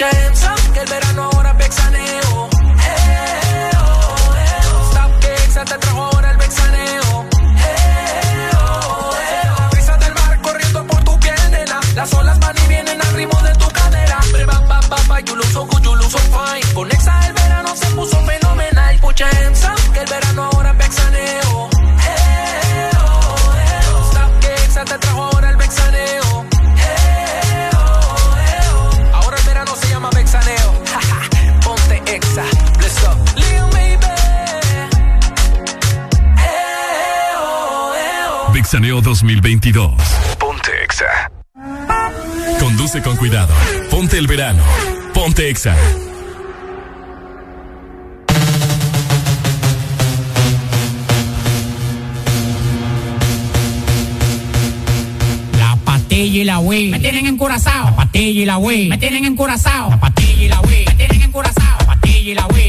dream patilla y la Wii. Me tienen encurazao. La patilla y la Wii. Me tienen encurazao. La patilla y la Wii.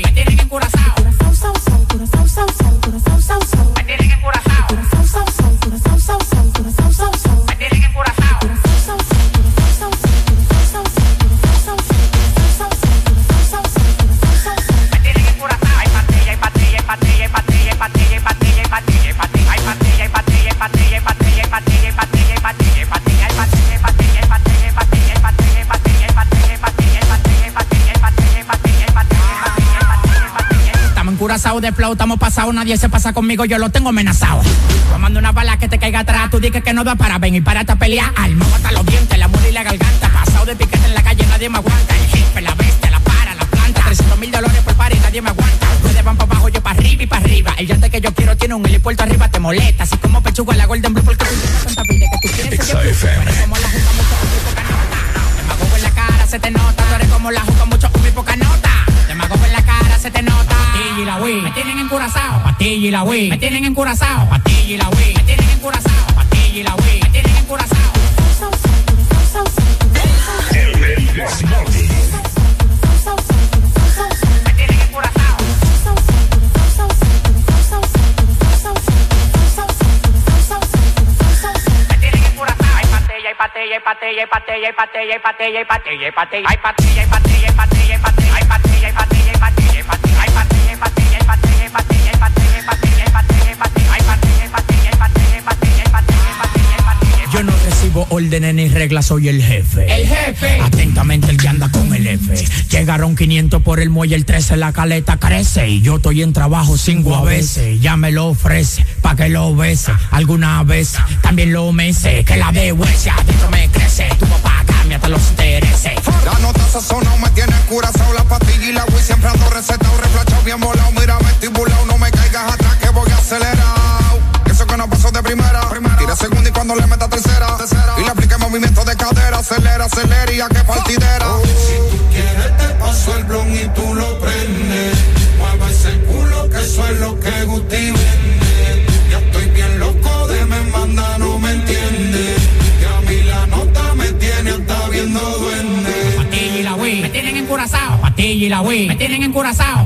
De flow, estamos pasados, nadie se pasa conmigo, yo lo tengo amenazado. Tomando una bala que te caiga atrás, tú dices que no da para ven y para esta pelea. Alma hasta los dientes, la muerte y la garganta. Pasado de piquete en la calle, nadie me aguanta. El jefe, la bestia, la para, la planta. 300 mil dólares por par y nadie me aguanta. Ustedes van para abajo, yo para arriba y para arriba. El yate que yo quiero tiene un helipuerto arriba, te molesta. Así como pechuga la Golden Blue, porque tú tienes tanta pide que tú quieres ser yo. Tú eres como la juca, mucho humo y poca nota. Demagogo en la cara, se te nota. Tú eres como la juca, mucho poca nota. Patilla y la Wii, me tienen encurazao. Patilla y la Wii, me tienen encurazao. Patilla y la Wii, me tienen encurazao. Patilla y la Wii, me tienen encurazao. Me tienen encurazao. Me tienen encurazao. Hay patella, hay patella, hay patella, hay patella, hay patella, hay patella, hay patella, hay patella, hay patella, hay patella, hay patella, hay órdenes ni reglas, soy el jefe. El jefe. Atentamente el que anda con el F. Llegaron 500 por el muelle, el 13 la caleta crece. Y yo estoy en trabajo cinco a veces. Ya me lo ofrece, pa' que lo bese. Alguna vez también lo mece. Que la de huesia adentro me crece. Tu papá cambia hasta los intereses. La nota sazonado me tiene curazao La pastilla y la Wii siempre ando recetado Reflachado bien volado, mira vestibulado No me caigas atrás que voy acelerado Eso que no pasó de primera Tira segunda y cuando le meta tercera Acelera, acelera y a que partidera. Si tú quieres te paso el blon y tú lo prendes. Mueve ese culo que eso es lo que Guti vende. Ya estoy bien loco de me manda, no me entiende Que a mí la nota me tiene hasta viendo duende Patilla y la Wii, me tienen encurazao. Patilla y la Wii, me tienen encurazao.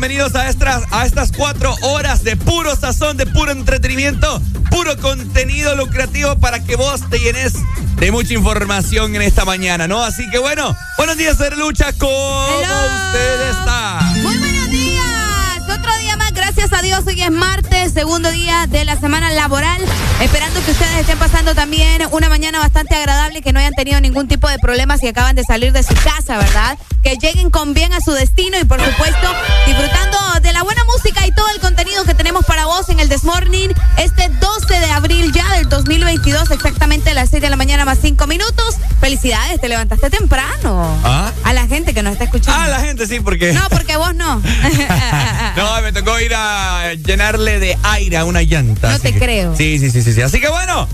Bienvenidos a estas, a estas cuatro horas de puro sazón, de puro entretenimiento, puro contenido lucrativo para que vos te llenes de mucha información en esta mañana, ¿no? Así que bueno, buenos días, Ser Lucha. ¿Cómo usted está? Muy buenos días. Otro día más, gracias a Dios. Hoy es martes, segundo día de la semana laboral. Esperando que ustedes estén pasando también una mañana bastante agradable, que no hayan tenido ningún tipo de problemas y acaban de salir de su casa, ¿verdad? Que lleguen con bien a su destino y, por supuesto, disfrutando de la buena música y todo el contenido que tenemos para vos en el Desmorning este 12 de abril ya del 2022, exactamente a las 6 de la mañana más 5 minutos. Felicidades, te levantaste temprano. ¿Ah? A la gente que nos está escuchando. Ah, la gente sí, porque. No, porque vos no. No, me tocó ir a llenarle de aire a una llanta. No te que- creo. Sí, sí, sí, sí, sí. Así que bueno,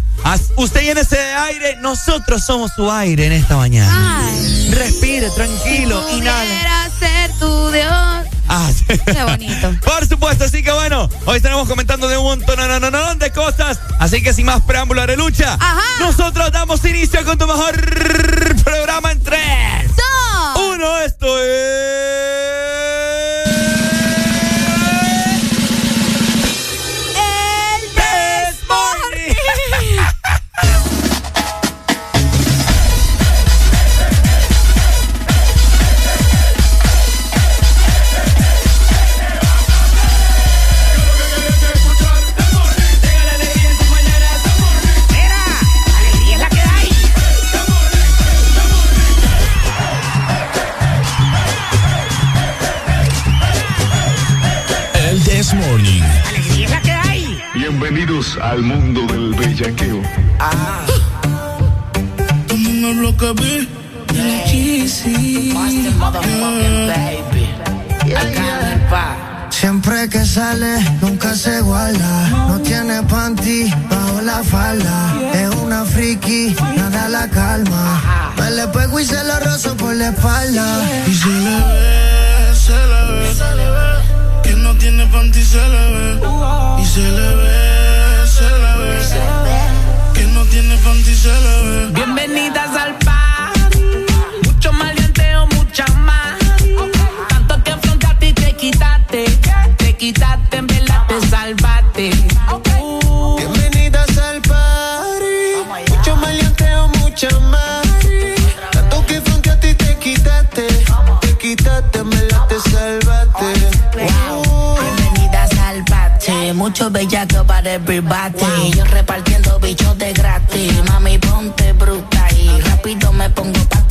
usted llénese de aire, nosotros somos su aire en esta mañana. Ay. Respire, tranquilo, inhala. Pudiera ser tu Dios. Ah, sí. Qué bonito. Por supuesto, así que bueno, hoy estaremos comentando de un montón no, no, no, no, de cosas. Así que sin más preámbulo, Arelucha, Ajá. nosotros damos inicio con tu mejor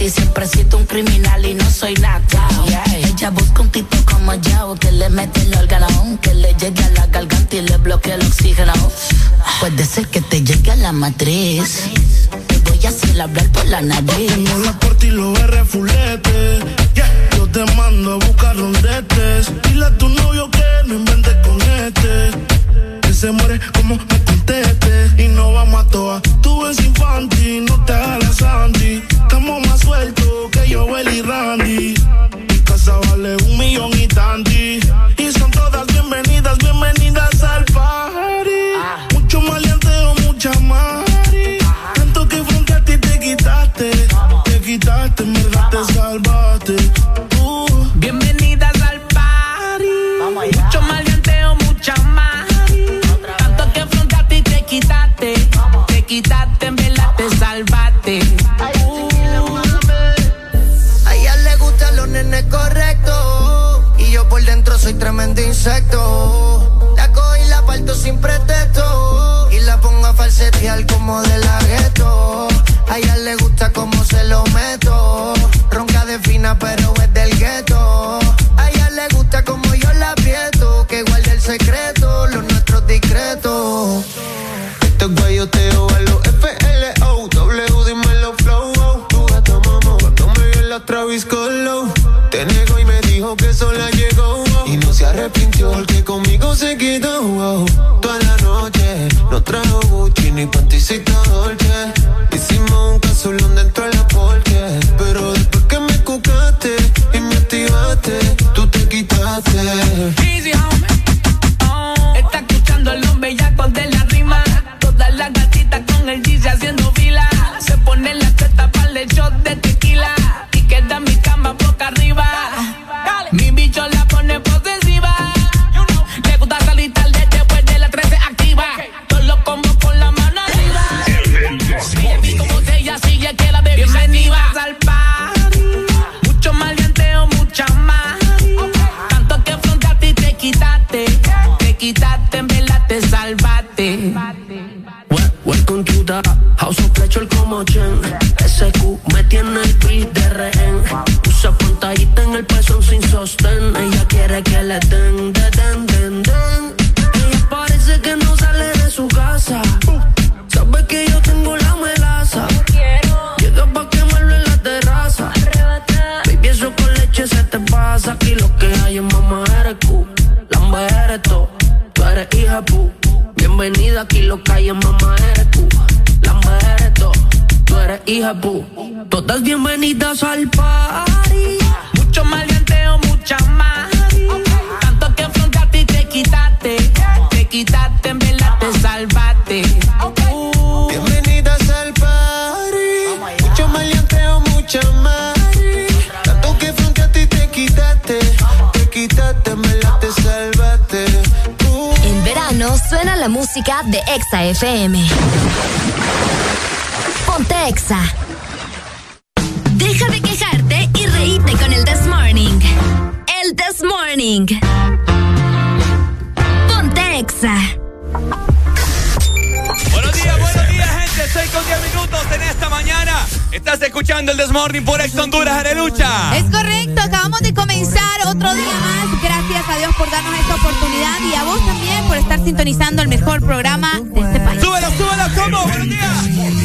ti. Siempre siento un criminal y no soy nada. Ella busca un tipo como yo que le mete el órgano, que le llegue a la garganta y le bloquee el oxígeno. Puede ser que te llegue a la matriz. Te voy a hacer hablar por la nariz. Tengo la corte y los R fulete. Yeah. Yo te mando a buscar rondetes. Dile a tu novio que no invente con este. Que se muere como me conteste. Y no vamos a toa. Tú eres infantil, no te hagas Sandy. Estamos más sueltos que yo, y Randy. Mi casa vale un millón y tanti. Insecto. La cojo y la parto sin pretexto. Y la pongo a falsetear como de la gueto. A ella le gusta como se lo meto. Ronca de fina, pero se quedó. oh. Toda la noche no trajo Gucci ni panticita Dolce. como Chen. SQ me tiene el beat de rehén. Usa pantallita en el pezón sin sostén. Ella quiere que le den, de den, den, den. Ella parece que no sale de su casa. Sabe que yo tengo la melaza. Llega pa' quemarlo en la terraza. Baby, eso con leche se te pasa. Aquí lo que hay es mamá eres Q. Lamba eres tú. Tú eres hija pu. Bienvenida aquí lo que hay es mamá eres hija pu. Todas bienvenidas al party. Mucho maleanteo, mucha más. Tanto que frente a ti te quitaste. Te quitaste, en verdad te salvaste. Uh. Bienvenidas al party. Mucho maleanteo, mucha mari. Tanto que frente a ti te quitaste. Te quitaste, me la te salvaste. Uh. En verano suena la música de Exa FM. Ponte Exa. Deja de quejarte y reíte con el This Morning. El This Morning. Ponte Exa. Buenos días, buenos días, gente. 6 con 10 minutos en esta mañana. Estás escuchando el Desmorning por Ex Honduras, Arelucha. Es correcto, acabamos de comenzar otro día más. Gracias a Dios por darnos esta oportunidad y a vos también por estar sintonizando el mejor programa de este país. Súbelo, súbelo, ¿cómo? Buenos días.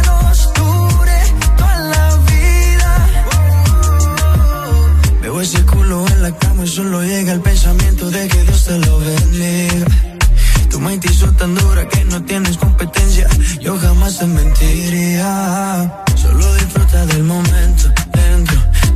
solo llega el pensamiento de que Dios te lo bendiga. Tu mente hizo tan dura que no tienes competencia. Yo jamás te mentiría. Solo disfruta del momento.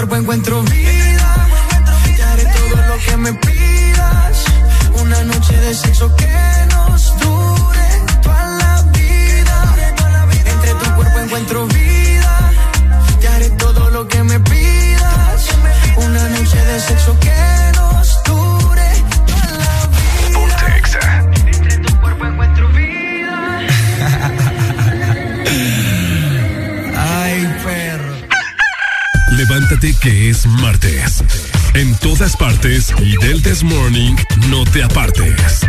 cuerpo encuentro que es martes. En todas partes y del This Morning no te apartes.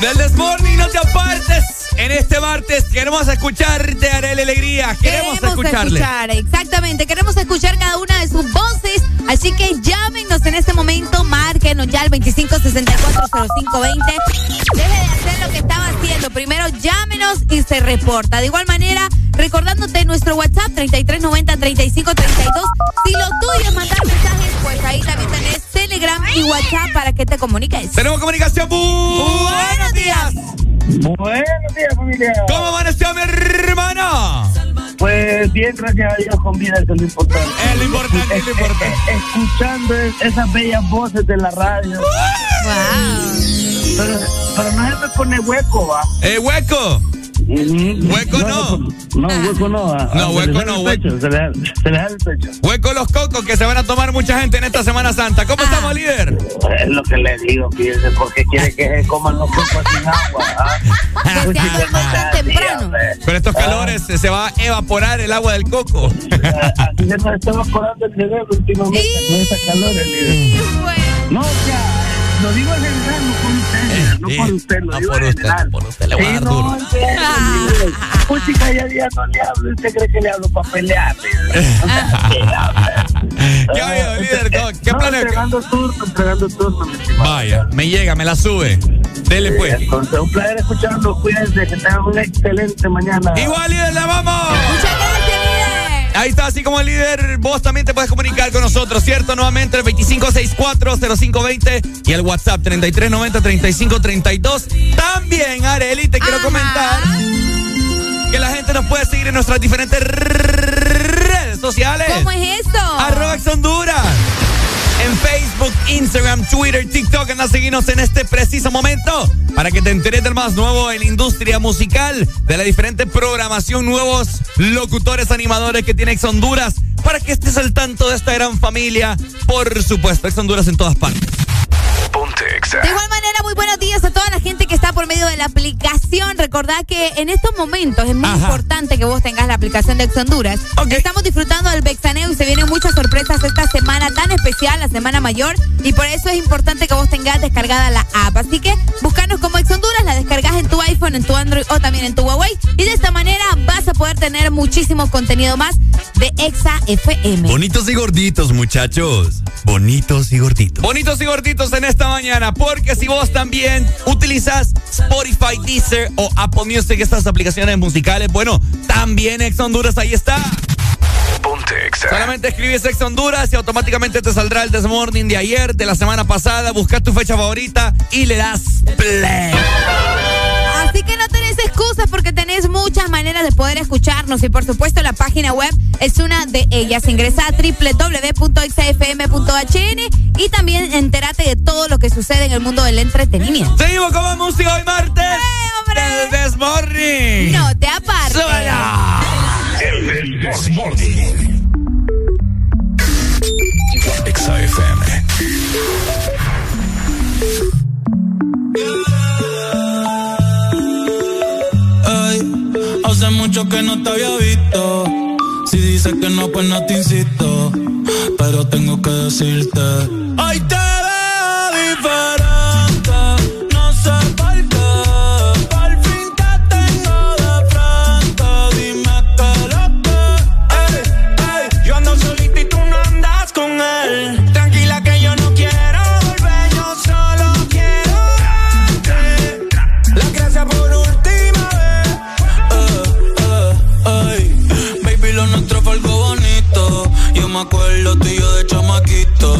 Del Desmorning, no te apartes. En este martes queremos escucharte, Arele Alegría. Queremos, escucharle. escuchar, exactamente. Queremos escuchar cada una de sus voces. Así que llámenos en este momento, márquenos ya al 25640520. Deje de hacer lo que estaba haciendo. Primero llámenos y se reporta. De igual manera, recordándote nuestro WhatsApp 3390-3532. Si lo tuyo es mandar mensajes, pues ahí también tenés Telegram y WhatsApp para que te comuniques. Tenemos comunicación. Bu- Buenos días. Buenos días, familia. ¿Cómo amaneció mi hermano? Pues bien, gracias a Dios, con vida, eso es lo importante. Es lo importante, es lo importante. Eh, eh, Escuchando es- esas bellas voces de la radio. Pero, pero no se me pone hueco, va. Eh, hueco. Hueco no. No, hueco no. ah, No, se hueco no, el Se les sale el pecho. Hueco los cocos que se van a tomar mucha gente en esta Semana Santa. ¿Cómo estamos, líder? Es lo que le digo, fíjense, porque quiere que se coman los cocos sin agua. ¿ah? Que se hagan temprano. Con estos calores eh, se va a evaporar el agua del coco. Así se nos está evaporando el cerebro últimamente con esa calor, líder. No, o sea, lo digo en no por usted, no por usted, lo digo en general. por usted le voy a Sí, dar no, duro. líder. Pues si cada día no le hablo, ¿usted cree que le hablo para pelear? ¿qué habido, líder? ¿Qué- ¿Qué No, planes? Entregando turno, entregando turno, mi estimado. Vaya, me llega, me la sube. Dele pues. Entonces, un placer escucharlo. Cuídense, que tengan una excelente mañana. Igual, líder, la vamos. Muchas gracias. Ahí está, así como el líder, vos también te puedes comunicar con nosotros, ¿cierto? Nuevamente el 25640520 y el WhatsApp 3390-3532. También, Areli, te quiero comentar que la gente nos puede seguir en nuestras diferentes redes sociales. ¿Cómo es esto? Arroba Honduras. En Facebook, Instagram, Twitter, TikTok, anda a seguirnos en este preciso momento para que te enteres del más nuevo en la industria musical, de la diferente programación, nuevos locutores, animadores que tiene Ex Honduras, para que estés al tanto de esta gran familia. Por supuesto, Ex Honduras en todas partes. De igual manera, muy buenos días a toda la gente que está por medio de la aplicación. Recordad que en estos momentos es muy importante que vos tengas la aplicación de Ex Honduras. Estamos disfrutando del Bexaneo y se vienen muchas sorpresas esta semana tan especial, la semana mayor. Y por eso es importante que vos tengas descargada la app. Así que buscanos como Ex Honduras, la descargas en tu iPhone, en tu Android o también en tu Huawei. Y de esta manera vas a poder tener muchísimo contenido más de Exa FM. Bonitos y gorditos, muchachos. Bonitos y gorditos. Bonitos y gorditos en esta mañana, porque si vos también utilizas Spotify, Deezer o Apple Music, estas aplicaciones musicales, bueno, también Ex Honduras ahí está. Solamente escribes Ex Honduras y automáticamente te saldrá el Desmorning de ayer, de la semana pasada, busca tu fecha favorita y le das play. Así que no tenés de poder escucharnos y por supuesto la página web es una de ellas. Ingresa a www.xfm.hn y también entérate de todo lo que sucede en el mundo del entretenimiento. Seguimos con más música hoy martes. El Desmorning. No te apartes. El Desmorning. Exa mucho que no te había visto. Si dices que no, pues no te insisto. Pero tengo que decirte. Ay, te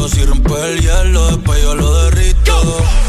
Si rompe el hielo, después yo lo derrito.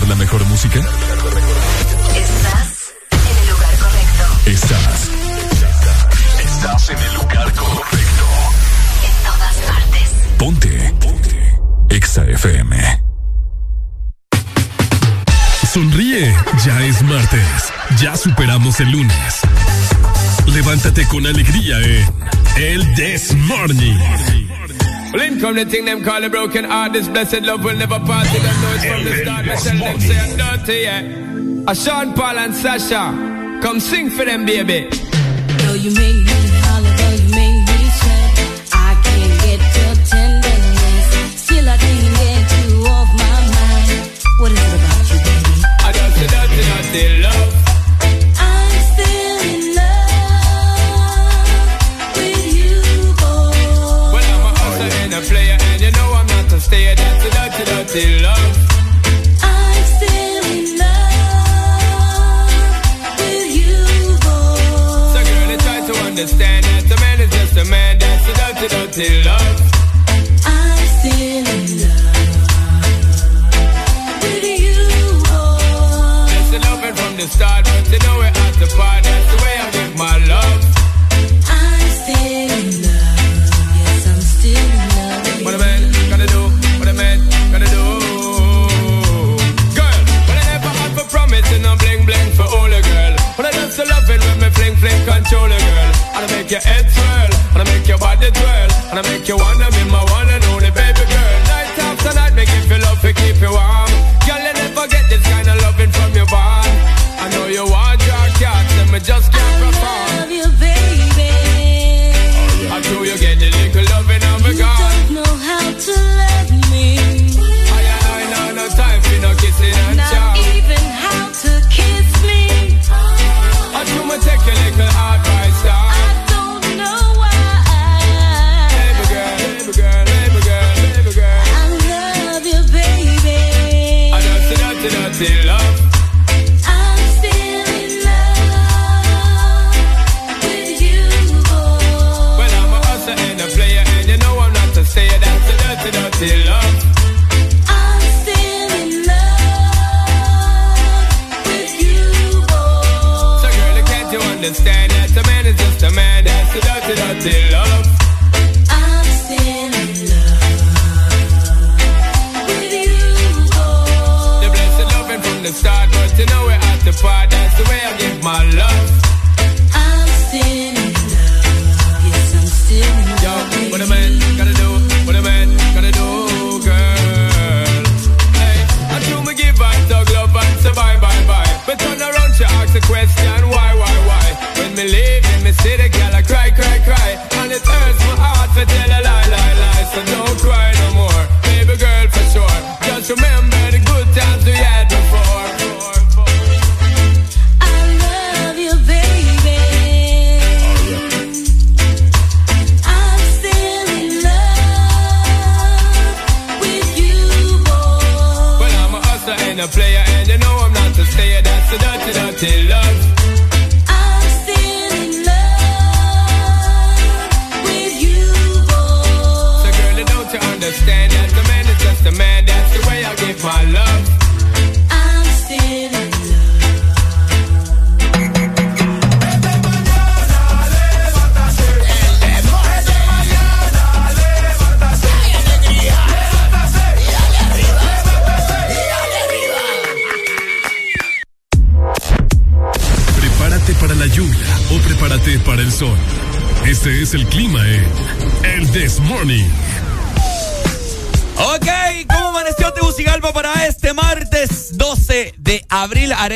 La mejor música? Estás en el lugar correcto. Estás. Estás en el lugar correcto. En todas partes. Ponte. Ponte. Exa FM. Sonríe. Ya es martes. Ya superamos el lunes. Levántate con alegría en El This Morning. Well, in come the thing them call a broken heart. This blessed love will never part. They don't know it's from the start. I tell them say I'm dirty, yeah. A Sean Paul and Sasha, come sing for them, baby. Though you make me head and I make your body twirl, and I make you wanna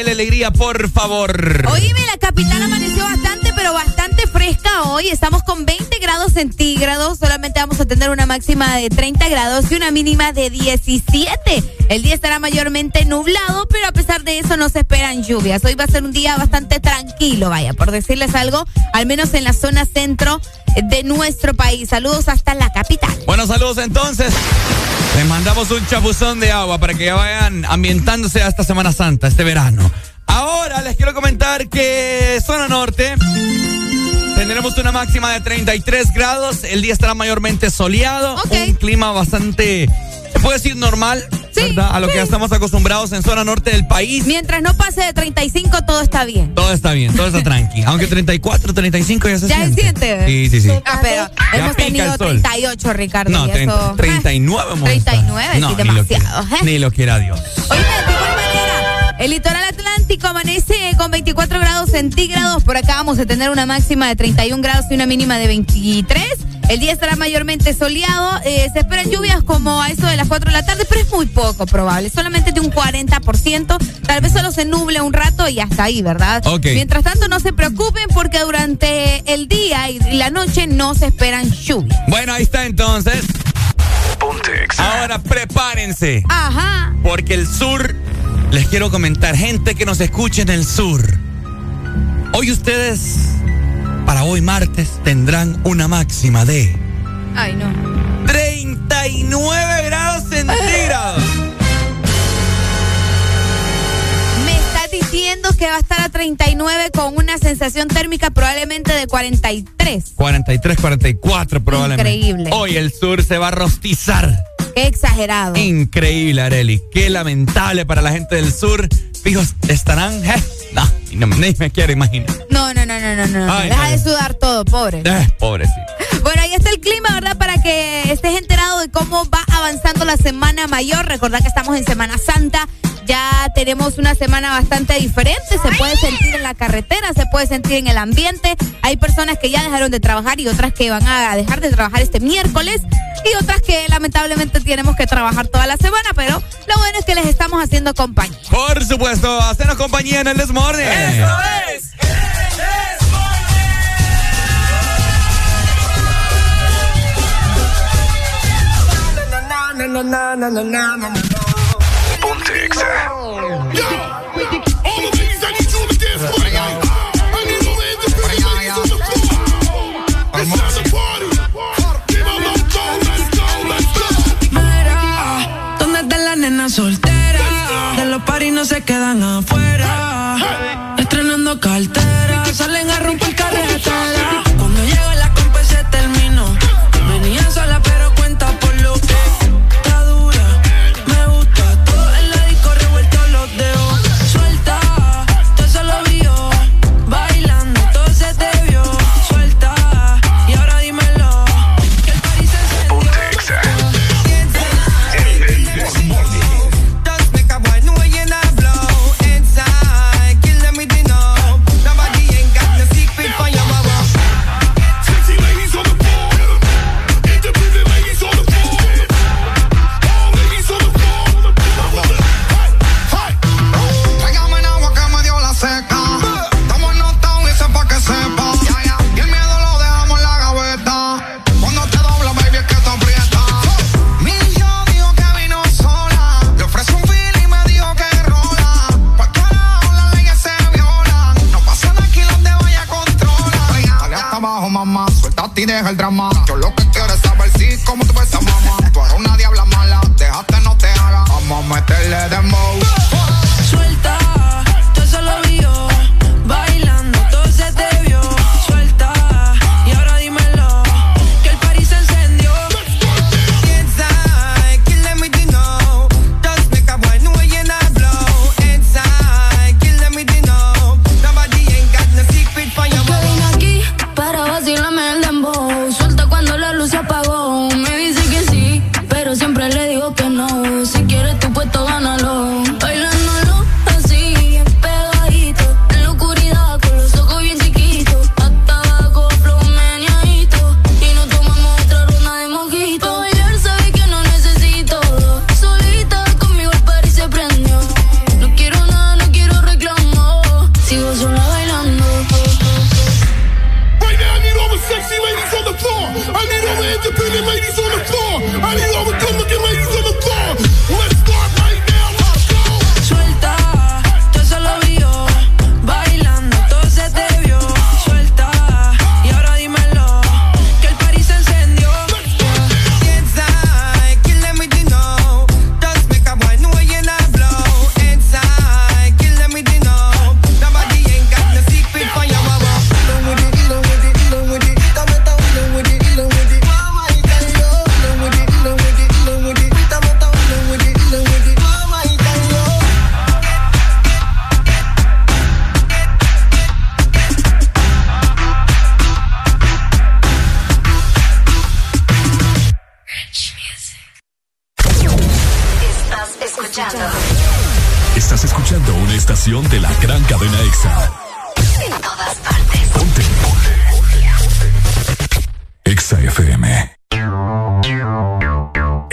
la alegría, por favor. Oíme, la capital amaneció bastante, pero bastante fresca hoy. Estamos con 20 grados centígrados. Solamente vamos a tener una máxima de 30 grados y una mínima de 17. El día estará mayormente nublado, pero a pesar de eso no se esperan lluvias. Hoy va a ser un día bastante tranquilo, vaya, por decirles algo, al menos en la zona centro de nuestro país. Saludos hasta la capital. Bueno, saludos entonces. Les mandamos un chapuzón de agua para que ya vayan ambientándose a esta Semana Santa, este verano. Ahora les quiero comentar que zona norte tendremos una máxima de 33 grados. El día estará mayormente soleado. Un clima bastante, se puede decir normal, ¿verdad? A lo que ya estamos acostumbrados en zona norte del país. Mientras no pase de 35, todo está bien. Todo está bien, todo está tranqui. Aunque 34, 35 ya se ¿Ya se siente. siente? Sí, sí, sí. Ah, pero Ya hemos tenido el sol. 38, Ricardo. No, y 30, eso, 39 hemos estado. 39, No, sí, ni lo demasiado. quiera- ¿eh? Ni lo quiera Dios. El litoral atlántico amanece con 24 grados centígrados. Por acá vamos a tener una máxima de 31 grados y una mínima de 23. El día estará mayormente soleado. Eh, se esperan lluvias como a eso de las 4 de la tarde, pero es muy poco probable. Solamente de un 40%. Tal vez solo se nuble un rato y hasta ahí, ¿verdad? Ok. Mientras tanto, no se preocupen porque durante el día y la noche no se esperan lluvias. Bueno, ahí está entonces. Ahora prepárense. Ajá. Porque el sur, les quiero comentar, gente que nos escuche en el sur. Hoy ustedes, para hoy martes, tendrán una máxima de Ay, no. 39 grados centígrados. Me está diciendo que va a estar a 39 con una sensación térmica probablemente de 43. 43, 44 probablemente. Increíble. Hoy el sur se va a rostizar. Qué exagerado. Increíble, Areli. Qué lamentable para la gente del sur. Fijos, estarán. eh, No, no, ni me quiero imaginar. No, no, no, no, no, no. Ay, Deja de sudar todo, pobre. Eh, pobrecito. Bueno, ahí está el clima, ¿verdad? Para que estés enterado de cómo va avanzando la semana mayor. Recordad que estamos en Semana Santa. Ya tenemos una semana bastante diferente. Se puede sentir en la carretera, se puede sentir en el ambiente. Hay personas que ya dejaron de trabajar y otras que van a dejar de trabajar este miércoles. Y otras que lamentablemente tenemos que trabajar toda la semana. Pero lo bueno es que les estamos haciendo compañía. Por supuesto, hacernos compañía en el Desmorning. ¡Eso es! Ponte Exa. ¿dónde está la nena soltera? De los paris no se quedan afuera. Estrenando cartera, salen a romper Deja el drama. Yo lo que quiero es saber si como tú ves a mamá. Tú eres una diabla mala. Déjate, no te haga. Vamos a meterle dembow.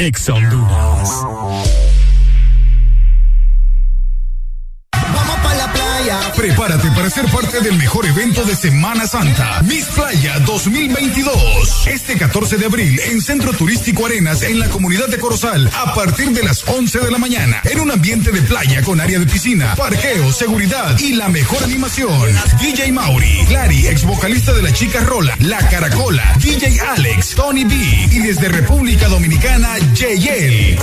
EXA Honduras. Ser parte del mejor evento de Semana Santa, Miss Playa 2022. Este 14 de abril en Centro Turístico Arenas, en la comunidad de Corozal, a partir de las 11 de la mañana, en un ambiente de playa con área de piscina, parqueo, seguridad y la mejor animación. DJ Mauri, Clary, ex vocalista de la Chica Rola, La Caracola, DJ Alex, Tony B y desde República Dominicana, JL.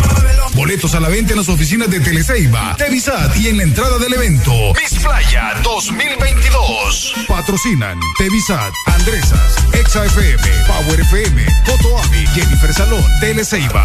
Boletos a la venta en las oficinas de Teleceiba, Tevisat y en la entrada del evento. Miss Playa 2022. Patrocinan Tevisat, Andresas, Exa FM, Power FM, Jennifer Salón, Teleceiba.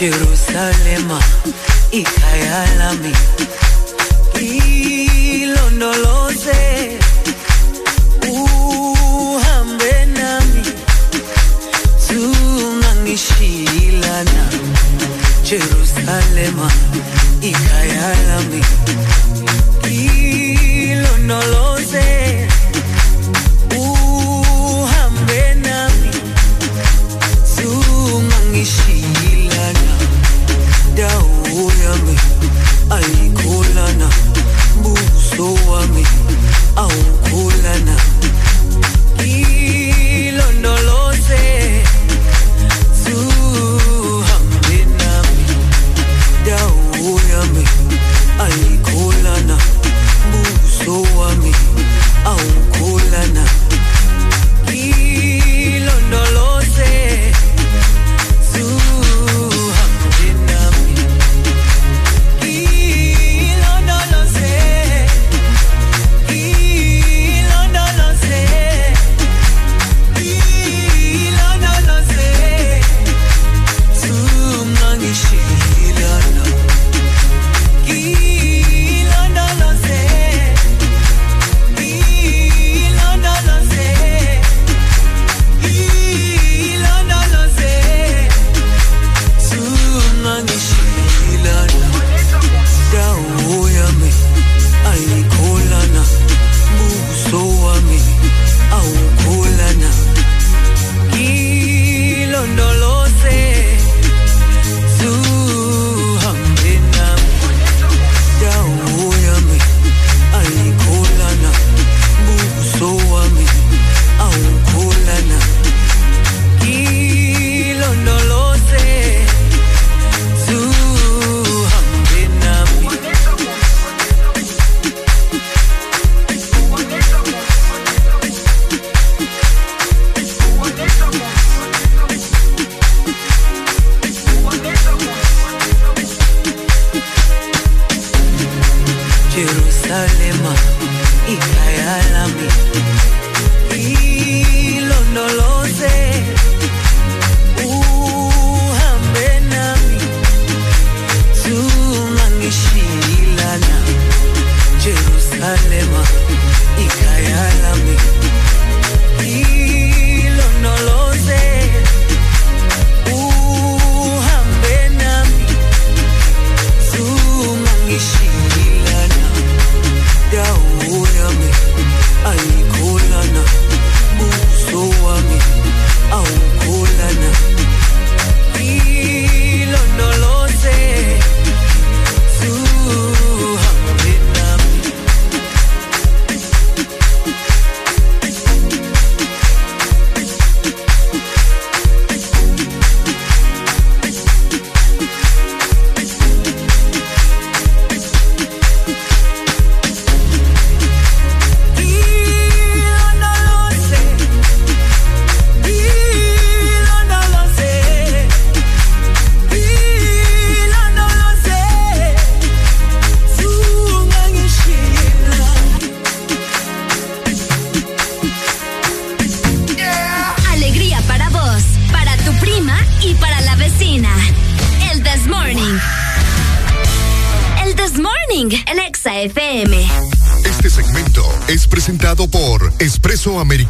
Jerusalema ikayalami ilondoloze uhambe nami tungangishilana Jerusalema ikayalami ilondoloze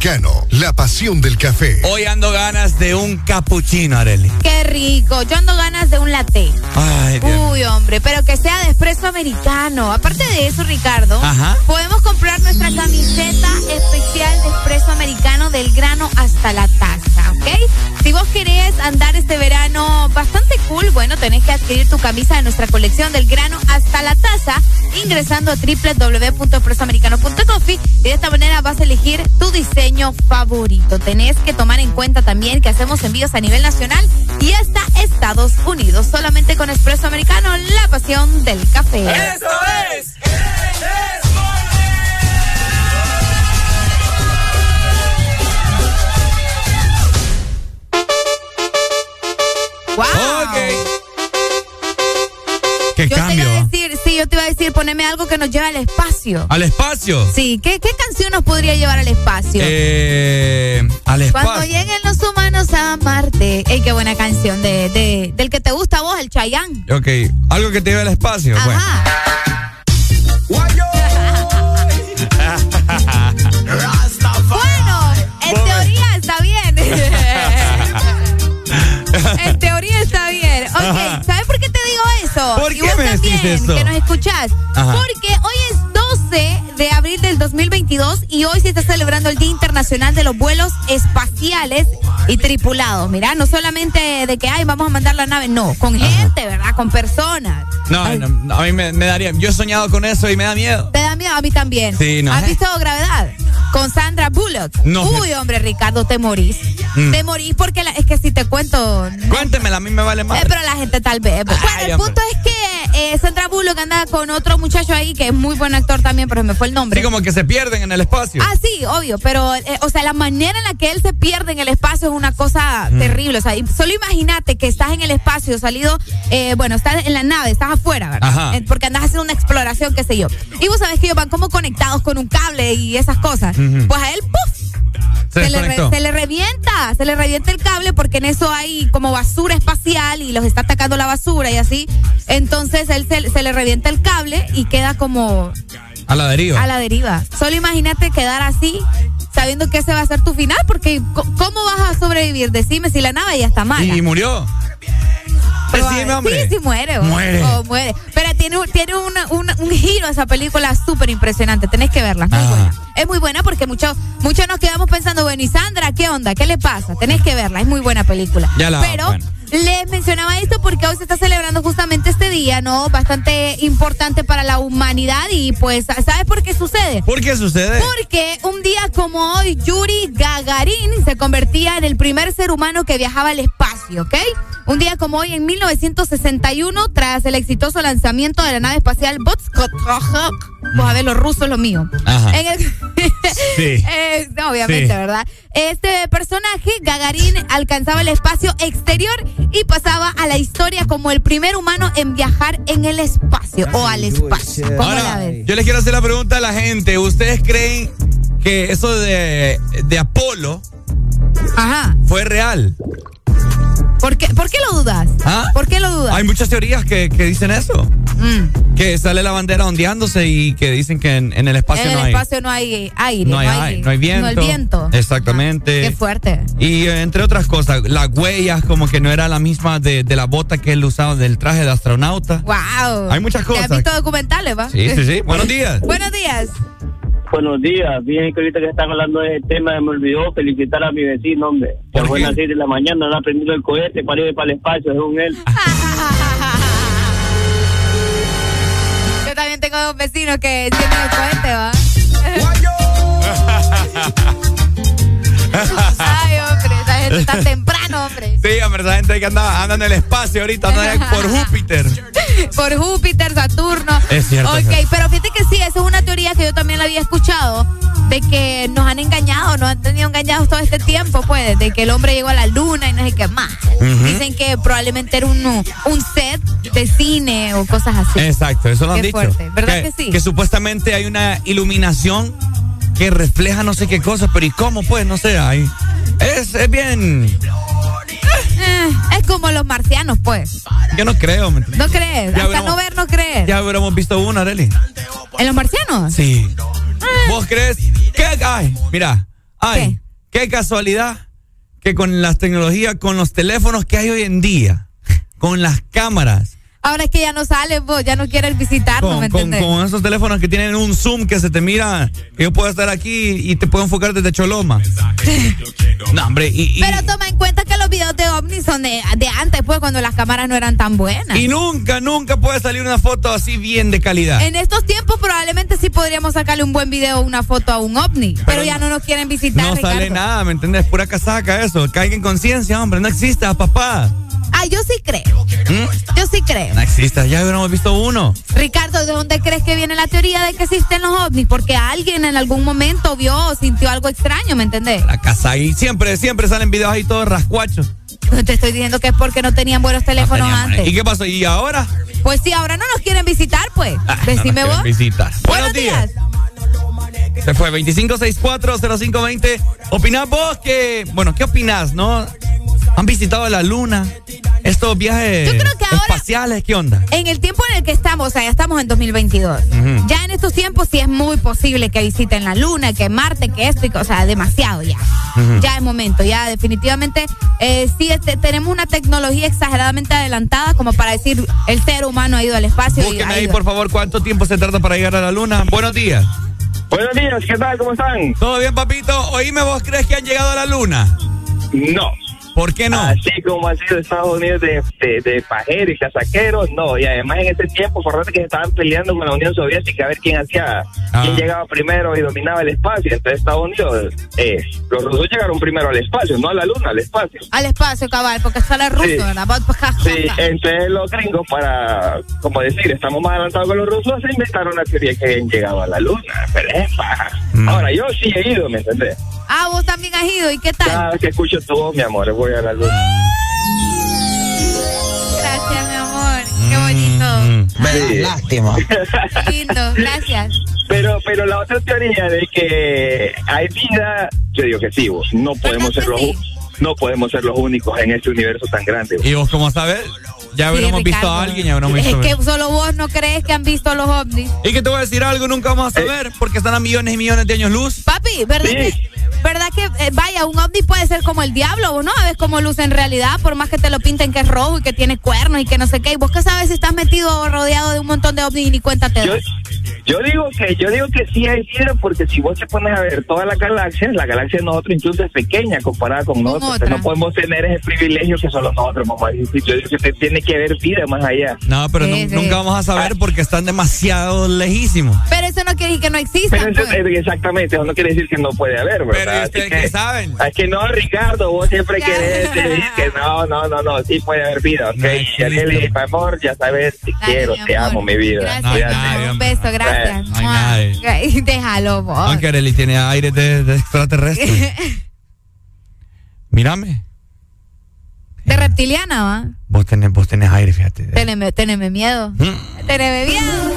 Americano, la pasión del café. Hoy ando ganas de un cappuccino, Areli. Qué rico. Yo ando ganas de un latte. Ay, Dios. Uy, hombre, pero que sea de espresso americano. Aparte de eso, Ricardo, Ajá. podemos comprar nuestra camiseta especial de espresso americano del grano hasta la taza, ¿ok? Si vos querés andar este verano bastante cool, bueno, tenés que adquirir tu camisa de nuestra colección del grano hasta la taza ingresando a www.expresoamericano.coffee y de esta manera vas a elegir tu diseño favorito. Tenés que tomar en cuenta también que hacemos envíos a nivel nacional y hasta Estados Unidos. Solamente con Espresso Americano, la pasión del café. ¡Eso es! Decir, poneme algo que nos lleve al espacio. ¿Al espacio? Sí, ¿qué, qué canción nos podría llevar al espacio? Eh, al Cuando espacio. lleguen los humanos a Marte. Ey, qué buena canción de, de- del que te gusta a vos, el Chayanne. Ok, algo que te lleve al espacio. Bueno, Que nos escuchás. Ajá. Porque hoy es 12 de abril del 2022 y hoy se está celebrando el Día Internacional de los Vuelos Espaciales y Tripulados. Mira, no solamente de que, ay, vamos a mandar la nave, no, con gente, ¿verdad? Con personas. No, no, a mí me, me daría. Yo he soñado con eso y me da miedo. ¿Te da miedo? A mí también. Sí, no. ¿Has visto Gravedad? Con Sandra Bullock. No. Uy, hombre, Ricardo, te morís. Mm. Te morís porque la- es que si te cuento. Cuéntemela, a mí me vale más. Eh, pero la gente tal vez. Bueno, el hombre. punto es eh, Sandra Bullock anda con otro muchacho ahí que es muy buen actor también, pero se me fue el nombre. Sí, como que se pierden en el espacio. Ah, sí, obvio, pero, eh, o sea, la manera en la que él se pierde en el espacio es una cosa Mm. terrible. O sea, y solo imagínate que estás en el espacio, salido, eh, bueno, estás en la nave, estás afuera, ¿verdad? Ajá. Eh, porque andas haciendo una exploración, qué sé yo. Y vos sabés que ellos van como conectados con un cable y esas cosas. Pues a él. Se le, re- desconectó. se le revienta, se le revienta el cable porque en eso hay como basura espacial y los está atacando la basura y así. Entonces él se, se le revienta el cable y queda como A la deriva. a la deriva. Solo imagínate quedar así, sabiendo que ese va a ser tu final, porque ¿cómo vas a sobrevivir? Decime si la nave ya está mala. Y murió. Decime, hombre. Sí, sí muere. Muere. Oh, muere. Pero tiene, un- tiene una- una- un giro esa película súper impresionante. Tenés que verla. Muy Ah. buena. Es muy buena porque muchos muchos nos quedamos pensando, bueno, ¿y Sandra qué onda? ¿Qué le pasa? Tenés que verla. Es muy buena película. Ya la- Pero bueno. les mencionaba esto porque hoy se está celebrando justamente este día, ¿no? Bastante importante para la humanidad y pues, ¿sabes por qué sucede? ¿Por qué sucede? Porque un día como hoy, Yuri Gagarin se convertía en el primer ser humano que viajaba al espacio, ¿ok? Un día como hoy, en 1961, tras el exitoso lanzamiento de la nave espacial Vostochny, pues a ver, los rusos lo mío. Ajá. En el- Sí. Eh, no, obviamente, Sí. ¿verdad? Este personaje, Gagarin, alcanzaba el espacio exterior y pasaba a la historia como el primer humano en viajar en el espacio o al espacio. ¿Cómo la Ahora, ves? yo les quiero hacer la pregunta a la gente. ¿Ustedes creen que eso de, de Apolo Ajá. fue real? ¿Por qué, ¿Por qué lo dudas? ¿Ah? ¿Por qué lo dudas? Hay muchas teorías que, que dicen eso. Mm. Que sale la bandera ondeándose y que dicen que en, en el espacio en el no hay. espacio no hay aire. no hay, aire, no hay viento. No el viento. Exactamente. Qué fuerte. Y eh, entre otras cosas, las huellas como que no era la misma de, de la bota que él usaba del traje de astronauta. Wow. Hay muchas ¿Te has cosas. visto documentales, va? Sí, sí, sí. Buenos días. Buenos días. Buenos días, bien que ahorita que están hablando de este tema, me olvidó felicitar a mi vecino, hombre. Que a buenas seis de la mañana no ha prendido el cohete para ir para el espacio, según él. Yo también tengo dos vecinos que encienden el cohete, ¿va? Ay, hombre, esa gente está temprano, hombre. Sí, hombre, esa gente que anda, anda en el espacio ahorita, anda por Júpiter. Por Júpiter, Saturno. Es cierto, Ok, es pero fíjate que sí, esa es una teoría que yo también la había escuchado, de que nos han engañado, nos han tenido engañados todo este tiempo, pues, de que el hombre llegó a la luna y no sé qué más. Dicen que probablemente era un, un set de cine o cosas así. Exacto, eso lo han dicho. fuerte, ¿verdad que sí? Que supuestamente hay una iluminación que refleja no sé qué cosa, pero ¿y cómo pues? No sé, hay. Es, es bien. Eh, es como los marcianos, pues. Yo no creo. ¿No crees? Ya Hasta no ver, no creer. Ya hubiéramos visto uno, Areli. ¿En los marcianos? Sí. ¿Vos crees? ¿Qué? Ay, mira. Ay, qué casualidad que con las tecnologías, con los teléfonos que hay hoy en día, con las cámaras, Ahora es que ya no sales vos, ya no quieres visitarnos, con, ¿me con- con esos teléfonos que tienen un zoom que se te mira, yo puedo estar aquí y te puedo enfocar desde Choloma. no, hombre, y, y- Pero toma en cuenta que los videos de ovnis son de, de antes, pues, cuando las cámaras no eran tan buenas. y nunca, nunca puede salir una foto así bien de calidad. En estos tiempos probablemente sí podríamos sacarle un buen video o una foto a un ovni, pero, ya no nos quieren visitar, No Ricardo. sale nada, ¿me entiendes? Pura casaca eso. Caiga en conciencia, hombre. No exista, papá. Ah, yo sí creo. ¿Mm? Yo sí creo. No exista. Ya hubiéramos visto uno. Ricardo, ¿de dónde crees que viene la teoría de que existen los ovnis? Porque alguien en algún momento vio o sintió algo extraño, ¿me entendés? La casa y siempre, siempre salen videos ahí todos rascuachos. No te estoy diciendo que es porque no tenían buenos teléfonos antes. ¿Y qué pasó? ¿Y ahora? Pues sí, ahora no nos quieren visitar, pues. Ah, Decime no nos vos. visitar. Buenos días. Se fue 25640520. ¿Opinás vos que, bueno, qué opinás, no? ¿Han visitado la luna? Estos viajes Yo creo que ahora- espaciales, ¿qué onda? En el tiempo en el que estamos, o sea, ya estamos en 2022. Ujú. Ya en estos tiempos sí es muy posible que visiten la luna, que Marte, que esto, y que- o sea, demasiado ya. Ya es momento, ya definitivamente eh, sí este, tenemos una tecnología exageradamente adelantada como para decir el ser humano ha ido al espacio. ha ahí, por favor, cuánto tiempo se tarda para llegar a la luna. Buenos días. Buenos días, ¿qué tal? ¿Cómo están? ¿Todo bien, papito? Oíme, ¿vos crees que han llegado a la luna? No. ¿Por qué no? Así como ha sido Estados Unidos de, de, de pajeros y casaqueros, no. Y además en ese tiempo, acordate que se estaban peleando con la Unión Soviética a ver quién hacía, Ah. quién llegaba primero y dominaba el espacio. Entonces Estados Unidos, eh, los rusos llegaron primero al espacio, no a la luna, al espacio. Al espacio, cabal, porque está el ruso, Sí. ja, Sí, entonces los gringos, para, como decir, estamos más adelantados que los rusos, se inventaron la teoría que habían llegado a la luna. Pero es paja. Mm. Ahora, yo sí he ido, ¿me entendés? Ah, vos también has ido, ¿y qué tal? Cada vez que escucho tu voz, mi amor, voy a la luna. Gracias, mi amor. Qué bonito. Sí. Lástima. Lindo, gracias. Pero, pero la otra teoría de que hay vida, yo digo que sí, vos. No podemos ser los, no podemos ser los únicos en este universo tan grande. vos. ¿Y vos cómo sabes? Ya Sí, hubiéramos visto Ricardo. a alguien, ya hubiéramos Es visto. que solo vos no crees que han visto los ovnis. Y que te voy a decir algo, nunca vamos a saber, porque están a millones y millones de años luz. Papi, ¿verdad que, verdad que eh, vaya, un ovni puede ser como el diablo, vos no sabes cómo luce en realidad, por más que te lo pinten que es rojo y que tiene cuernos y que no sé qué. Y vos qué sabes si estás metido o rodeado de un montón de ovnis y ni cuenta te Yo, yo digo que yo digo que sí hay vida porque si vos te pones a ver todas las galaxias, la galaxia de nosotros incluso es pequeña comparada con nosotros. Entonces no podemos tener ese privilegio que solo nosotros decir. Yo digo que tiene que haber vida más allá. No, pero Sí, nu- sí. nunca vamos a saber porque están demasiado lejísimos. Pero eso no quiere decir que no exista. Pero eso- pues. exactamente, eso no quiere decir que no puede haber, ¿verdad? Pero ¿y ustedes Así que- saben? Es que no, Ricardo, vos siempre Ya. querés decir que no, no, no, no, sí puede haber vida, ¿ok? No Y existe. Arely, por favor, ya sabes, te Dale, quiero, te amor. amo, mi vida. Gracias, No un beso, gracias. No. Déjalo vos. Aunque Arely tiene aire de, de extraterrestre. Mírame. De reptiliana, ¿va? Vos tenés, vos tenés aire, fíjate. Teneme, teneme miedo. Mm. Teneme miedo.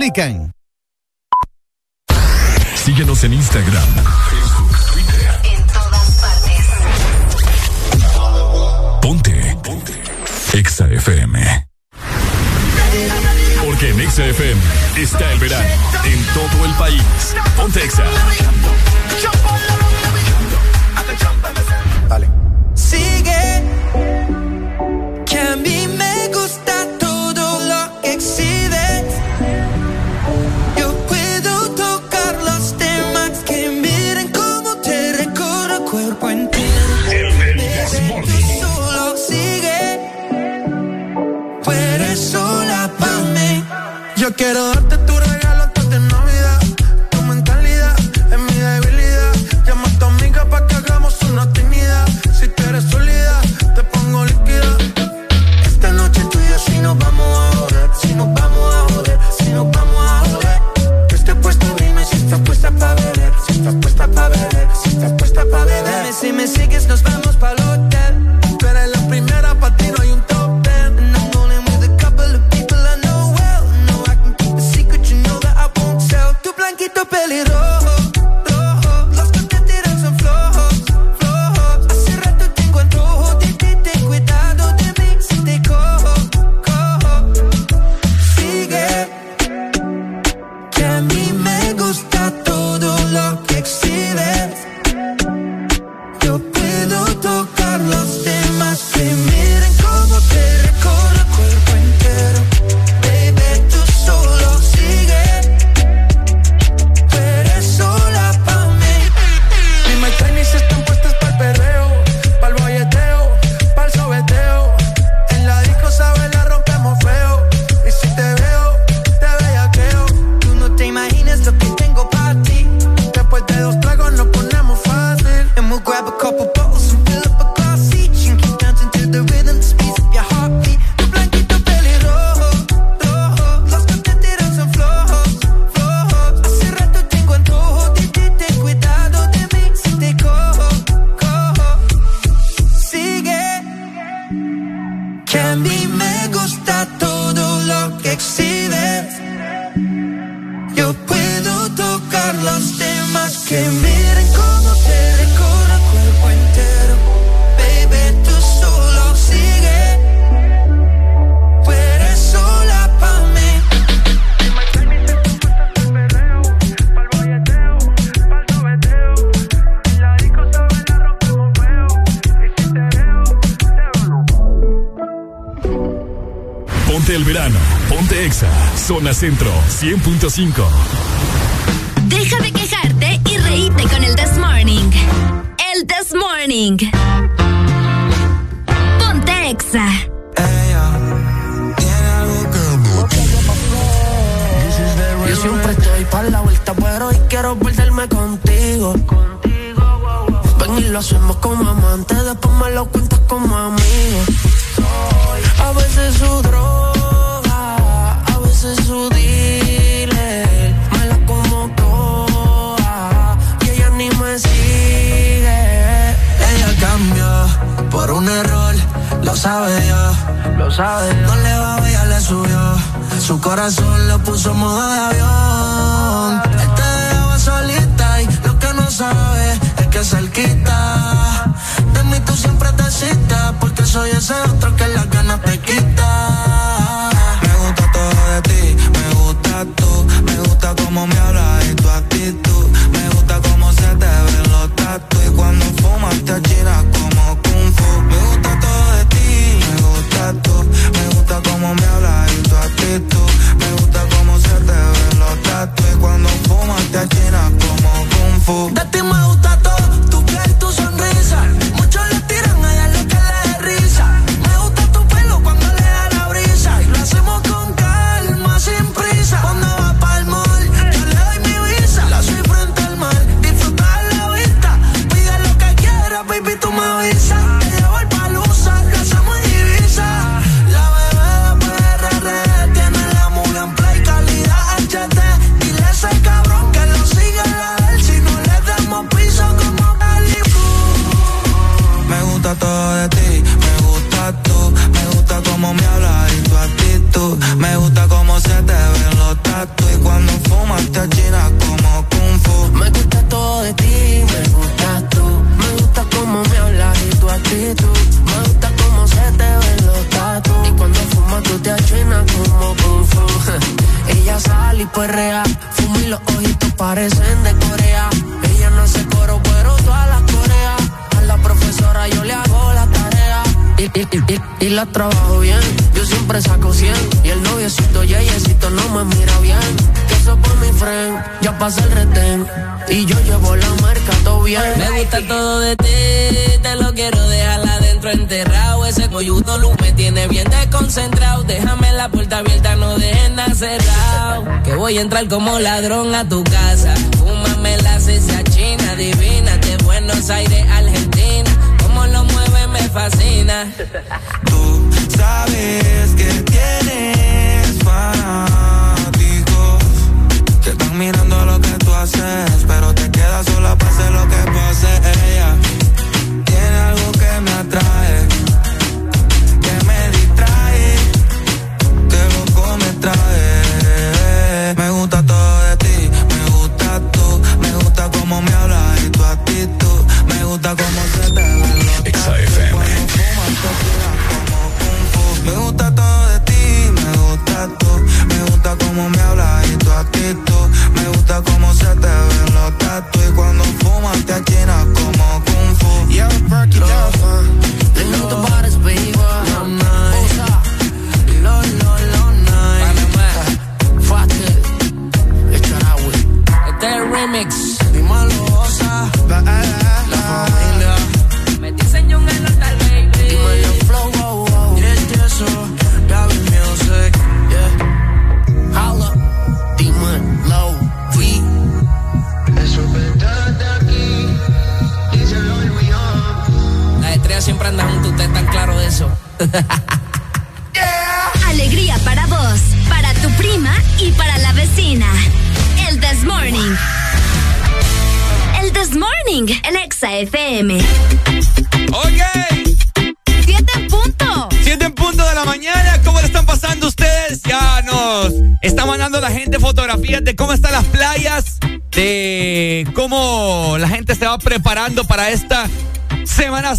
Aplican. que a mí me gusta todo lo que exhibes. Yo puedo tocar los temas que miren Zona Centro 100.5. Deja de quejarte y reíte con el This Morning. El This Morning. Ponte Exa. Yo siempre estoy para la vuelta, pero hoy quiero perderme contigo. Ven y lo hacemos como amantes, después me lo cuentas como amigo. No le va, ella le subió. Su corazón lo puso modo de avión. Él te dejaba solita y lo que no sabe es que cerquita. De mí tú siempre te citas porque soy ese otro que las ganas te quita. Me gusta todo de ti, me gusta tú, me gusta cómo me hablas y tu actitud beautiful. como ladrón a tu casa. Fúmame la cesa china, divina, de Buenos Aires, Argentina. Como lo mueve me fascina. Tú sabes que tienes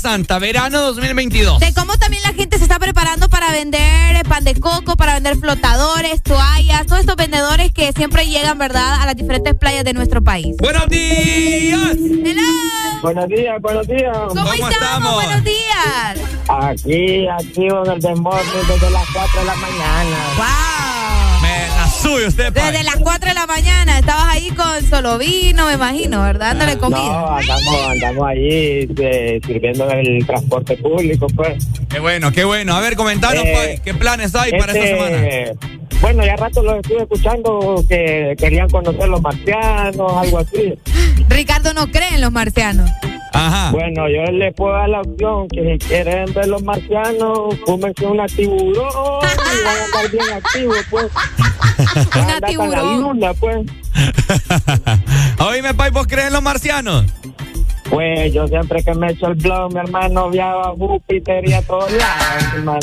Santa, verano 2022. De cómo también la gente se está preparando para vender pan de coco, para vender flotadores, toallas, todos estos vendedores que siempre llegan, ¿verdad?, a las diferentes playas de nuestro país. ¡Buenos días! ¡Hello! Buenos días, buenos días. ¿Cómo, estamos? Buenos días. Aquí, activo en el desde las 4 de la mañana. ¡Wow! Usted, pa. Desde las 4 de la mañana estabas ahí con solo vino, me imagino, ¿verdad? Dándole comida. No, andamos, andamos ahí eh, sirviendo en el transporte público, pues. Qué bueno, qué bueno. A ver, comentanos, Eh, pues, ¿qué planes hay para esta Este, semana? Bueno, ya rato los estuve escuchando que querían conocer los marcianos, algo así. Ricardo no cree en los marcianos. Ajá. Bueno, yo les puedo dar la opción que si quieren ver los marcianos, fúmense una tiburón y van a andar bien activos, pues. Van a andar con la luna, pues. Oíme, Pai, ¿vos crees en los marcianos? Pues yo siempre que me echo el blog, mi hermano viaja a Júpiter y a todos lados, hermano.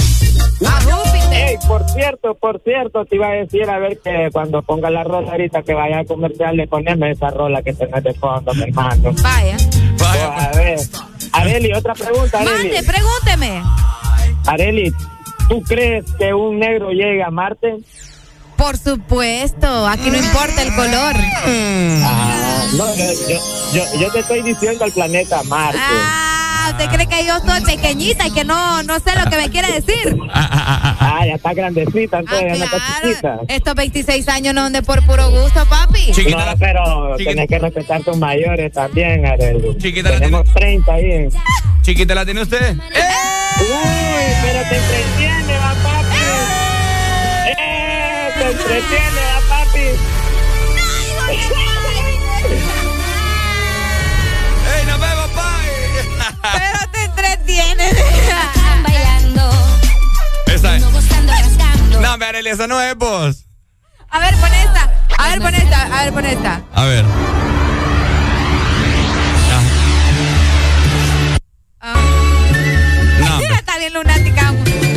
A Júpiter. Ey, por cierto, por cierto, te iba a decir, a ver que cuando ponga la rola ahorita que vaya a comercial, le poneme esa rola que tenés de fondo, mi hermano. Vaya. Pues, a ver, Areli, otra pregunta, Areli. Mande, pregúnteme. Areli, ¿tú crees que un negro llegue a Marte? Por supuesto, aquí no importa el color. Ah, no, yo, yo, yo, yo te estoy diciendo el planeta Marte. Ah, ¿usted cree que yo estoy pequeñita y que no, no sé lo que me quiere decir? Ah, ya está grandecita, entonces Ah, ya no está chiquita. Estos 26 años no son de por puro gusto, papi. no, pero tenés que respetar tus mayores también, Areli. Chiquita la Tenemos 30 ahí. ¿Chiquita la tiene usted? Uy, pero te Te entretiene, va, papi. ¡Ey, nos vemos, Pai! Pero te entretienes. bailando, Esa es. No, hombre, Arely, esa no es vos. A ver, pon esta. A ver, pon esta. A ver, pon esta. A ver. Ah. No. Está bien lunática.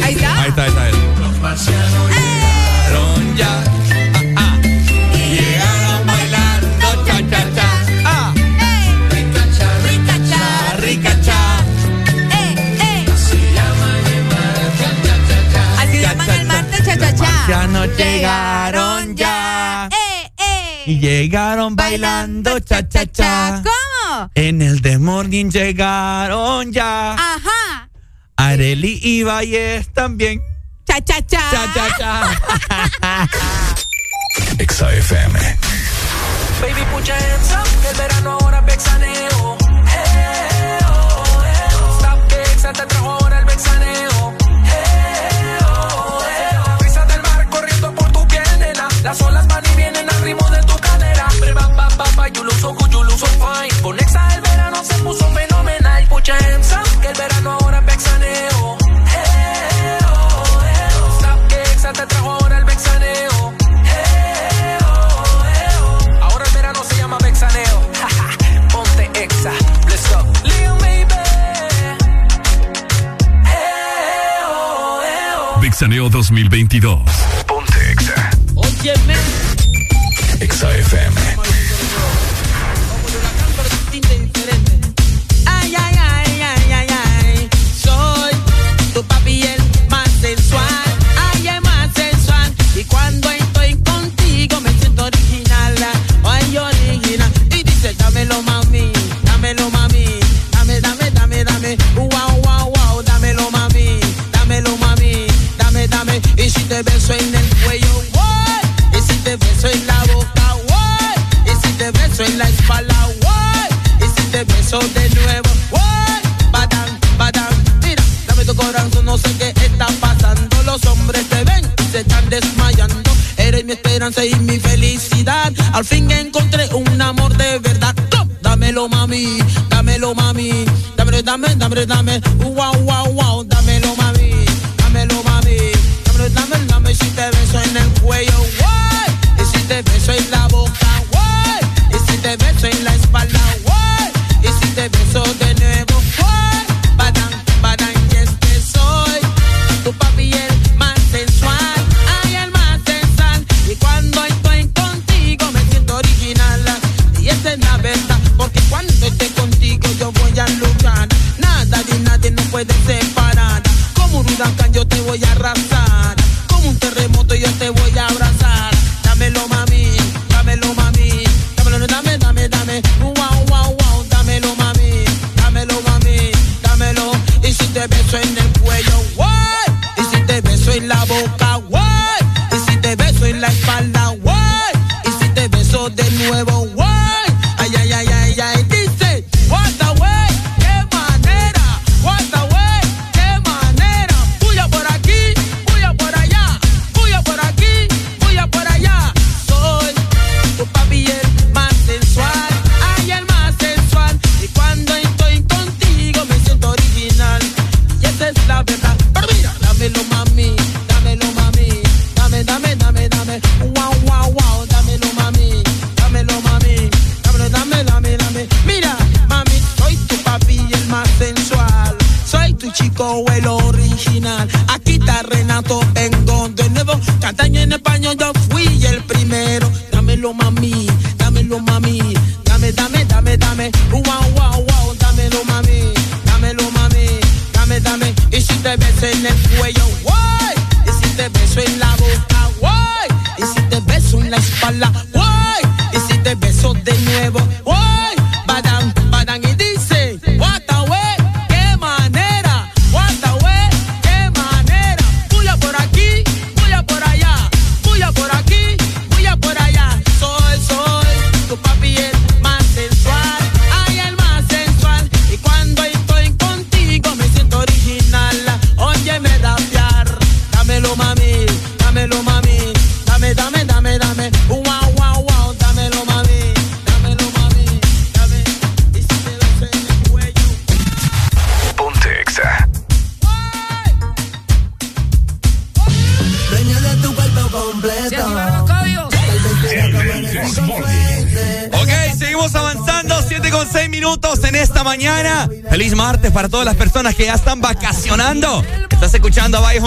Ahí está. Ahí está, ahí está. ahí está. Llegaron ya. Ah, ah. Y llegaron bailando cha cha cha. Ah. Rica cha, rica cha. Eh, eh. Así llaman al martes cha cha cha. Ya no llegaron ya. Eh, eh. Y llegaron bailando cha cha cha. ¿Cómo? En el The Morning llegaron ya. Ajá. Areli y Valles también. Cha cha cha. Cha cha cha. Exa FM. Baby, put your hands up, que el verano ahora es vexaneo. Eh, oh, eh, oh. Stop Bexa te trajo ahora el vexaneo. Eh, oh, eh, oh. Brisa del mar corriendo por tu piel, nena. Las olas van y vienen al ritmo de tu cadera. Pre, ba, ba, ba, you look so good, you look so fine. Con Exa el verano se puso fenomenal. Vixaneo 2022. Ponte Exa. Óyeme. Exa FM. Ay, ay, ay, ay, ay, ay. Soy tu papi el más sensual. Ay, el más sensual. Y cuando estoy contigo me siento original. Ay, original. Y dice, dámelo, mami. Si te beso en el cuello, what? Y si te beso en la boca, what? Y si te beso en la espalda, what? Y si te beso de nuevo, what? Badán, badán, mira, dame tu corazón, no sé qué está pasando. Los hombres te ven se están desmayando. Eres mi esperanza y mi felicidad. Al fin encontré un amor de verdad. Dámelo, mami, dámelo, mami. Dámelo, dame, dámelo, dame. Wow, wow, wow,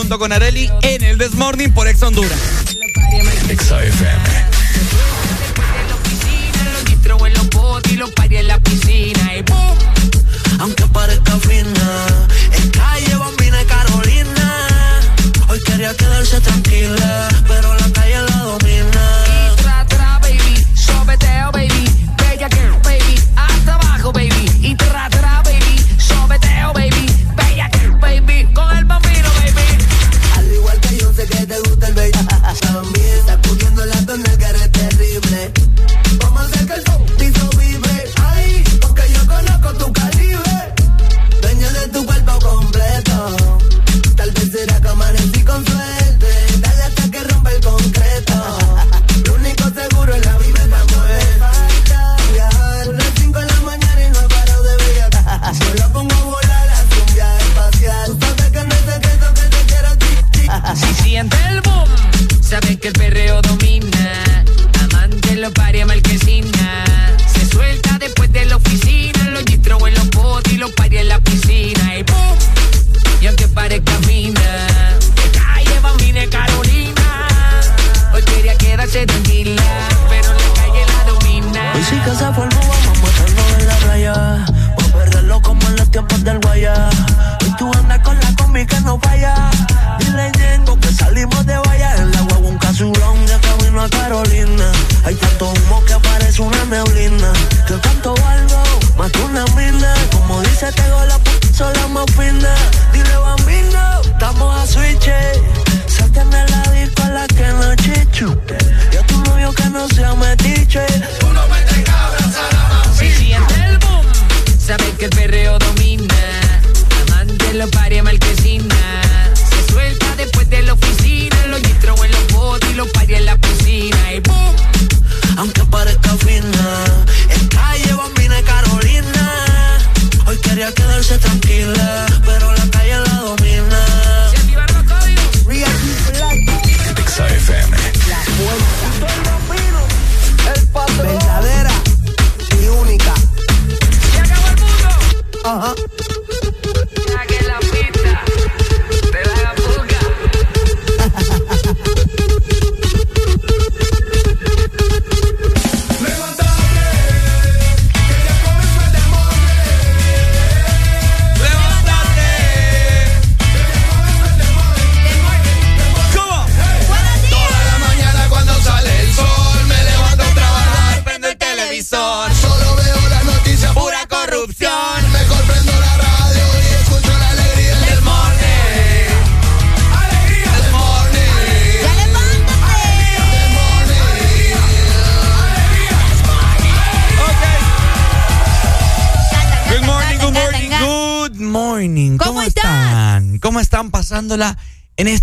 junto con Areli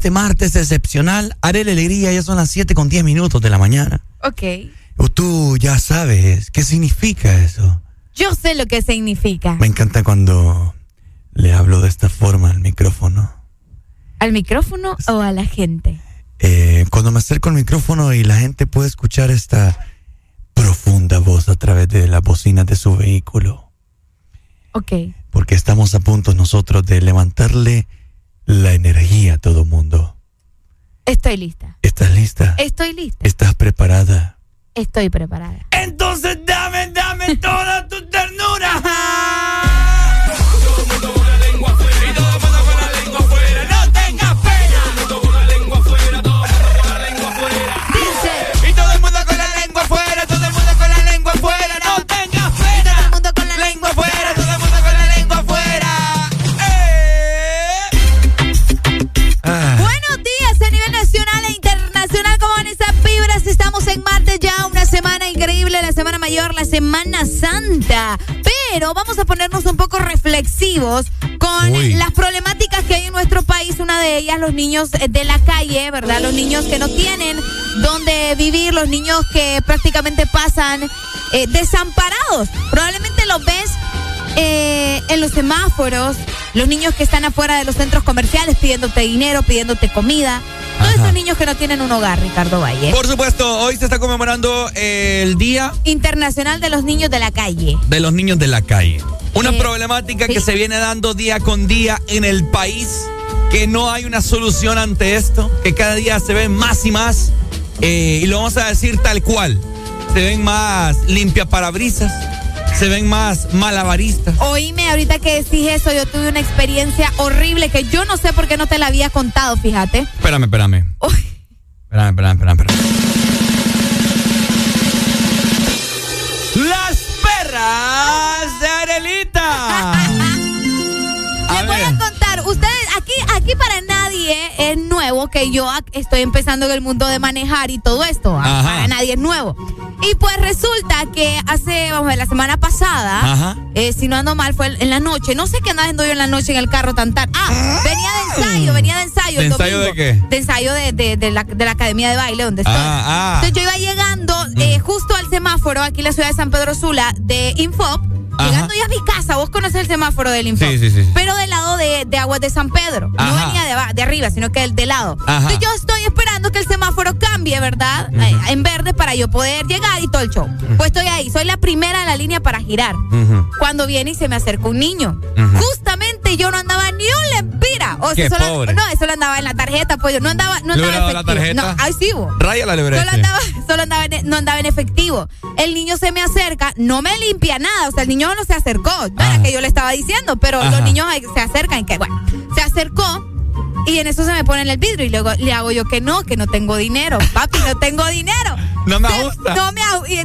este martes excepcional? Haré la alegría, ya son las 7 con 10 minutos de la mañana. Ok. O Tú ya sabes qué significa eso. Yo sé lo que significa. Me encanta cuando le hablo de esta forma al micrófono. ¿Al micrófono o a la gente? Eh, cuando me acerco al micrófono y la gente puede escuchar esta profunda voz a través de las bocinas de su vehículo. Ok. Porque estamos a punto nosotros de levantarle la energía a todo mundo. Estoy lista. ¿Estás lista? Estoy lista. ¿Estás preparada? Estoy preparada. Semana santa. Pero vamos a ponernos un poco reflexivos con Uy. las problemáticas que hay en nuestro país. Una de ellas, los niños de la calle, ¿verdad? Los niños que no tienen dónde vivir, los niños que prácticamente pasan eh, desamparados. Probablemente los ves eh, en los semáforos, los niños que están afuera de los centros comerciales pidiéndote dinero, pidiéndote comida. Todos esos niños que no tienen un hogar, Ricardo Valle. Por supuesto, hoy se está conmemorando el Día Internacional de los Niños de la Calle. de los Niños de la Calle. Una Eh, problemática que se viene dando día con día en el país, que no hay una solución ante esto, que cada día se ven más y más, eh, y lo vamos a decir tal cual, se ven más limpia parabrisas, se ven más malabaristas. Oíme, ahorita que decís eso, yo tuve una experiencia horrible que yo no sé por qué no te la había contado, fíjate. Espérame, espérame. Uy. Espérame, espérame, espérame, espérame. Las perras de Arelita. Les voy a contar, ustedes, aquí, aquí para nadie es nuevo que yo estoy empezando en el mundo de manejar y todo esto. ¿ah? Ajá. Para nadie es nuevo. Y pues resulta que hace, vamos a ver, la semana pasada, Ajá. eh, si no ando mal, fue en la noche. No sé qué andaba haciendo yo en la noche en el carro tan tarde. Ah, venía de ensayo, venía de ensayo. ¿De el ensayo domingo. de qué? De ensayo de, de- de la, de la academia de baile donde estoy. Ah, ah. Entonces yo iba llegando eh, justo al semáforo aquí en la ciudad de San Pedro Sula de Infop. Ajá. Llegando ya a mi casa, vos conoces el semáforo del Infop. Sí, sí, sí. Pero del lado de, de Aguas de San Pedro. No venía de, de arriba, sino que del de lado. Entonces yo estoy cambie, ¿verdad? Eh, En verde para yo poder llegar y todo el show. Pues estoy ahí, soy la primera de la línea para girar. Ujú. Cuando viene y se me acerca un niño. Justamente yo no andaba ni un lempira. O sea, Qué solo- pobre. no, eso lo andaba en la tarjeta, pues yo no andaba, no ¿Le andaba la efectivo. tarjeta? No, ay, sí. Raya la libreta. Solo andaba, solo andaba en, no andaba en efectivo. El niño se me acerca, no me limpia nada, o sea, el niño no se acercó, no era que yo le estaba diciendo, pero Ajá. los niños se acercan, y que bueno, se acercó y en eso se me pone en el vidrio y luego le hago yo que no, que no tengo dinero, papi, no tengo dinero. No me gusta. No me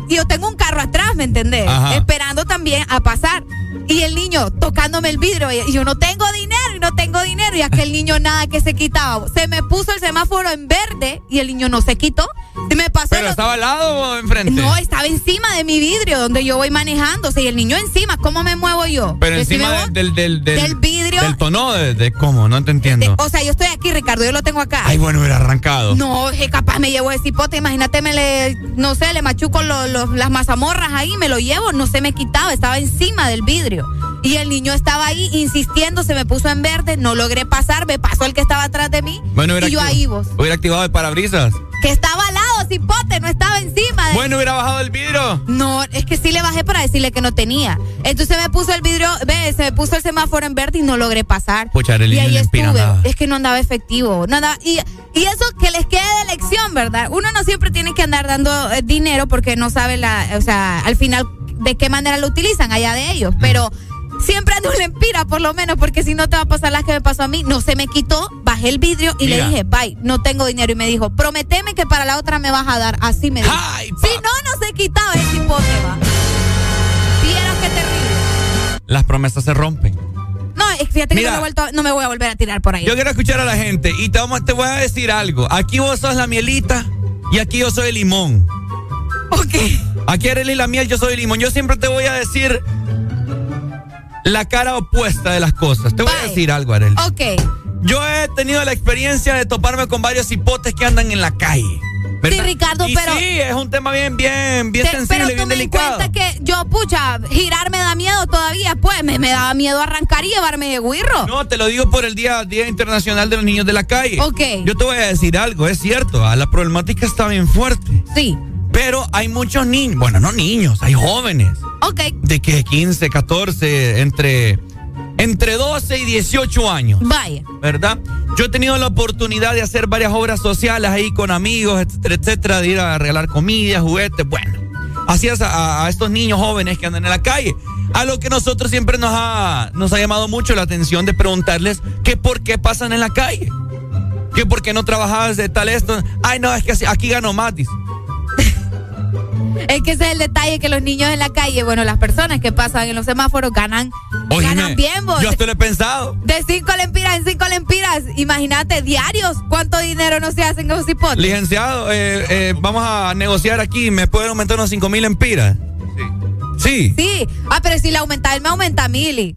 yo tengo un carro atrás, ¿me entendés? Ajá. Esperando también a pasar. Y el niño tocándome el vidrio y yo no tengo dinero y no tengo dinero y aquel niño nada que se quitaba. Se me puso el semáforo en verde y el niño no se quitó. Se me pasó ¿Pero los- estaba al lado o enfrente? no, estaba encima de mi vidrio donde yo voy manejando. O sea, y el niño encima, ¿cómo me muevo yo? Pero Yo encima de- del, del, del, del vidrio. Del tono de, de cómo, no te entiendo. O sea, yo estoy aquí, Ricardo, yo lo tengo acá. Ay, bueno, hubiera arrancado. No, que capaz me llevo ese cipote, imagínate, me le, no sé, le machuco lo- lo- las mazamorras ahí, me lo llevo, no se me quitaba, estaba encima del vidrio. Y el niño estaba ahí insistiendo, se me puso en verde, no logré pasar, me pasó el que estaba atrás de mí. Bueno, y yo ahí vos. Hubiera activado el parabrisas. Que estaba al lado, cipote, no estaba encima de Bueno, hubiera bajado el vidrio. No, es que sí le bajé para decirle que no tenía. Entonces me puso el vidrio, ve, se me puso el semáforo en verde y no logré pasar. Pucha, y Arely, ahí estuve. nada. Es que no andaba efectivo. No andaba, y, y eso que les quede de lección, ¿verdad? Uno no siempre tiene que andar dando eh, dinero porque no sabe la, o sea, al final de qué manera lo utilizan allá de ellos. Pero siempre ando en empira, por lo menos, porque si no te va a pasar las que me pasó a mí. No se me quitó, bajé el vidrio y Mira. le dije, bye, no tengo dinero. Y me dijo, prometeme que para la otra me vas a dar. Así me dijo. Ay, si no, no se quitaba ese hipote, va. Vieras qué terrible. las promesas se rompen. No, fíjate que no, me voy a volver a tirar por ahí. Yo quiero escuchar a la gente y te, te voy a decir algo. Aquí vos sos la mielita y aquí yo soy el limón. Ok. Aquí eres la miel, yo soy el limón. Yo siempre te voy a decir la cara opuesta de las cosas. Te voy a decir algo, Arely. Ok. Yo he tenido la experiencia de toparme con varios hipotes que andan en la calle. Sí, Ricardo, pero. Sí, es un tema bien, bien, bien sensible, bien delicado. cuenta que yo, pucha, girar me da miedo todavía, pues me, me daba miedo arrancar y llevarme de guirro. No, te lo digo por el Día, Día Internacional de los Niños de la Calle. Ok. Yo te voy a decir algo, es cierto, la problemática está bien fuerte. Sí. Pero hay muchos niños, bueno, no niños, hay jóvenes. Ok. De que 15, 14, entre, entre 12 y 18 años. Vaya. ¿Verdad? Yo he tenido la oportunidad de hacer varias obras sociales ahí con amigos, etcétera, etcétera, de ir a regalar comida, juguetes, bueno. Así es a, estos niños jóvenes que andan en la calle. A lo que nosotros siempre nos ha, nos ha llamado mucho la atención de preguntarles que por qué pasan en la calle. Que por qué no trabajabas de tal esto. Ay, no, es que aquí gano más, es que ese es el detalle que los niños en la calle, bueno, las personas que pasan en los semáforos ganan, ganan bien, vos. Yo esto lo he pensado. De cinco lempiras en cinco lempiras, imagínate, diarios, ¿cuánto dinero no se hacen esos hipotes? Licenciado, eh, eh, vamos a negociar aquí, ¿me pueden aumentar unos cinco mil lempiras? Sí. Sí. Sí. Ah, pero si le aumenta él, me aumenta mil.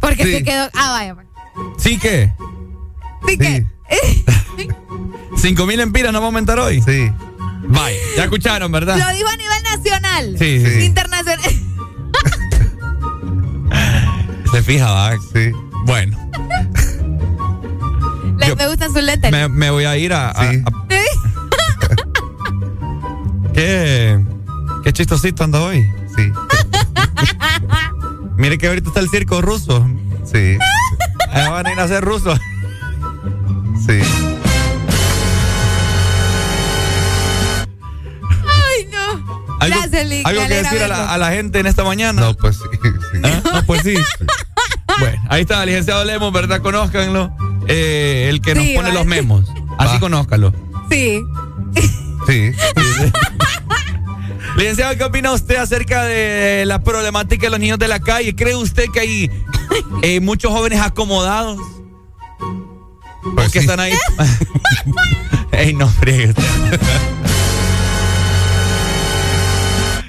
Porque se quedó. Ah, vaya. ¿Sí qué? ¿Sí, qué? ¿Cinco mil empiras no va a aumentar hoy? Sí. Vaya, ya escucharon, ¿verdad? Lo digo a nivel nacional. Sí, sí. Internacional. Se fija, va. Sí. Bueno. me gustan sus lentes. Me, voy a ir a. ¿Qué? ¿Qué chistosito anda hoy? Sí. Mire que ahorita está el circo ruso. Sí. Ahí van a ir a hacer ruso. Sí. ¿Algo, que decir a la, gente en esta mañana? No, pues sí. ¿Ah? No, pues sí. bueno, ahí está, licenciado Lemos, ¿verdad? Conózcanlo. Eh, el que nos pone los memos. Así conózcalo. Sí. Sí. Licenciado, ¿qué opina usted acerca de la problemática de los niños de la calle? ¿Cree usted que hay eh, muchos jóvenes acomodados? Pues que están ahí. Ey, no friegues.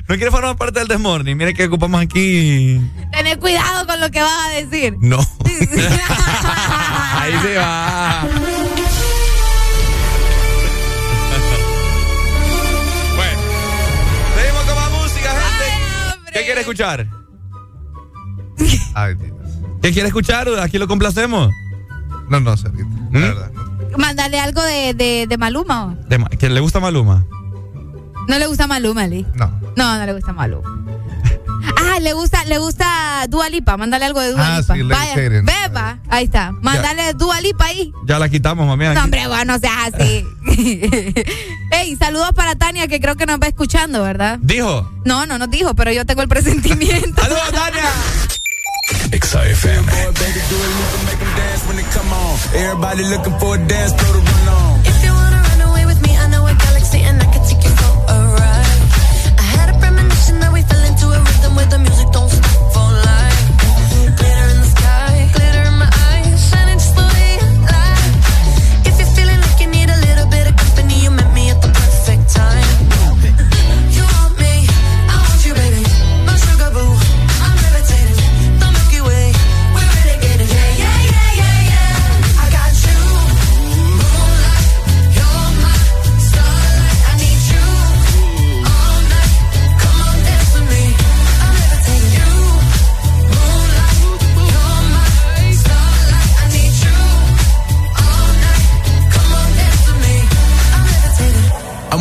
No quiere formar parte del desmorning. Mire que ocupamos aquí. Tener cuidado con lo que vas a decir. No. Ahí se va. bueno. Seguimos con más música, gente. ¿Qué quiere escuchar? Ay, Dios. ¿Qué quiere escuchar? Aquí lo complacemos. No, no, Cerrito. La ¿Mm? verdad. Mándale algo de, de, de Maluma. De, ¿Que le gusta Maluma? No le gusta Maluma, Lee. No. No, no le gusta Maluma. Ah, le gusta, le gusta Dua Lipa. Mándale algo de Dua Ah, Lipa. sí, Vaya, beba. Ahí está. Mándale Dua Lipa ahí. Ya la quitamos, mami. aquí. No, hombre, bueno, no seas así. Ey, saludos para Tania, que creo que nos va escuchando, ¿verdad? ¿Dijo? No, no nos dijo, pero yo tengo el presentimiento. ¡Saludos, Tania! XFM. The music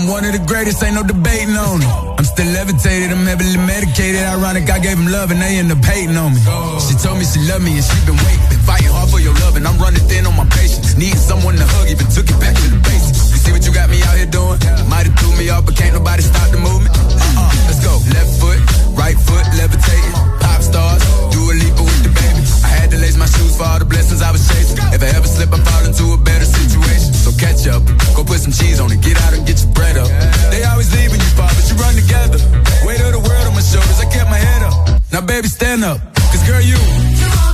One of the greatest, ain't no debating on it. I'm still levitated, I'm heavily medicated. Ironic, I gave him love and they end up hating on me. She told me she loved me and she been waiting. Been fighting hard for your love and I'm running thin on my patience. Needing someone to hug, even took it back to the basics. You see what you got me out here doing? Might have threw me off, but can't nobody stop the movement. Uh-uh, let's go. Left foot, right foot, levitating. Pop stars, do a leap with the baby. I had to lace my shoes for all the blessings I was chasing. If I ever slip, I fall into a better ketchup. Go put some cheese on it, get out and get your bread up. They always leaving you, far, but you run together. Weight of the world on my shoulders, I kept my head up. Now, baby, stand up, cause girl, you.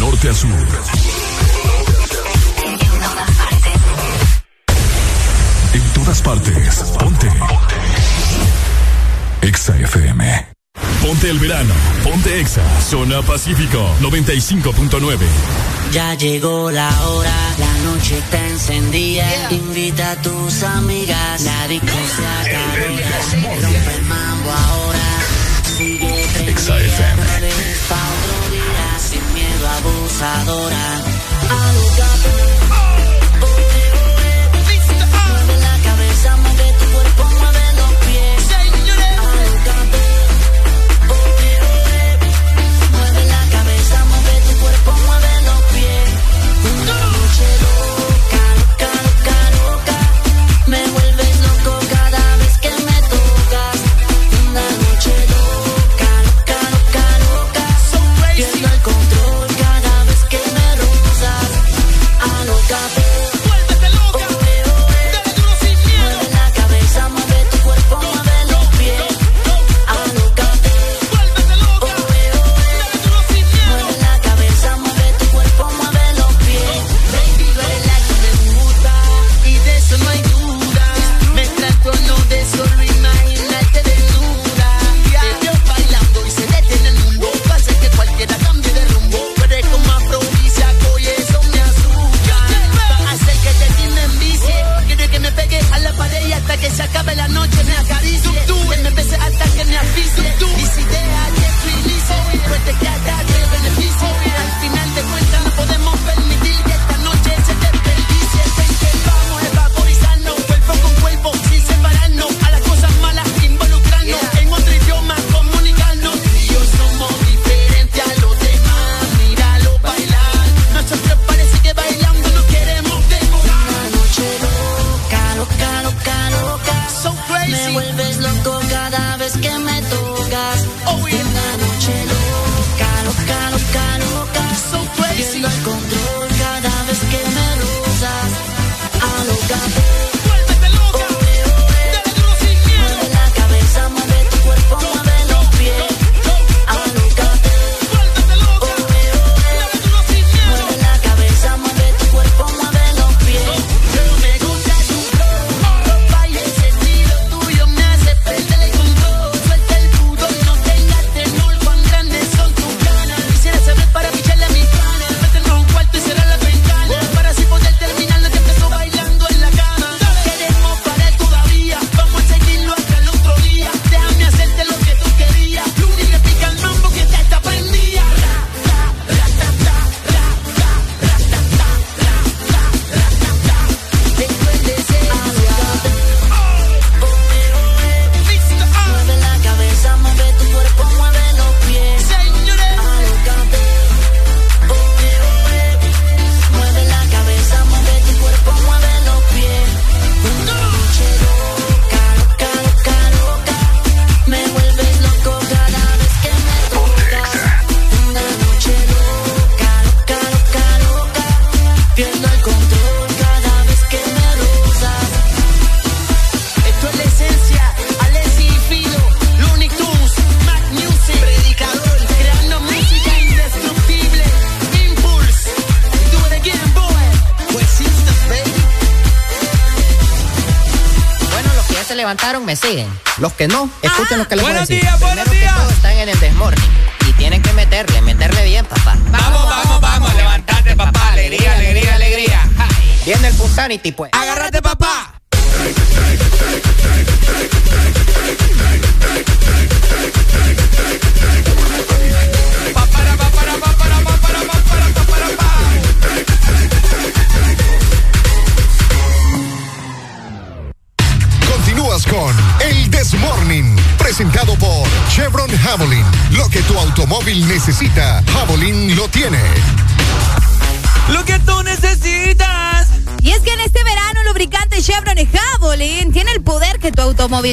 norte a sur. En todas partes. Ponte. Exa FM. Ponte el verano. Ponte Exa. Zona Pacífico 95.9. Ya llegó la hora, la noche está encendida. Invita a tus amigas, la disco se acabó. Rompe abusadora. Algo que Los que no,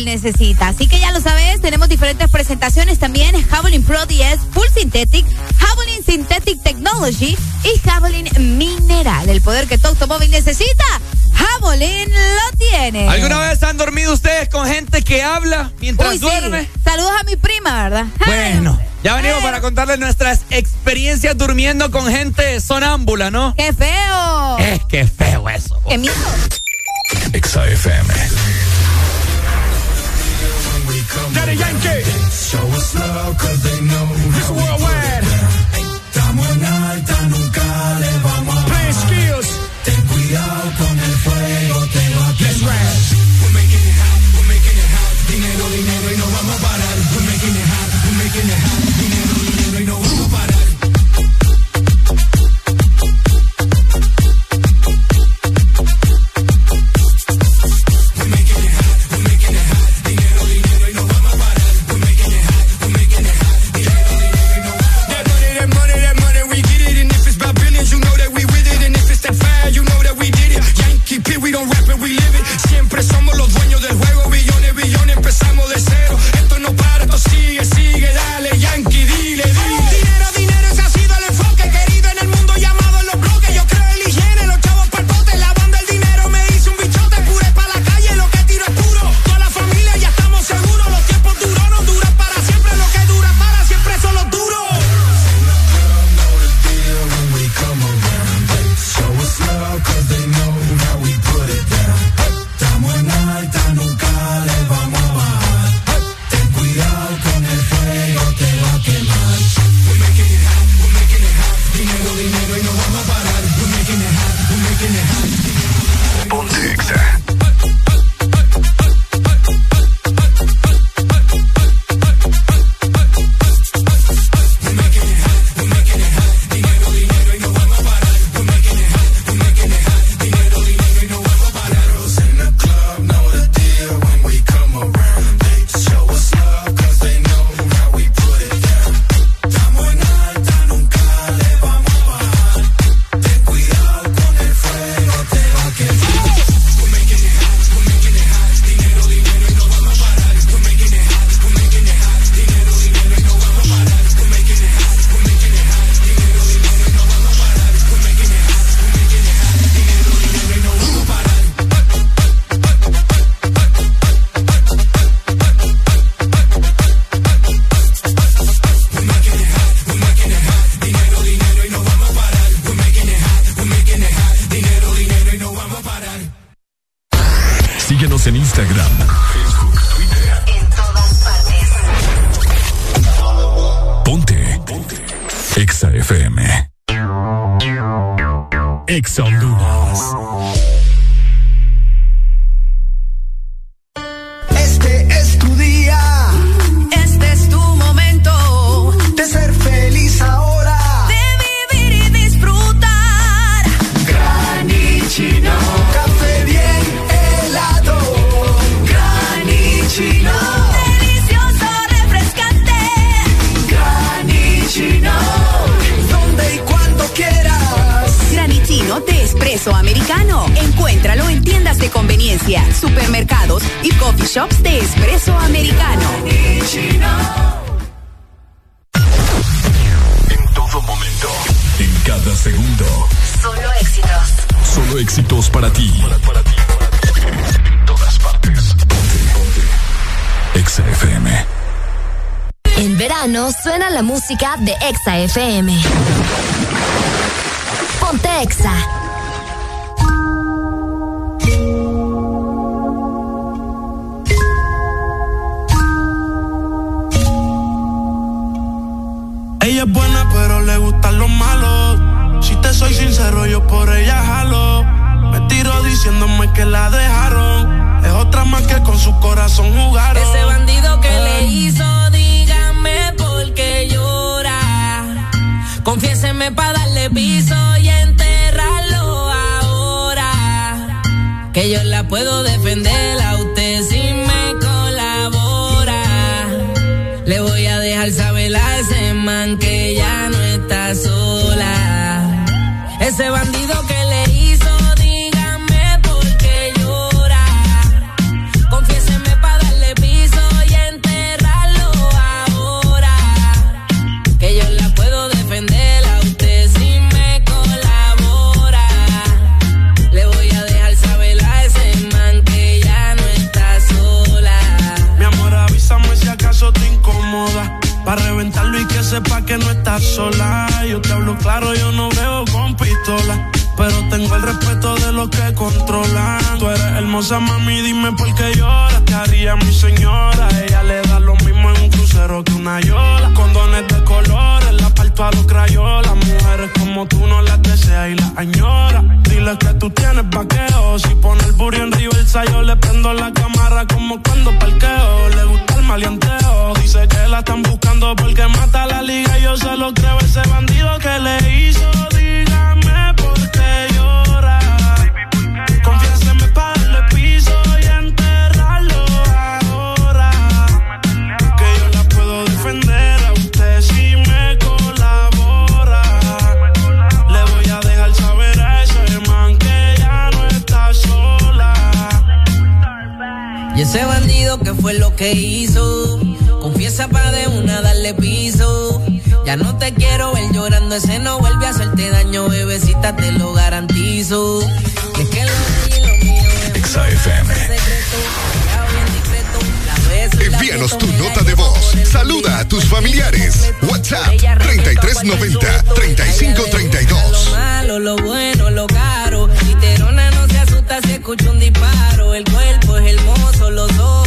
necesita. Así que ya lo sabes, tenemos diferentes presentaciones también. Javelin Pro 10 Full Synthetic, Javelin Synthetic Technology y Javelin Mineral. El poder que tu automóvil necesita, Javelin lo tiene. ¿Alguna vez han dormido ustedes con gente que habla mientras Uy, duerme? Saludos a mi prima, ¿verdad? Bueno. Ya venimos para contarles nuestras experiencias durmiendo con gente sonámbula, ¿no? ¡Qué feo! Es que feo eso. ¡Qué miedo! XFM. Daddy Yankee. Show us love, cause they know. This worldwide. Hermosa, mami, dime por qué lloras. ¿Qué haría mi señora? Ella le da lo mismo en un crucero que una yola. Condones de colores, la parto a los crayolas. Mujeres como tú no las deseas y las añora. Dile que tú tienes vaqueo. Si pone el burro en reversa, yo le prendo la cámara como cuando parqueo. Le gusta el maleanteo. Dice que la están buscando porque mata la liga. Yo se lo creo, ese bandido que le hizo. Que hizo. Confiesa pa' de una darle piso. Ya no te quiero ver llorando, ese no vuelve a hacerte daño, bebecita, te lo garantizo. Y es que lo y lo mío es las Envíanos tu nota de voz. Saluda a tus familiares. WhatsApp Ella respetó cuando el 3390 sujeto, ella le gusta 3532. Lo malo, lo bueno, lo caro. Literona no se asusta si escucha un disparo. El cuerpo es hermoso, los ojos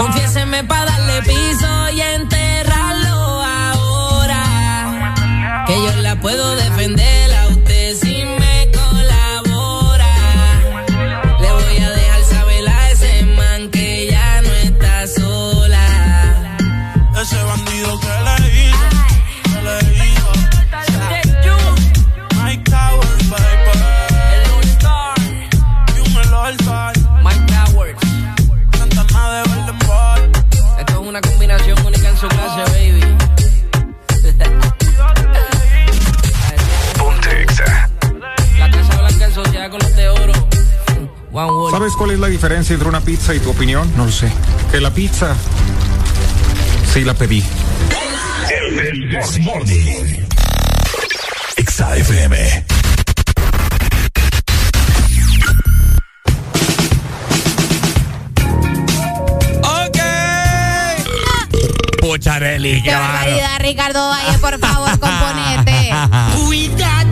Confiéseme para darle piso y enterrarlo ahora. Que yo la puedo defender ¿Sabes cuál es la diferencia entre una pizza y tu opinión? No lo sé. Que la pizza sí la pedí. El This Morning. Exa FM. Ok. Pucharelli, Qué barbaridad, Ricardo Valle, por favor, componete. ¡Cuidadito!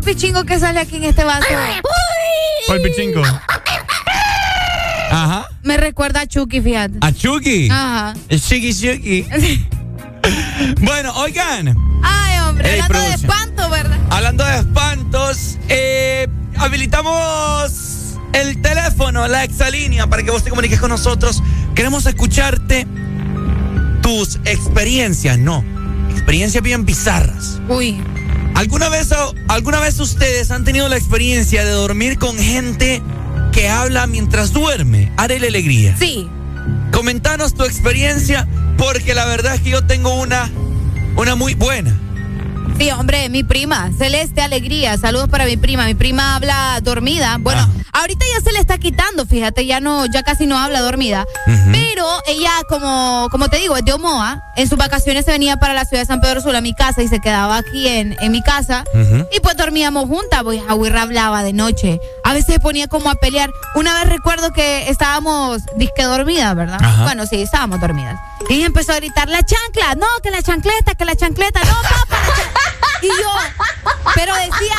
Pichingo que sale aquí en este vaso. ¿Cuál pichingo? Ajá. Me recuerda a Chucky, fíjate. A Chucky. Ajá. Chucky, Chucky. bueno, oigan. Ay, hombre, Ey, hablando de espanto, ¿verdad? Hablando de espantos, eh, habilitamos el teléfono, la exalínea, para que vos te comuniques con nosotros. Queremos escucharte tus experiencias, no, experiencias bien bizarras. Uy. ¿Alguna vez, ¿Alguna vez ustedes han tenido la experiencia de dormir con gente que habla mientras duerme? Haré la alegría. Sí. Comentanos tu experiencia, porque la verdad es que yo tengo una, una muy buena. Sí, hombre, mi prima, Celeste Alegría. Saludos para mi prima. Mi prima habla dormida. Bueno, Ahorita ya se le está quitando, fíjate, ya no, ya casi no habla dormida. Pero ella, como, como te digo, es de Omoa. En sus vacaciones se venía para la ciudad de San Pedro Sula, a mi casa, y se quedaba aquí en, en mi casa. Y pues dormíamos juntas, pues Agüirra hablaba de noche. A veces se ponía como a pelear. Una vez recuerdo que estábamos disque dormidas, ¿verdad? Bueno, sí, estábamos dormidas. Y ella empezó a gritar, la chancla, no, que la chancleta, que la chancleta, no, papá. Y yo, pero decía,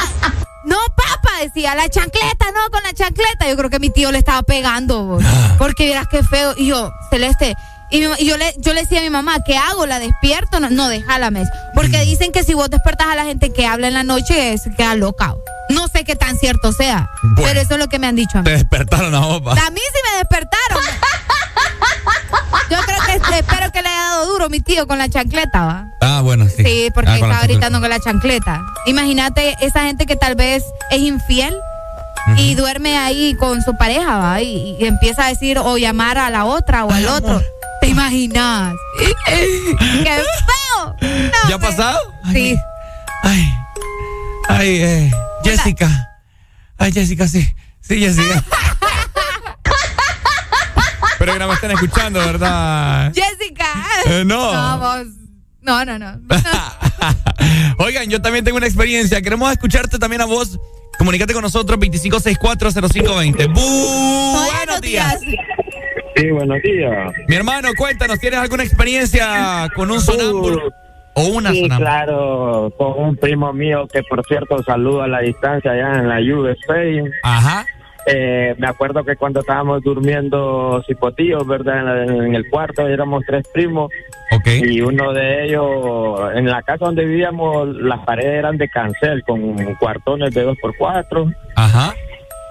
no, papá, decía, la chancleta, no, con la chancleta. Yo creo que mi tío le estaba pegando, Ah. porque verás qué feo. Y yo, Celeste, y, mi- y yo, le, yo le decía a mi mamá, ¿qué hago? ¿La despierto? No, no déjala, mes. Porque Mm. dicen que si vos despertas a la gente que habla en la noche, se queda loca. No sé qué tan cierto sea, Bueno. pero eso es lo que me han dicho a mí. Te despertaron a vos. A mí sí me despertaron. Yo creo que espero que le haya dado duro mi tío con la chancleta, ¿va? Ah, bueno, sí. Sí, porque Ah, estaba gritando con la chancleta. Imagínate esa gente que tal vez es infiel y duerme ahí con su pareja, ¿va? Y, y empieza a decir o llamar a la otra o al otro. ¿Te imaginas? ¡Qué feo! No, ¿Ya ha pasado? Sí. Ay, ay, eh, Jessica. Ay, Jessica, sí. Sí, Jessica. Pero que no me están escuchando, ¿verdad? Jessica. Eh, no. No, vos- No, no, no. Oigan, yo también tengo una experiencia. Queremos escucharte también a vos. Comunícate con nosotros 25640520. Bu- Buenos días. Sí, buenos días. Mi hermano, cuéntanos, ¿tienes alguna experiencia con un sonámbulo? O una sí, sonámbula. claro, con un primo mío que por cierto saludo a la distancia allá en la USA. Ajá. Eh, me acuerdo que cuando estábamos durmiendo cipotillos, ¿verdad? En, en el cuarto éramos tres primos. Y uno de ellos, en la casa donde vivíamos, las paredes eran de cancel con cuartones de dos por cuatro. Ajá.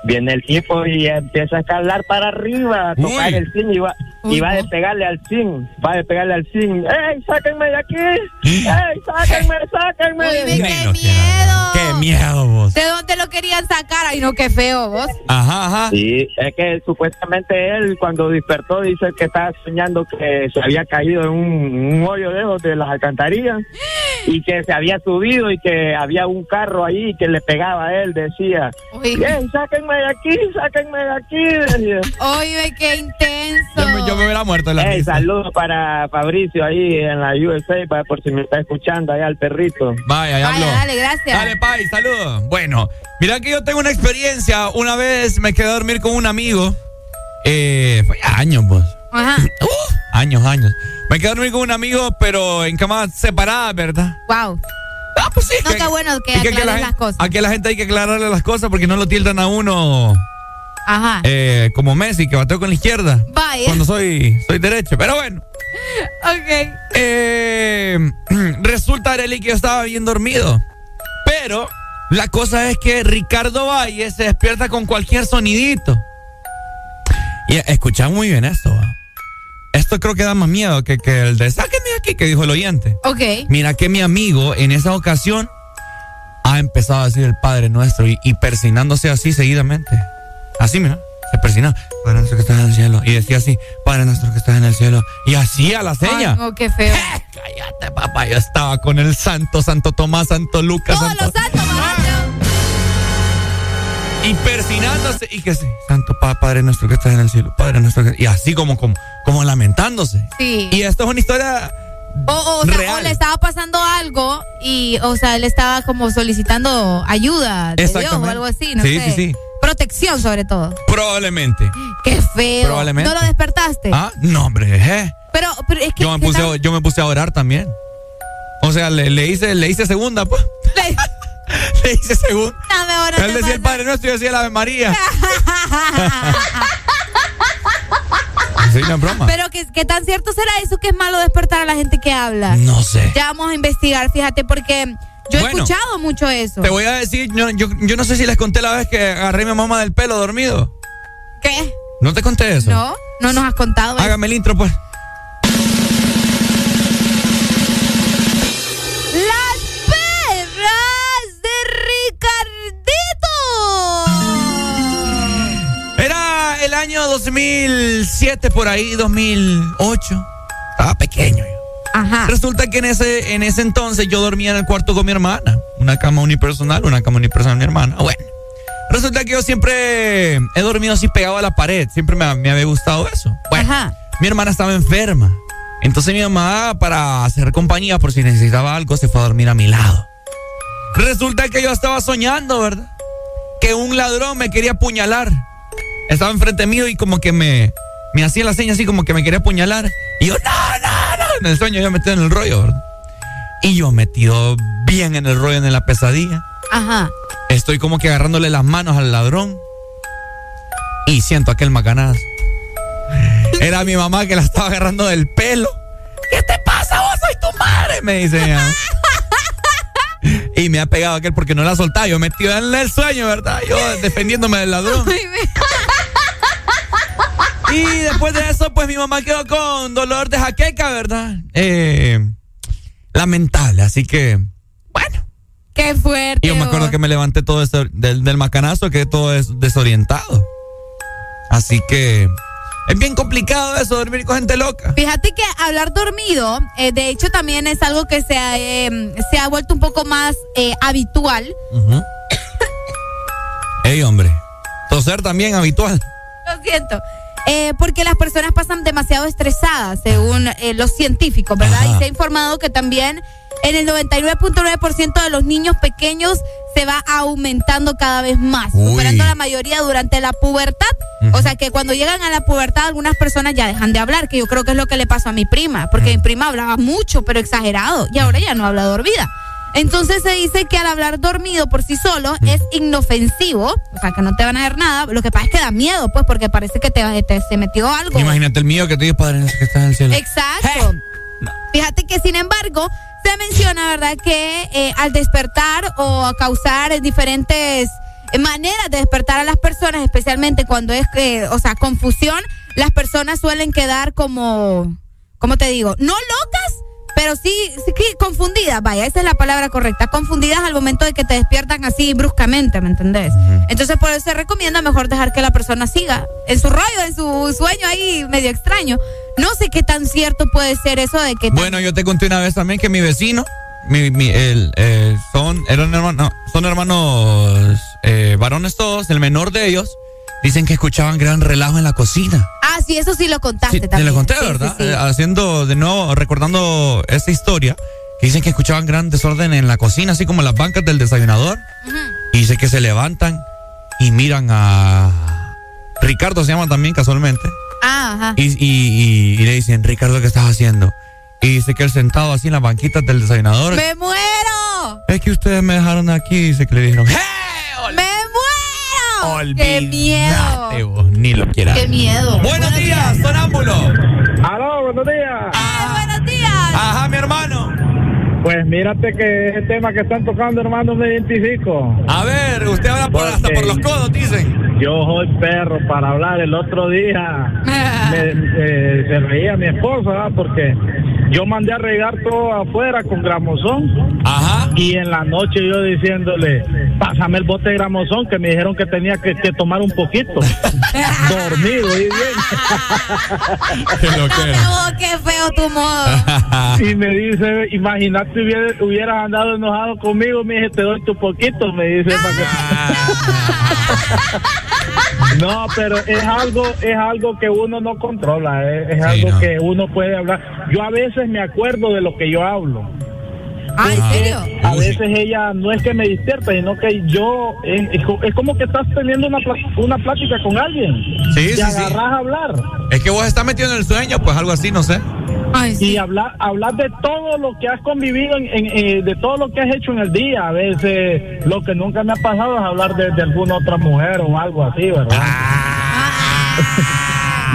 Viene el tipo y empieza a escalar para arriba, a tocar Uy. el zinc y va, y va de pegarle al zinc, va de pegarle al zinc. ¡Ey, sáquenme de aquí! ¡Ey, sáquenme, sáquenme! Uy, qué miedo. Qué miedo vos. ¿De dónde lo querían sacar? Ay, no, qué feo, vos. Ajá, ajá. Sí, es que supuestamente él cuando despertó dice que estaba soñando que se había caído en un, un hoyo de esos de las alcantarillas y que se había subido y que había un carro ahí que le pegaba a él, decía, "Ey, sáquenme de aquí, sáquenme de aquí! decía. Oye, qué intenso. Yo me, yo me hubiera muerto en la Ey, risa. saludos para Fabricio ahí en la USA, para por si me está escuchando allá al perrito. Vaya, ya habló. dale, gracias. Dale, Pai, saludos. Bueno, mira que yo tengo una experiencia. Una vez me quedé a dormir con un amigo. Eh, fue años, vos. Ajá. Años, años. Me quedé a dormir con un amigo, pero en camas separadas, ¿verdad? Wow. Ah, pues sí. No, qué bueno que que- que aclares la las cosas. Aquí a la gente hay que aclararle las cosas porque no lo tildan a uno Ajá. eh, como Messi, que bateo con la izquierda. Vaya. Cuando soy, soy derecho. Pero bueno. Ok. Eh, resulta, Arely, que yo estaba bien dormido. Pero la cosa es que Ricardo Valle se despierta con cualquier sonidito. Y escucha muy bien esto. va. Esto creo que da más miedo que, que el de sáquenme aquí que dijo el oyente. Ok. Mira que mi amigo en esa ocasión ha empezado a decir el Padre Nuestro y, y persinándose así seguidamente. Así, mira, se persinaba. Padre Nuestro que estás en el cielo. Y decía así, Padre Nuestro que estás en el cielo. Y hacía la seña. No, qué feo. Cállate, papá. Yo estaba con el Santo, Santo Tomás, Santo Lucas. Todos Santo... los santos. Y persinándose. Y que sí, Santo Pa- Padre Nuestro que estás en el cielo. Padre Nuestro que... Y así como, como, como lamentándose. Sí. Y esto es una historia O, o, o sea, o le estaba pasando algo y, o sea, él estaba como solicitando ayuda de Dios o algo así, no Sí, sé. sí, sí. Protección sobre todo. probablemente. Qué feo. Probablemente. ¿No lo despertaste? Ah, no, hombre. eh. Pero, pero es que... Yo me, ¿qué puse, yo me puse a orar también. O sea, le, le hice, le hice segunda, pues. Le- segunda. Dame ahora, Él decía el. Padre Nuestro y yo decía el Ave María. Sí, no es broma. Pero ¿qué, qué tan cierto será eso que es malo despertar a la gente que habla? No sé. Ya vamos a investigar, fíjate, porque yo he escuchado mucho eso. Te voy a decir, yo, yo, yo no sé si les conté la vez que agarré a mi mamá del pelo dormido. ¿Qué? ¿No te conté eso? No, no nos has contado. eso. Hágame el intro, pues. 2007 por ahí, 2008. Estaba pequeño yo. Ajá. Resulta que en ese, en ese entonces yo dormía en el cuarto con mi hermana. Una cama unipersonal, una cama unipersonal mi hermana. Bueno. Resulta que yo siempre he dormido así pegado a la pared. Siempre me, había gustado eso. Bueno, mi hermana estaba enferma. Entonces mi mamá, para hacer compañía por si necesitaba algo, se fue a dormir a mi lado. Resulta que yo estaba soñando, ¿verdad? Que un ladrón me quería apuñalar. Estaba enfrente mío y como que me, me hacía la seña así como que me quería apuñalar. Y yo, no, no, no. En el sueño yo metido en el rollo, ¿verdad? Y yo metido bien en el rollo, en la pesadilla. Ajá. Estoy como que agarrándole las manos al ladrón. Y siento aquel macanazo. Era mi mamá que la estaba agarrando del pelo. ¿Qué te pasa vos? Soy tu madre, me dice ella. Y me ha pegado aquel porque no la soltaba. Yo metido en el sueño, ¿verdad? Yo defendiéndome del ladrón. Y después de eso, pues mi mamá quedó con dolor de jaqueca, ¿verdad? Eh, lamentable, así que, bueno. Qué fuerte. Y yo me acuerdo que me levanté todo eso del, del macanazo, quedé todo desorientado. Así que es bien complicado eso, dormir con gente loca. Fíjate que hablar dormido, eh, de hecho, también es algo que se ha, em, se ha vuelto un poco más eh, habitual. Ey, hombre. Toser también habitual. Lo siento. Eh, porque las personas pasan demasiado estresadas, según eh, los científicos, ¿verdad? Y se ha informado que también en el 99.9% de los niños pequeños se va aumentando cada vez más, superando la mayoría durante la pubertad. O sea que cuando llegan a la pubertad algunas personas ya dejan de hablar, que yo creo que es lo que le pasó a mi prima, porque mi prima hablaba mucho, pero exagerado, y ahora ya no habla dormida. Entonces se dice que al hablar dormido por sí solo es inofensivo, o sea, que no te van a ver nada. Lo que pasa es que da miedo, pues, porque parece que te, se metió algo. Imagínate el mío que te dijo padre que está en el cielo. Exacto. Fíjate que, sin embargo, se menciona, ¿verdad?, que eh, al despertar o a causar diferentes maneras de despertar a las personas, especialmente cuando es, eh, o sea, confusión, las personas suelen quedar como, ¿cómo te digo? No locas, pero sí, sí confundidas, vaya, esa es la palabra correcta, confundidas al momento de que te despiertan así bruscamente, ¿me entendés? Entonces por eso se recomienda mejor dejar que la persona siga en su rollo, en su sueño ahí medio extraño. No sé qué tan cierto puede ser eso de que... Bueno, yo te conté una vez también que mi vecino, mi, mi, el, eh, son, eran hermanos, son hermanos eh, varones todos, el menor de ellos, dicen que escuchaban gran relajo en la cocina. Ah, sí, eso sí lo contaste también. Te lo conté, ¿verdad? Eh, haciendo de nuevo, recordando esa historia, que dicen que escuchaban gran desorden en la cocina, así como en las bancas del desayunador. Y dice que se levantan y miran a Ricardo, se llama también casualmente. Ah, ajá. Y, le dicen, Ricardo, ¿qué estás haciendo? Y dice que él sentado así en las banquitas del desayunador. ¡Me muero! Es que ustedes me dejaron aquí, dice que le dijeron, ¡Hey! ¡Me ¡Qué miedo! ni lo quieras. ¡Qué miedo! Buenos días, sonámbulo. Aló, buenos días. Pues mírate que ese tema que están tocando, hermano, me identifico. A ver, usted habla por, hasta por los codos, dicen. Yo soy perro para hablar. El otro día eh, se reía mi esposa, porque yo mandé a regar todo afuera con gramozón. Ajá. Y en la noche yo diciéndole, pásame el bote de gramozón, que me dijeron que tenía que, tomar un poquito. Dormido y bien. qué feo tu modo. y me dice, imagínate hubieras, andado enojado conmigo, me dije, te doy tu poquito, me dice. no, pero es algo, es algo que uno no controla, eh, es, algo que uno puede hablar. Yo a veces me acuerdo de lo que yo hablo. Ah, ¿en serio? A veces ella no es que me despierta, sino que yo. Es, como que estás teniendo una, una plática con alguien. Sí, sí, agarras a hablar. Es que vos estás metido en el sueño, pues algo así, no sé. Y hablar, hablar de todo lo que has convivido, en, eh, de todo lo que has hecho en el día. A veces lo que nunca me ha pasado es hablar de, alguna otra mujer o algo así, ¿verdad? Ah.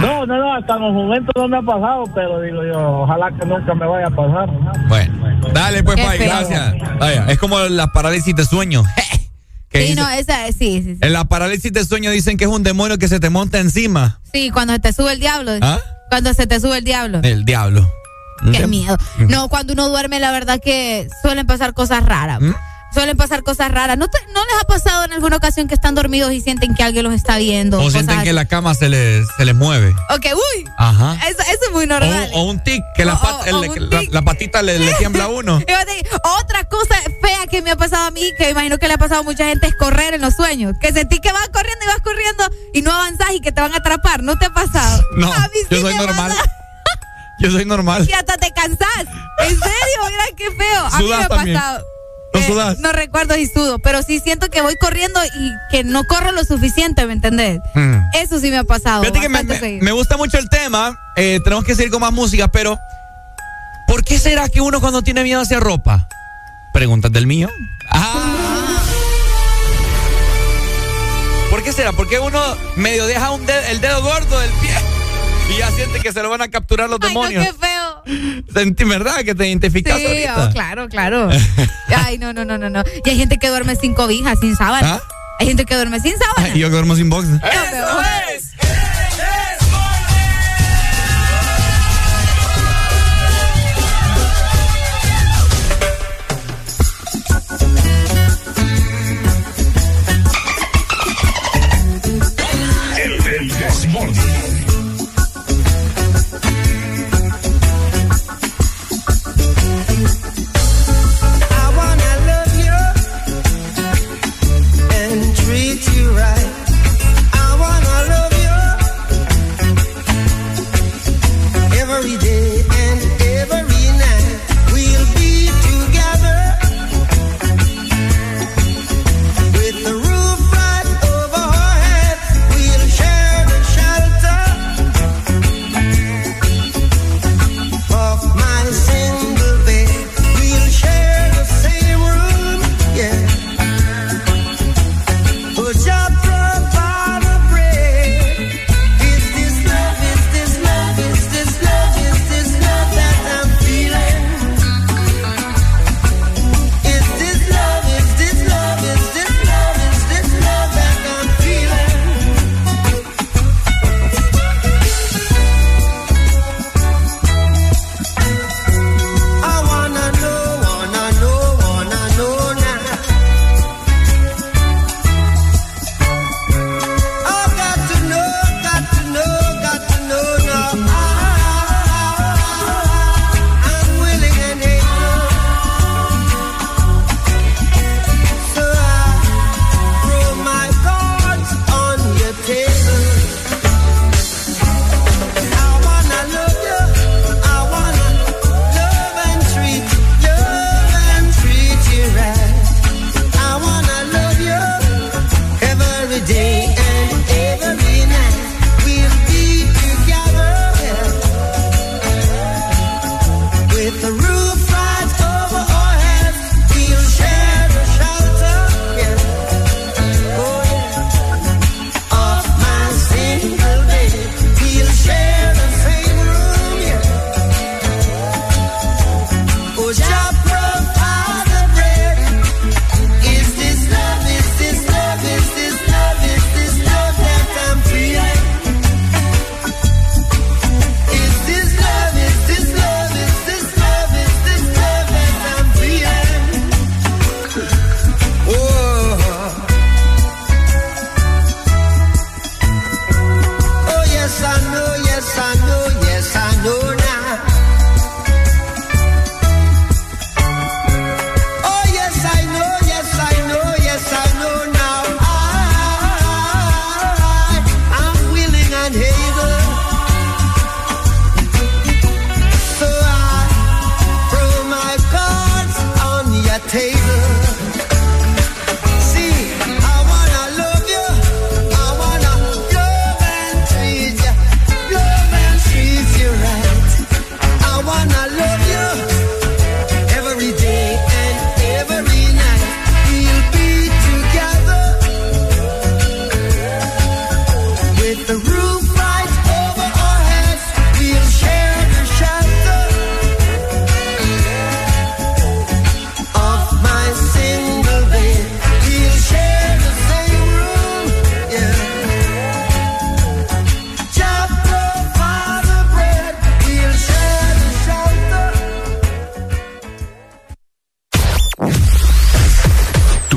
no, no, no, hasta los momentos no me ha pasado, pero digo yo, ojalá que nunca me vaya a pasar. Bueno, dale pues, Pai, gracias. Vaya, es como la parálisis de sueño. Sí, no, esa, sí, sí, En la parálisis de sueño dicen que es un demonio que se te monta encima. Sí, cuando se te sube el diablo. ¿Ah? Cuando se te sube el diablo. El diablo. Qué miedo. No, cuando uno duerme, la verdad que suelen pasar cosas raras. ¿Mm? Suelen pasar cosas raras. ¿No, ¿No les ha pasado en alguna ocasión que están dormidos y sienten que alguien los está viendo? O sienten que la cama se les, se les mueve. Ok, uy. Ajá. Eso, es muy normal. O, un tic, que la, patita le, tiembla a uno. Otra cosa fea que me ha pasado a mí, que imagino que le ha pasado a mucha gente, es correr en los sueños. Que sentí que vas corriendo y vas corriendo y no avanzas y que te van a atrapar. ¿No te ha pasado? No, yo soy normal. Yo soy normal. Y hasta te cansás. En serio, mira qué feo. A mí me ha pasado. ¿No, eh, no recuerdo si sudo, pero sí siento que voy corriendo y que no corro lo suficiente, ¿me entendés? Hmm. Eso sí me ha pasado. Fíjate que me, gusta mucho el tema. Eh, tenemos que seguir con más música, pero ¿por qué será que uno cuando tiene miedo hacia ropa? Preguntas del mío. Ah. ¿Por qué será? Porque uno medio deja un el dedo gordo del pie y ya siente que se lo van a capturar los demonios. qué feo. Sentí, ¿verdad? Que te identificas sí, oh, claro, claro. Ay, no, no, no, no, no. Y hay gente que duerme sin cobija, sin sábana. ¿Ah? Hay gente que duerme sin sábana. Y yo que duermo sin box. ¡Eso es!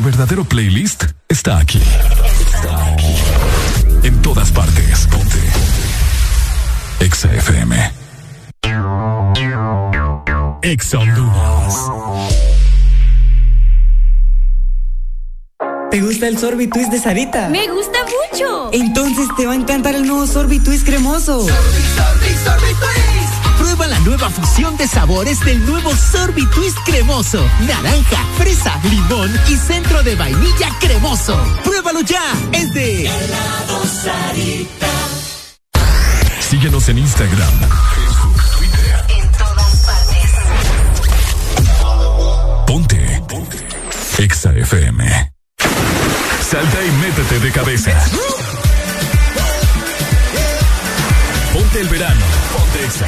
verdadero playlist está aquí. Está aquí. En todas partes. Ponte. Exa FM. Exa ¿Te gusta el sorbitwist de Sarita? Me gusta mucho. Entonces te va a encantar el nuevo sorbitwist cremoso. Sorbi, sorbi, sorbitwist. Prueba la nueva fusión de sabores del nuevo Sorbi Twist cremoso. Naranja, fresa, limón y centro de vainilla cremoso. ¡Pruébalo ya! Es de Helado Sarita. Síguenos en Instagram, Facebook, Twitter. En todas partes. Ponte. Ponte. Exa FM. Salta y métete de cabeza. Ponte el verano. Ponte Exa.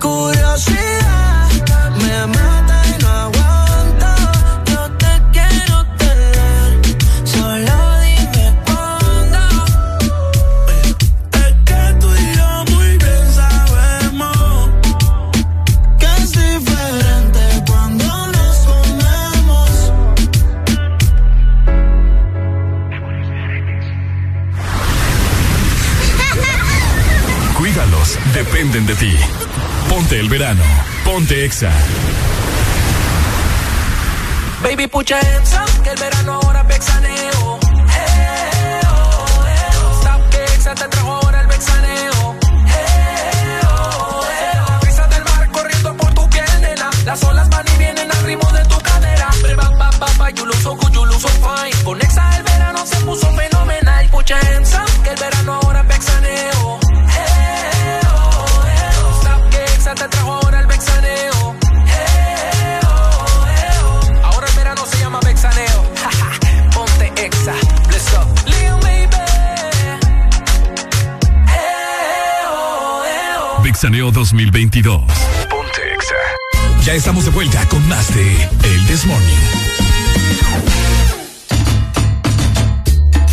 could verano. Ponte Exa. Baby, pucha Exa, que el verano ahora pexaneo. Eh, que Exa te trajo ahora el pexaneo. Eh, del mar corriendo por tu piel. Las olas van y vienen al ritmo de tu cadera. Ba, ba, ba, you look so good, you look fine. Con Exa el verano se puso fenomenal. Pucha Exa. Exaneo 2022. Ponte Exa. Ya estamos de vuelta con más de El This Morning.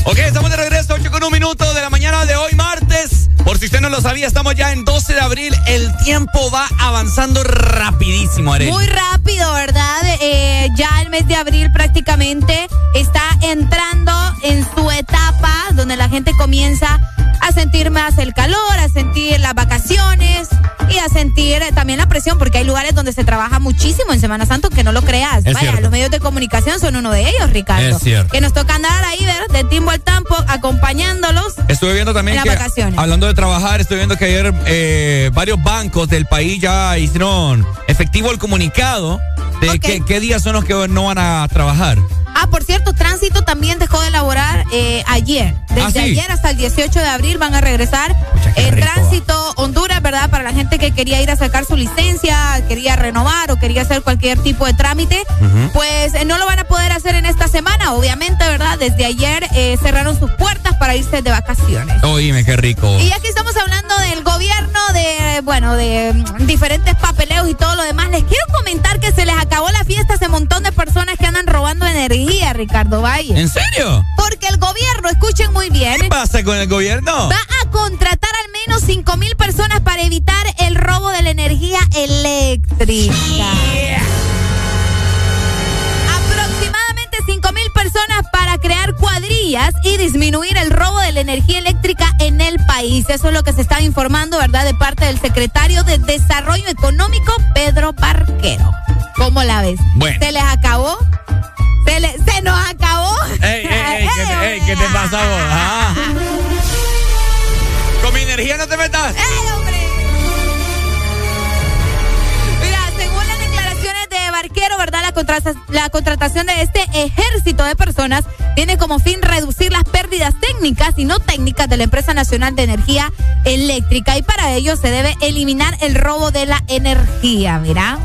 Ok, estamos de regreso, 8 con un minuto de la mañana de hoy, martes. Por si usted no lo sabía, estamos ya en 12 de abril. El tiempo va avanzando rapidísimo, Arely. Muy rápido, ¿verdad? Eh, ya el mes de abril prácticamente está entrando en su etapa donde la gente comienza a sentir más el calor, a sentir las vacaciones y a sentir también la presión, porque hay lugares donde se trabaja muchísimo en Semana Santa, que no lo creas. Es Vaya, cierto. los medios de comunicación son uno de ellos, Ricardo. Es cierto. Que nos toca andar ahí, ver, de timbo al tampo, acompañándolos. Estuve viendo también En que, las vacaciones. hablando de trabajar, estoy viendo que ayer eh, varios bancos del país ya hicieron efectivo el comunicado de qué, qué días son los que no van a trabajar. Ah, por cierto, Tránsito también dejó de elaborar eh, ayer. Desde ¿Ah, sí? ayer hasta el 18 de abril van a regresar eh, rico, Tránsito Honduras, ¿verdad? Para la gente que quería ir a sacar su licencia, quería renovar o quería hacer cualquier tipo de trámite, pues eh, no lo van a poder hacer en esta semana, obviamente, ¿verdad? Desde ayer eh, cerraron sus puertas para irse de vacaciones. Oíme, qué rico. Y ya que estamos hablando del gobierno, de, bueno, de mm, diferentes papeleos y todo lo demás, les quiero comentar que se les acabó la fiesta a ese montón de personas que andan robando energía, Ricardo Valle. ¿En serio? Porque el gobierno, escuchen muy bien, ¿Qué pasa con el gobierno? va a contratar al menos 5 mil personas para evitar el robo de la energía eléctrica. Aproximadamente 5 mil personas para crear cuadrillas y disminuir el robo de la energía eléctrica en el país. Eso es lo que se está informando, ¿verdad? De parte del secretario de Desarrollo Económico, Pedro Barquero. ¿Cómo la ves? Bueno. ¿Se les acabó? ¿Se, le- se nos acabó? Ey, ey, ey, ¿qué, te- ey, ¿qué te pasa vos? Ah. Con mi energía no te metas. ¡Ey, hombre! Mira, según las declaraciones de Barquero, ¿verdad? La, la contratación de este ejército de personas tiene como fin reducir las pérdidas técnicas y no técnicas de la Empresa Nacional de Energía Eléctrica y para ello se debe eliminar el robo de la energía, mira.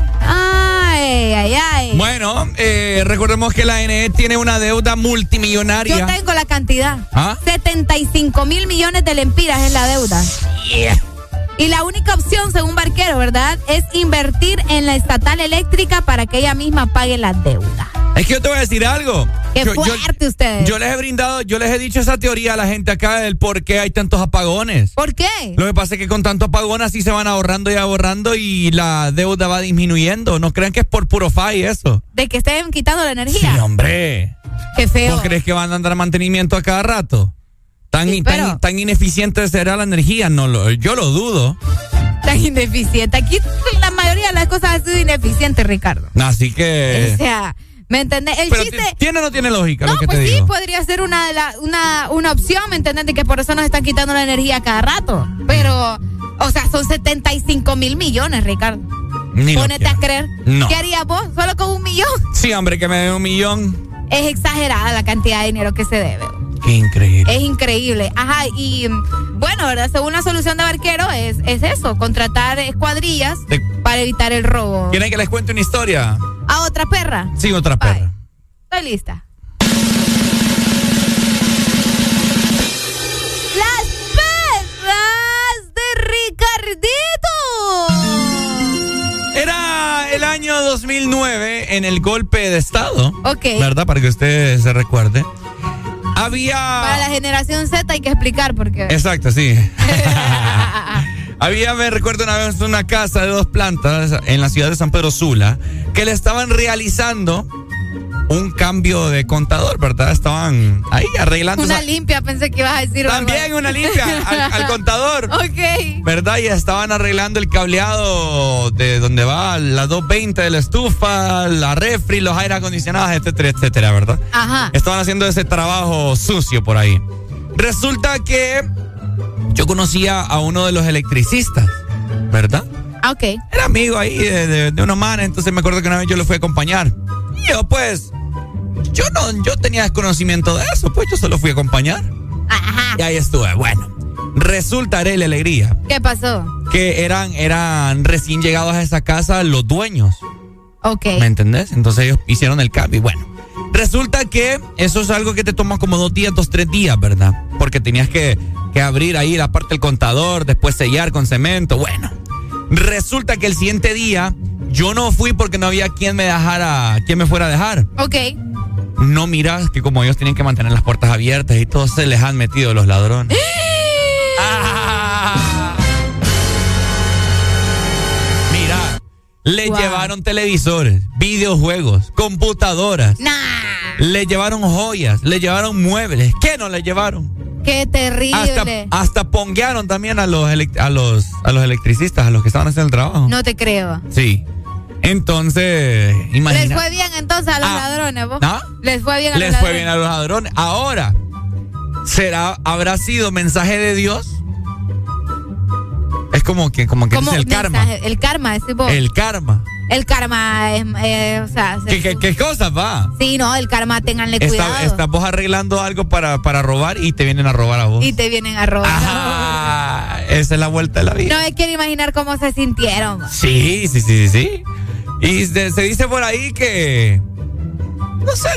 Ay, ay, ay. Bueno, eh, recordemos que la NE tiene una deuda multimillonaria. Yo tengo la cantidad. ¿Ah? 75 mil millones de lempiras es la deuda. Y la única opción, según Barquero, ¿verdad? Es invertir en la estatal eléctrica para que ella misma pague la deuda. Es que yo te voy a decir algo. Qué Yo- yo- fuerte ustedes. Yo les he brindado, yo les he dicho esa teoría a la gente acá del por qué hay tantos apagones. ¿Por qué? Lo que pasa es que con tanto apagón así se van ahorrando y ahorrando y la deuda va disminuyendo. No crean que es por puro FAI eso. De que estén quitando la energía. Sí, hombre. Qué feo. ¿Vos crees que van a dar mantenimiento a cada rato? Tan, Sí, tan- pero- tan ineficiente será la energía, no lo, yo lo dudo. Tan ineficiente. Aquí la mayoría de las cosas han sido ineficientes, Ricardo. Así que. O sea, ¿me entendés? El Pero chiste. ti- ¿Tiene o no tiene lógica No, lo que pues te sí, digo? podría ser una, la- una, una opción, ¿me entiendes? De que por eso nos están quitando la energía cada rato. Pero, o sea, son 75 mil millones, Ricardo. Ni Ponete a creer. No. ¿Qué harías vos? ¿Solo con un millón? Sí, hombre, que me dé un millón. Es exagerada la cantidad de dinero que se debe. Qué increíble. Es increíble. Ajá, y mm, bueno, ¿verdad? Según la solución de Barquero es, es eso, contratar escuadrillas De- para evitar el robo. ¿Quieren que les cuente una historia? ¿A otra perra? Sí, otra perra. Estoy lista. Las perras de Ricardito. Era el año 2009 en el golpe de Estado. Ok. ¿Verdad? Para que usted se recuerde. Había. Para la generación Z hay que explicar porque. Exacto, sí. Había, me recuerdo una vez, una casa de dos plantas en la ciudad de San Pedro Sula que le estaban realizando un cambio de contador, ¿verdad? Estaban ahí arreglando. Una limpia, pensé que ibas a decir. algo. También una limpia al, al contador. Ok. ¿Verdad? Y estaban arreglando el cableado de donde va la 220 de la estufa, la refri, los aire acondicionados, etcétera, etcétera, ¿verdad? Ajá. Estaban haciendo ese trabajo sucio por ahí. Resulta que yo conocía a uno de los electricistas, ¿verdad? Ah, ok. Era amigo ahí de, de- de unos manes, entonces me acuerdo que una vez yo lo fui a acompañar. Y yo, pues, yo no, yo tenía desconocimiento de eso, pues yo solo fui a acompañar. Y ahí estuve. Bueno, resulta, la alegría, ¿Qué pasó? que eran, eran recién llegados a esa casa los dueños. Ok. ¿Me entendés? Entonces ellos hicieron el cambio y bueno. Resulta que eso es algo que te toma como dos días, dos, tres días, ¿verdad? Porque tenías que, que abrir ahí la parte del contador, después sellar con cemento. Bueno, Resulta que el siguiente día yo no fui porque no había quien me dejara, quien me fuera a dejar. Ok. No miras que como ellos tienen que mantener las puertas abiertas y todo, se les han metido los ladrones. le Wow. llevaron televisores, videojuegos, computadoras. Nah, Le llevaron joyas, le llevaron muebles. ¿Qué no le llevaron? qué Hasta, terrible. hasta ponguearon también a los, a, los, a los electricistas, a los que estaban haciendo el trabajo. No te creo. Sí. Entonces, Les imagina. fue bien entonces a los Ah. ladrones, vos. ¿Ah? Les fue bien a Les los fue ladrones. bien a los ladrones. Ahora, ¿será, habrá sido mensaje de Dios? Es como que, como que dice el karma. El karma, decís vos. El karma. El karma es, eh, o sea, se- ¿Qué, qué, qué cosas va? sí, no, el karma, ténganle cuidado. Está, estás vos arreglando algo para, para robar y te vienen a robar a vos. Y te vienen a robar. Ah, esa es la vuelta de la vida. No me quiero imaginar cómo se sintieron. Sí, sí, sí, sí, sí. Y se, se dice por ahí que. No sé.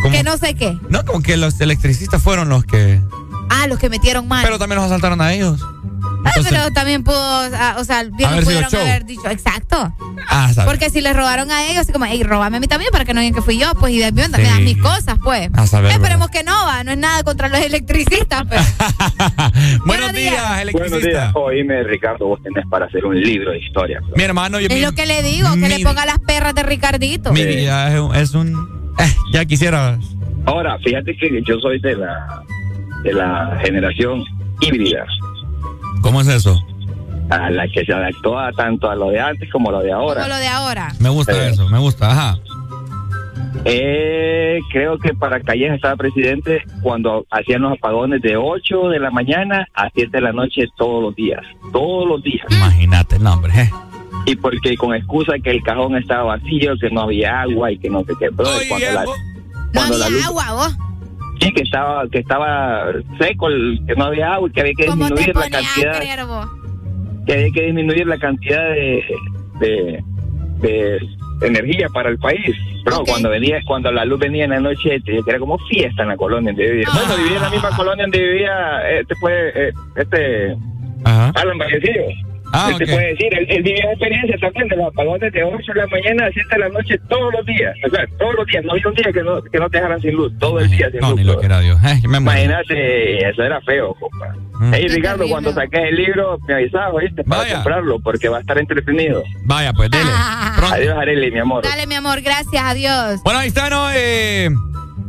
Como- Que no sé qué. No, como que los electricistas fueron los que. Ah, los que metieron mano. Pero también los asaltaron a ellos. Ah, Entonces- pero también pudo, ah, o sea, bien Haber pudieron haber dicho, exacto. Ah. Porque si les robaron a ellos, así como, hey, robame a mí también para que no digan que fui yo, pues, y de, me das Sí. mis cosas, pues. A saber, Esperemos que no, va, no es nada contra los electricistas, pero. Buenos días, Buenos electricista. días. Oíme, Ricardo, vos tenés para hacer un libro de historia. Mi hermano, yo es mi, lo que le digo, que le ponga las perras de Ricardito. mi vida es un. es un- eh, ya quisiera. Ahora, fíjate que yo soy de la de la generación híbrida, ¿Cómo es eso? a la que se adaptó a tanto a lo de antes como a lo de ahora. Como lo de ahora. Me gusta Eh. eso, me gusta, ajá. Eh, creo que para Calleja estaba presidente cuando hacían los apagones de 8 de la mañana a 7 de la noche todos los días. Todos los días. Imagínate el nombre, eh. Y porque con excusa que el cajón estaba vacío, que no había agua y que no sé qué. Pero cuando la, No cuando la había luz- agua, vos. Sí, que estaba, que estaba seco, que no había agua y que había que ¿Cómo te disminuir la cantidad, creer que había que disminuir la cantidad de, de, de energía para el país. Pero cuando venía, cuando la luz venía en la noche, era como fiesta en la colonia donde vivía. Ah. Bueno, vivía en la misma colonia donde vivía, este fue, eh, este, Ajá. Alan Vallecillo. Ah, Él te puede decir, él, él vivió experiencia también de los apagones de 8 de la mañana a 7 de la noche todos los días. O sea, todos los días. No había un día que no, que no te dejaran sin luz. Todo el día sin No, luz. ni lo Dios. Eh, me muero. Imagínate, eso era feo, compa. Mm. Hey, Ricardo, cuando saques el libro, me avisas, ¿oíste? Para Vaya. comprarlo, porque va a estar entretenido. Vaya, pues dele. Ah. Adiós, Arely, mi amor. Dale, mi amor, gracias, adiós. Bueno, ahí está, ¿no? Eh,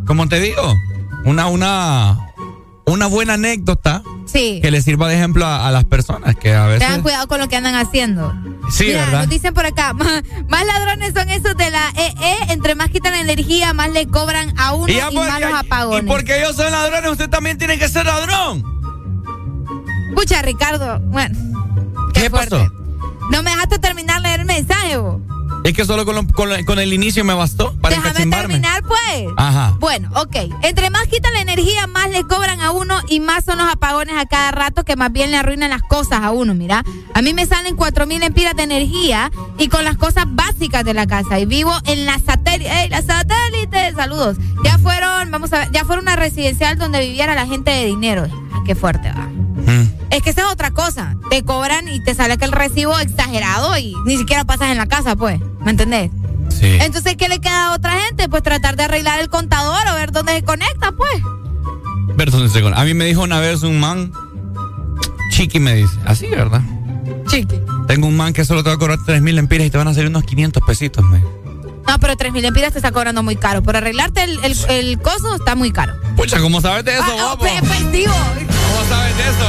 como te digo, una, una, una buena anécdota Sí. que le sirva de ejemplo a, a las personas que a veces. Tengan cuidado con lo que andan haciendo. Sí, Mira, ¿verdad? nos dicen por acá, más, más ladrones son esos de la EE, entre más quitan energía, más le cobran a uno y, ya por- más los y apagones. porque ellos son ladrones, usted también tiene que ser ladrón. Escucha, Ricardo, bueno, qué, ¿Qué pasó? No me dejaste terminar leer el mensaje, vos. Es que solo con, lo- con lo- con el inicio me bastó para Déjame terminar, pues. Ajá. Bueno, ok. Entre más quitan la energía, más le cobran a uno y más son los apagones a cada rato que más bien le arruinan las cosas a uno, mira. A mí me salen 4.000 empiras de energía y con las cosas básicas de la casa. Y vivo en la satélite. ¡Ey, la satélite! Saludos. Ya fueron, vamos a ver, ya fueron una residencial donde viviera la gente de dinero. Ah, qué fuerte va. Es que esa es otra cosa. Te cobran y te sale que el recibo exagerado y ni siquiera pasas en la casa, pues. ¿Me entendés? Sí. Entonces, ¿qué le queda a otra gente? Pues tratar de arreglar el contador o ver dónde se conecta, pues. Ver dónde se A mí me dijo una vez un man, Chiqui me dice, así, ¿verdad? Chiqui. Tengo un man que solo te va a cobrar 3 mil empiras y te van a salir unos 500 pesitos, me. No, pero 3 mil empiras te está cobrando muy caro. Por arreglarte el, el, el coso está muy caro. Pucha, ¿cómo sabes de eso, Ah, guapo? oh, efectivo. ¿Cómo sabes de eso?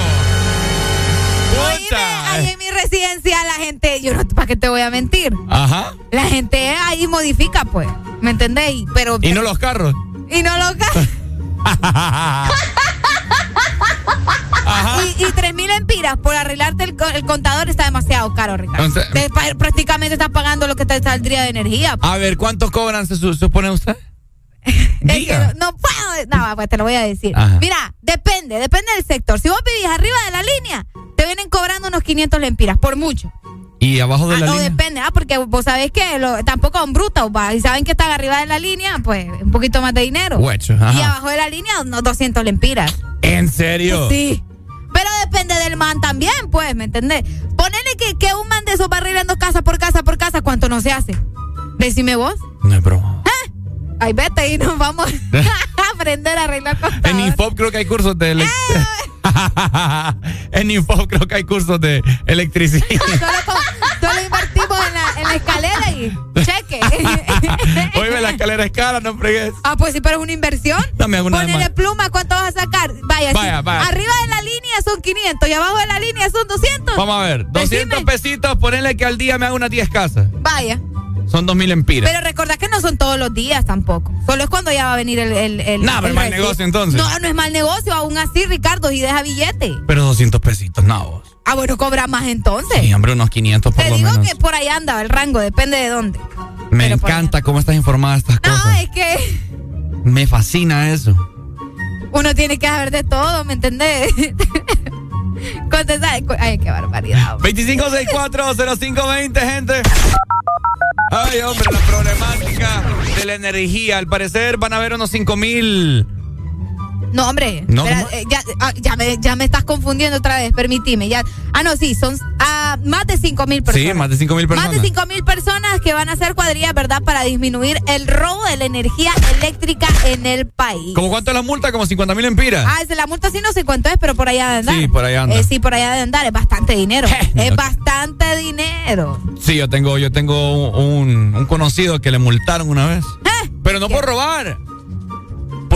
Pucha. ahí en mi residencia la gente, yo no, ¿para qué te voy a mentir? Ajá. La gente ahí modifica, pues. ¿Me entendéis? Pero. Y no los carros. Y no lo Y, y 3 mil empiras por arreglarte el, co- el contador está demasiado caro, Ricardo. Entonces- Te prácticamente estás pagando lo que te saldría de energía. A ver, ¿cuánto cobran, se su- supone usted? Es que Diga. no, no puedo. No, pues te lo voy a decir. Ajá. Mira, depende, depende del sector. Si vos vivís arriba de la línea, te vienen cobrando unos 500 lempiras, por mucho. Y abajo de Ah, la no, línea. depende, ah, porque vos sabés que lo- tampoco son brutos, va. Y saben que están arriba de la línea, pues un poquito más de dinero. Huecho, ajá. Y abajo de la línea, unos 200 lempiras. ¿En serio? Sí. Pero depende del man también, pues, ¿me entendés? Ponele que, que un man de esos va arreglando casa por casa por casa, ¿cuánto no se hace? Decime vos. No es broma. ¿Eh? Ay, vete y nos vamos a aprender a arreglar cosas. En Infop creo que hay cursos de electricidad. en Infop creo que hay cursos de electricidad. solo, invertimos en la, en la, escalera y cheque. Oye, la escalera es cara, no fregues. Ah, pues sí, pero es una inversión. Dame alguna Ponele pluma, ¿cuánto vas a sacar? Vaya, vaya, vaya. Arriba de la línea son 500 y abajo de la línea son 200. Vamos a ver, 200 pesitos, ponele que al día me haga unas 10 casas. Vaya. Son dos mil empiras. Pero recordad que no son todos los días tampoco. Solo es cuando ya va a venir el. el, el no, pero el mal negocio entonces. No, no es mal negocio. Aún así, Ricardo, y deja billete. Pero 200 pesitos, no, vos. Ah, bueno, cobra más entonces. Sí, hombre, unos 500 por Te lo digo menos. que por ahí anda el rango, depende de dónde. Me encanta cómo estás informada de estas cosas. No, es que. Me fascina eso. Uno tiene que saber de todo, ¿me entendés? Contestar. Ay, qué barbaridad. 25640520, gente. Ay, hombre, la problemática de la energía. Al parecer van a haber unos 5 mil. No, hombre. No, espera, eh, ya, ah, ya, me, ya me estás confundiendo otra vez, permitime. Ya. Ah, no, sí, son ah, más de 5 mil personas. Sí, más de 5 mil personas. Más de 5 mil personas que van a hacer cuadrillas, ¿verdad? Para disminuir el robo de la energía eléctrica en el país. ¿Cómo cuánto es la multa? Como 50 mil empiras. Ah, es la multa sí no sé cuánto es, pero por allá de andar. Sí, por allá anda. Eh, sí, por allá de andar. Es bastante dinero. es bastante dinero. Sí, yo tengo, yo tengo un, un conocido que le multaron una vez. ¿Eh? Pero no por robar.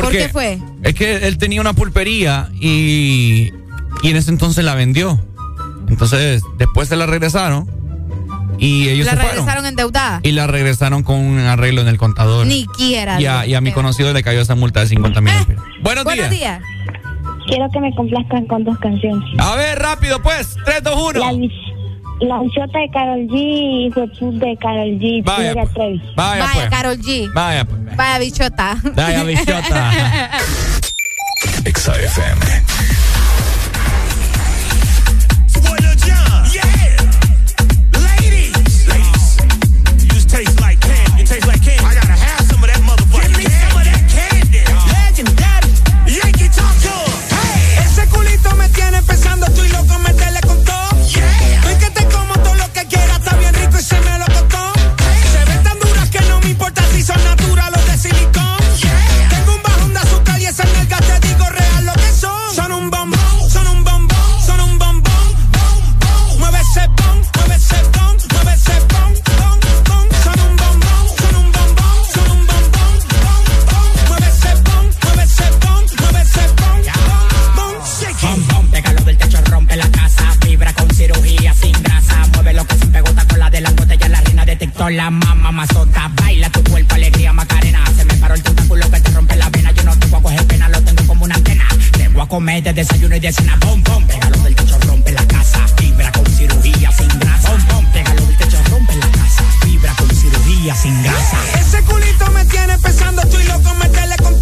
¿Por qué fue? Es que él tenía una pulpería y, y en ese entonces la vendió. Entonces, después se la regresaron y ellos la se regresaron fueron. endeudada. Y la regresaron con un arreglo en el contador. Ni quiera. Y a, y a mi conocido le cayó esa multa de 50 mil. ¿Eh? Buenos, Buenos días. días. Quiero que me complazcan con dos canciones. A ver, rápido pues. 3, 2, 1. La, la bichota de Carol G y Hueput de Carol G. Vaya, pues. Vaya, Vaya, pues. Carol G. Vaya, pues. Vaya, bichota. Vaya, bichota. Exa reina de TikTok, la mamá mazota. Baila tu cuerpo, alegría, macarena. Se me paró el tentáculo que te rompe la vena. Yo no tengo a coger pena, lo tengo como una antena. Te voy a comer de desayuno y de cena. Bom, bom, pégalo del techo, rompe la casa. Vibra con cirugía sin grasa. Bom, bom, pégalo del techo, rompe la casa. Vibra con cirugía sin grasa. Ese culito me tiene pensando, estoy loco, meterle con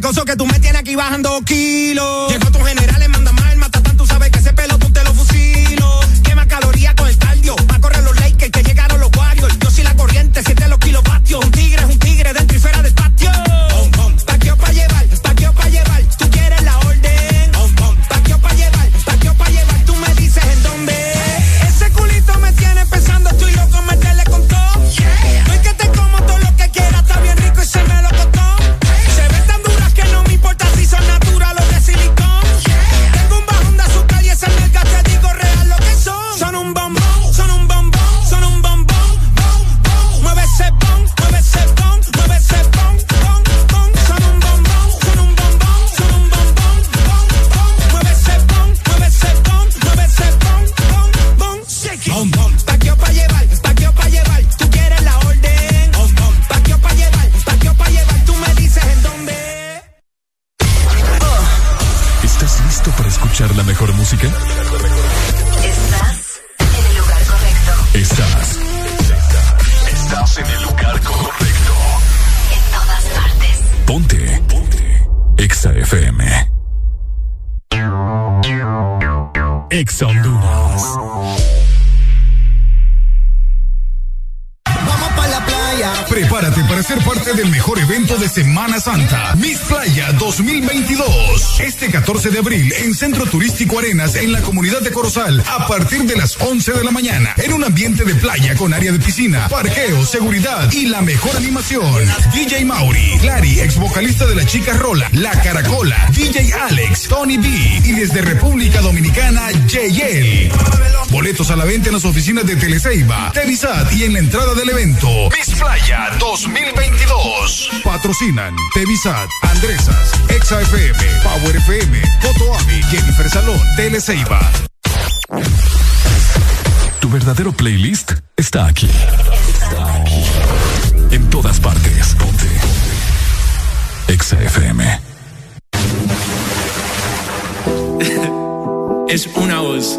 coso que tú me tienes aquí bajando kilos. de abril en Centro Turístico Arenas, en la comunidad de Corozal, a partir de las 11 de la mañana, en un ambiente de playa con área de piscina, parqueo, seguridad y la mejor animación. DJ Mauri, Clary, ex vocalista de la chica Rola, La Caracola, DJ Alex, Tony B y desde República Dominicana, JL. Boletos a la venta en las oficinas de Teleceiba, Tevisat y en la entrada del evento. Playa 2022. Patrocinan Tevisat, Andresas, Exa FM, Power FM, Foto Ami, Jennifer Salón, Teleceiba. Tu verdadero playlist está aquí. Está aquí. En todas partes. Ponte. Exa FM. es una voz.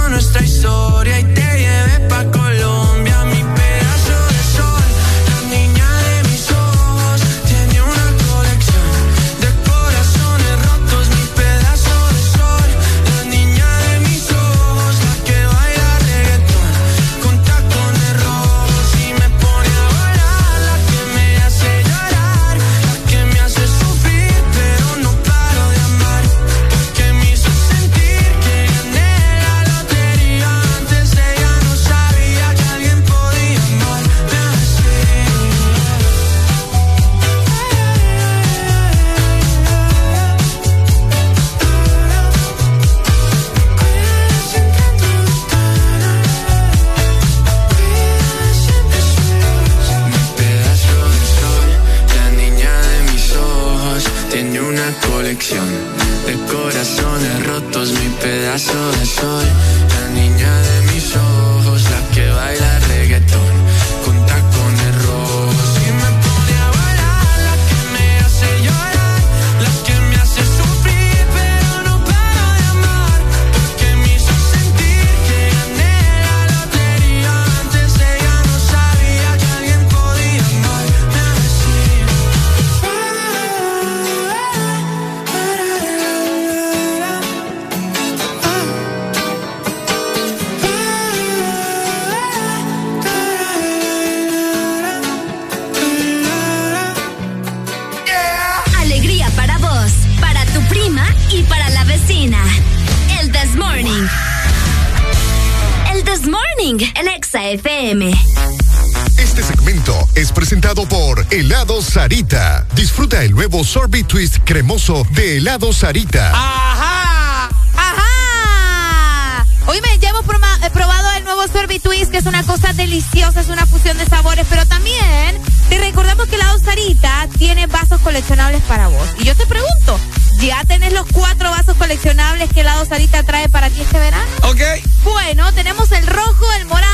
cremoso de Helado Sarita. ¡Ajá! ¡Ajá! Oíme, ya hemos proma- eh, probado el nuevo Sorbet Twist, que es una cosa deliciosa, es una fusión de sabores, pero también te recordamos que la Sarita tiene vasos coleccionables para vos. Y yo te pregunto, ¿ya tenés los cuatro vasos coleccionables que la Sarita trae para ti este verano? Ok. Bueno, tenemos el rojo, el morado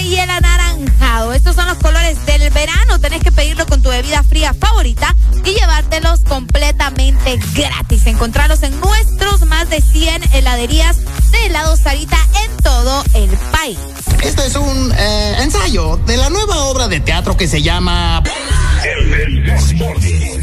y el anaranjado. Estos son los colores del verano. Tenés que pedirlo con tu bebida fría favorita y llevártelos gratis. Encontrarlos en nuestros más de 100 heladerías de helado Sarita en todo el país. Esto es un eh, ensayo de la nueva obra de teatro que se llama El, el, XAFM.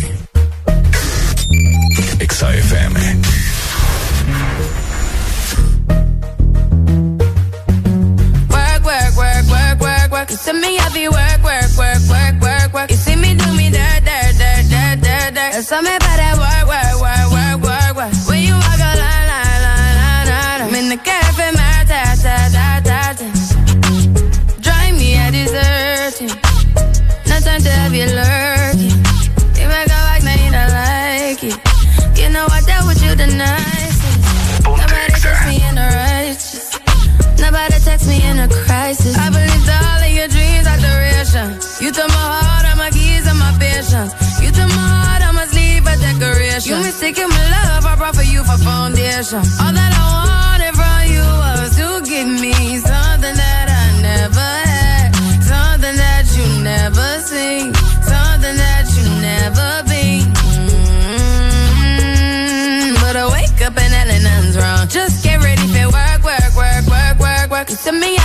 Foundation. All that I wanted from you was to give me something that I never had, something that you never seen, something that you never been. Mm-hmm. But I wake up and nothing's wrong. Just get ready for work, work, work, work, work, work. You see me heavy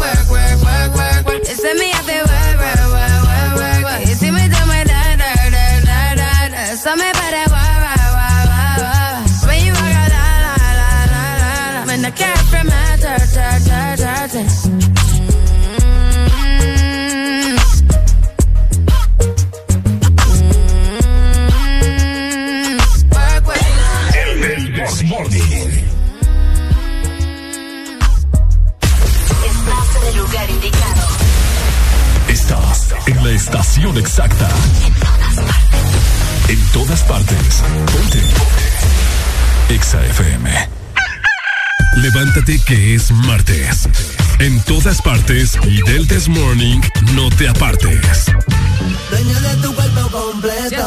Levántate que es martes. En todas partes y del This Morning no te apartes. Dueño de tu cuerpo completo.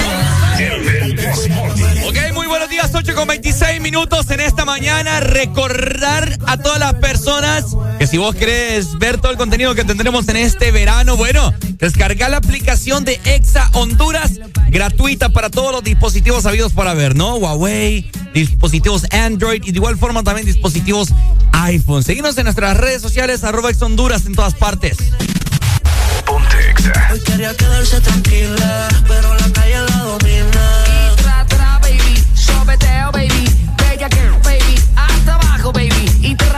Ok, muy buenos días, 8 con 26 minutos en esta mañana. Recordar a todas las personas que si vos querés ver todo el contenido que tendremos en este verano, bueno, descargar la aplicación de Exa Honduras gratuita para todos los dispositivos habidos para ver, ¿no? Huawei, dispositivos Android y de igual forma también dispositivos iPhone. Seguimos en nuestras redes sociales, arroba Exa Honduras en todas partes. Hoy quería quedarse tranquila, pero la calle la domina. Y tra, tra, baby, sobeteo, baby, bella que, baby, hasta abajo, baby, y tra,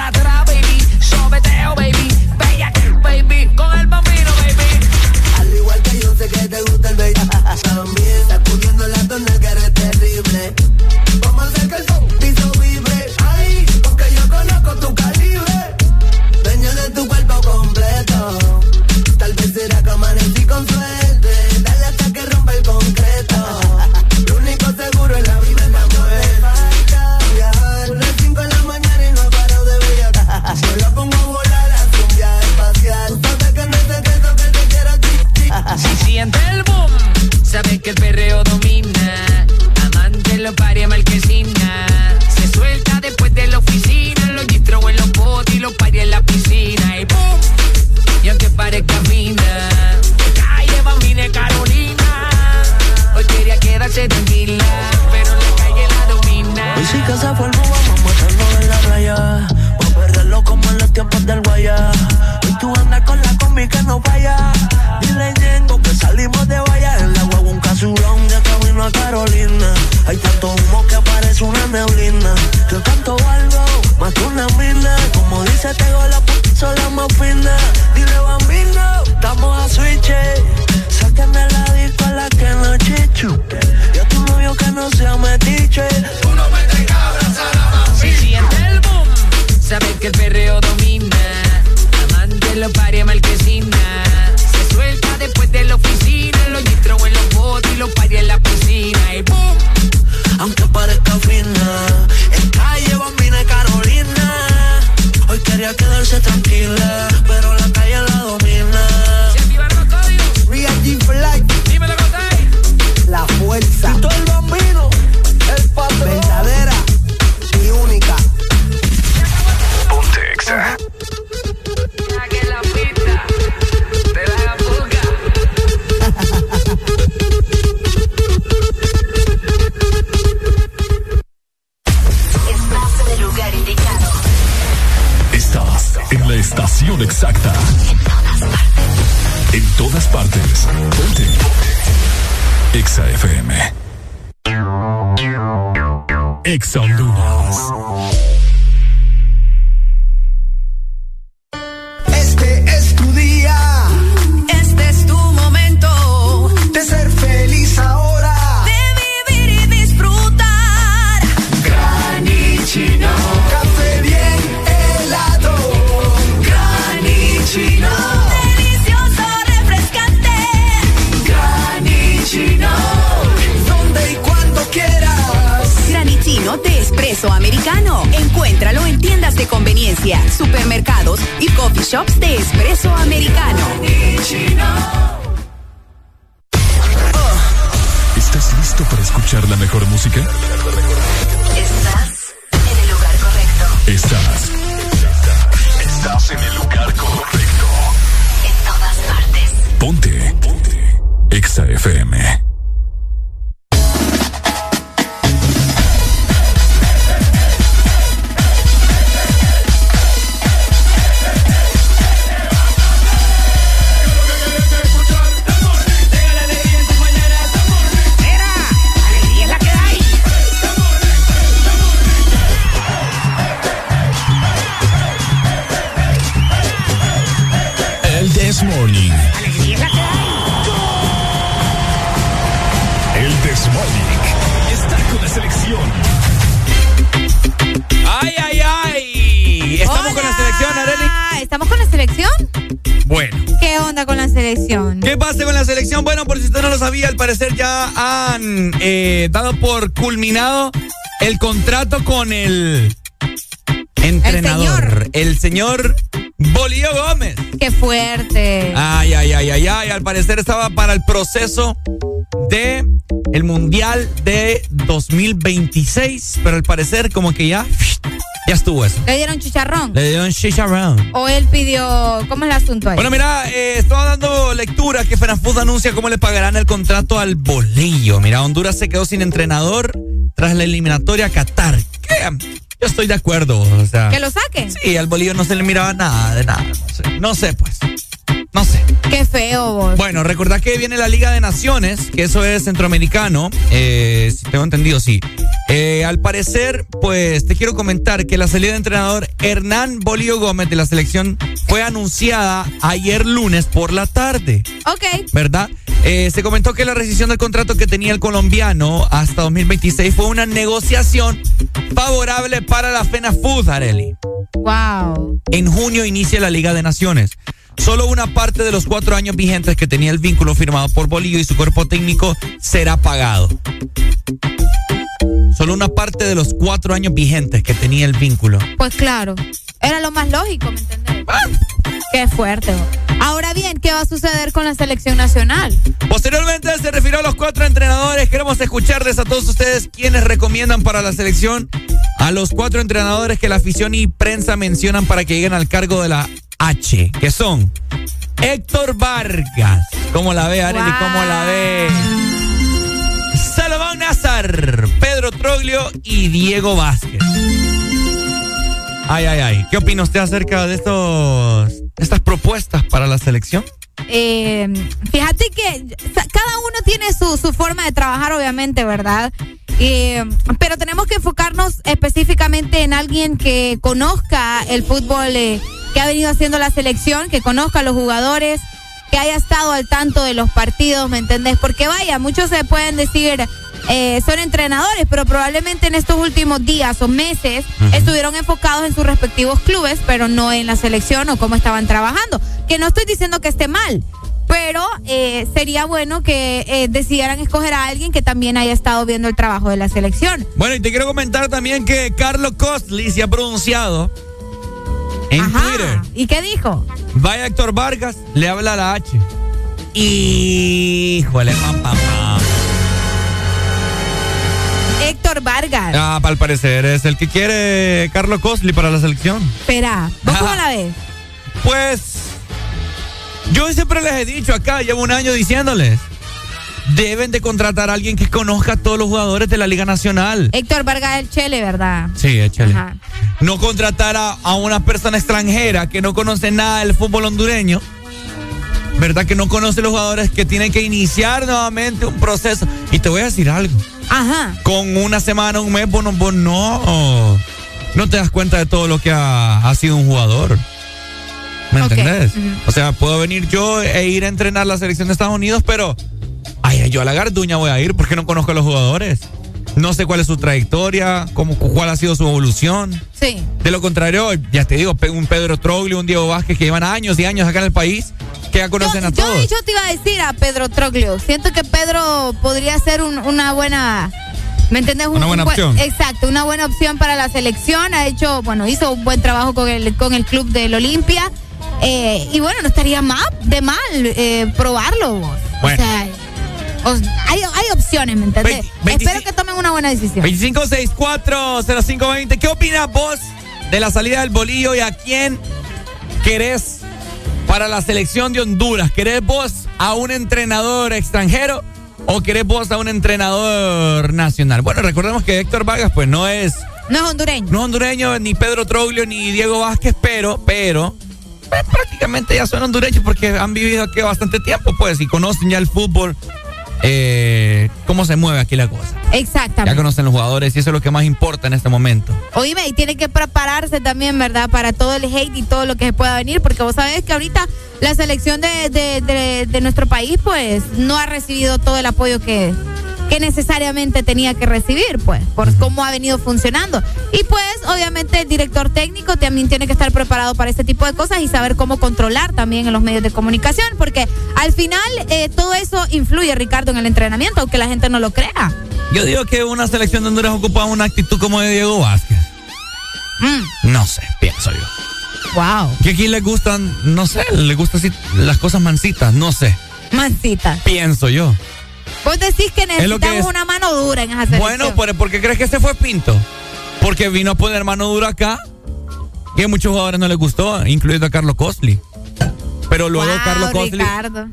han eh, dado por culminado el contrato con el entrenador, el señor, Bolío Gómez. Qué fuerte. Ay, ay, ay, ay, ay. Al parecer estaba para el proceso de el Mundial de 2026, pero al parecer como que ya ya estuvo eso. ¿Le dieron chicharrón? Le dieron chicharrón. ¿O él pidió... ¿Cómo es el asunto ahí? Bueno, mira, eh, estaba dando lectura que Fenafood anuncia cómo le pagarán el contrato al bolillo. Mira, Honduras se quedó sin entrenador tras la eliminatoria a Qatar. ¿Qué? Yo estoy de acuerdo, o sea... ¿Que lo saquen? Sí, al bolillo no se le miraba nada, de nada. No sé, no sé pues. Qué feo vos. Bueno, recordad que viene la Liga de Naciones, que eso es centroamericano. Eh, si tengo entendido, sí. Eh, al parecer, pues te quiero comentar que la salida de entrenador Hernán Bolío Gómez de la selección fue anunciada ayer lunes por la tarde. Ok. ¿Verdad? Eh, se comentó que la rescisión del contrato que tenía el colombiano hasta 2026 fue una negociación favorable para la FENA Food, Areli. Wow. En junio inicia la Liga de Naciones. Solo una parte de los cuatro años vigentes que tenía el vínculo firmado por Bolillo y su cuerpo técnico será pagado. Solo una parte de los cuatro años vigentes que tenía el vínculo. Pues claro, era lo más lógico, ¿me entendés? Qué fuerte. Ahora bien, ¿qué va a suceder con la selección nacional? Posteriormente se refirió a los cuatro entrenadores. Queremos escucharles a todos ustedes quienes recomiendan para la selección a los cuatro entrenadores que la afición y prensa mencionan para que lleguen al cargo de la H, que son Héctor Vargas. ¿Cómo la ve, Arely? ¿Cómo la ve? Salomón Nazar, Pedro Troglio y Diego Vázquez. Ay, ay, ay. ¿Qué opina usted acerca de estos, estas propuestas para la selección? Eh, fíjate que cada uno tiene su, su forma de trabajar, obviamente, ¿verdad? Eh, pero tenemos que enfocarnos específicamente en alguien que conozca el fútbol eh, que ha venido haciendo la selección, que conozca a los jugadores, que haya estado al tanto de los partidos, ¿me entendés? Porque vaya, muchos se pueden decir, eh, son entrenadores, pero probablemente en estos últimos días o meses estuvieron enfocados en sus respectivos clubes, pero no en la selección o cómo estaban trabajando. Que no estoy diciendo que esté mal, pero eh, sería bueno que eh, decidieran escoger a alguien que también haya estado viendo el trabajo de la selección. Bueno, y te quiero comentar también que Carlos Costly se ha pronunciado en Twitter. ¿Y qué dijo? Vaya Héctor Vargas, le habla a la H. Híjole, pam, pam, pam. Héctor Vargas. Ah, para el parecer es el que quiere Carlos Costly para la selección. Espera, ¿vos cómo la ves? Pues yo siempre les he dicho acá, llevo un año diciéndoles. Deben de contratar a alguien que conozca a todos los jugadores de la Liga Nacional. Héctor Vargas el Chele, ¿verdad? Sí, el Chele. No contratar a, a una persona extranjera que no conoce nada del fútbol hondureño ¿verdad? Que no conoce los jugadores, que tienen que iniciar nuevamente un proceso. Y te voy a decir algo. Ajá. Con una semana, un mes, vos no, vos no, no te das cuenta de todo lo que ha, sido un jugador. ¿Me entendés? O sea, puedo venir yo e ir a entrenar la selección de Estados Unidos, pero ay, yo a la Garduña voy a ir porque no conozco a los jugadores. No sé cuál es su trayectoria, cómo, cuál ha sido su evolución. Sí. De lo contrario, ya te digo, un Pedro Troglio, un Diego Vázquez que llevan años y años acá en el país, que ya conocen a todos. Yo, te iba a decir a Pedro Troglio. Siento que Pedro podría ser una buena. ¿Me entiendes? Una buena opción. Exacto, una buena opción para la selección. Ha hecho, bueno, hizo un buen trabajo con el, con el club del Olimpia. Eh, y bueno, no estaría mal, de mal eh, probarlo. O sea, hay, opciones, ¿me entendés? Espero que tomen una buena decisión. 25640520. ¿Qué opinas vos de la salida del bolillo y a quién querés para la selección de Honduras? ¿Querés vos a un entrenador extranjero o querés vos a un entrenador nacional? Bueno, recordemos que Héctor Vargas pues no es... No es hondureño. No es hondureño, ni Pedro Troglio, ni Diego Vázquez, pero, pero, prácticamente ya son hondureños porque han vivido aquí bastante tiempo, pues, y conocen ya el fútbol eh, cómo se mueve aquí la cosa. Exactamente. Ya conocen los jugadores y eso es lo que más importa en este momento. Oíme, y tiene que prepararse también, ¿verdad? Para todo el hate y todo lo que se pueda venir, porque vos sabés que ahorita la selección de, de, de nuestro país, pues, no ha recibido todo el apoyo que, que necesariamente tenía que recibir, pues, por cómo ha venido funcionando. Y pues, obviamente, el director técnico también tiene que estar preparado para este tipo de cosas y saber cómo controlar también en los medios de comunicación, porque al final eh, todo eso influye, Ricardo, en el entrenamiento, aunque la gente no lo crea. Yo digo que una selección de Honduras ocupa una actitud como de Diego Vázquez. Mm. No sé, pienso yo. Wow. Que aquí le gustan, no sé, le gustan así las cosas mansitas, no sé. Mansitas. Pienso yo. Vos decís que necesitamos una mano dura en esa selección. Bueno, ¿por, qué crees que se fue Pinto? Porque vino a poner mano dura acá y a muchos jugadores no les gustó, incluido a Carlos Costly. Pero luego Carlos Costly,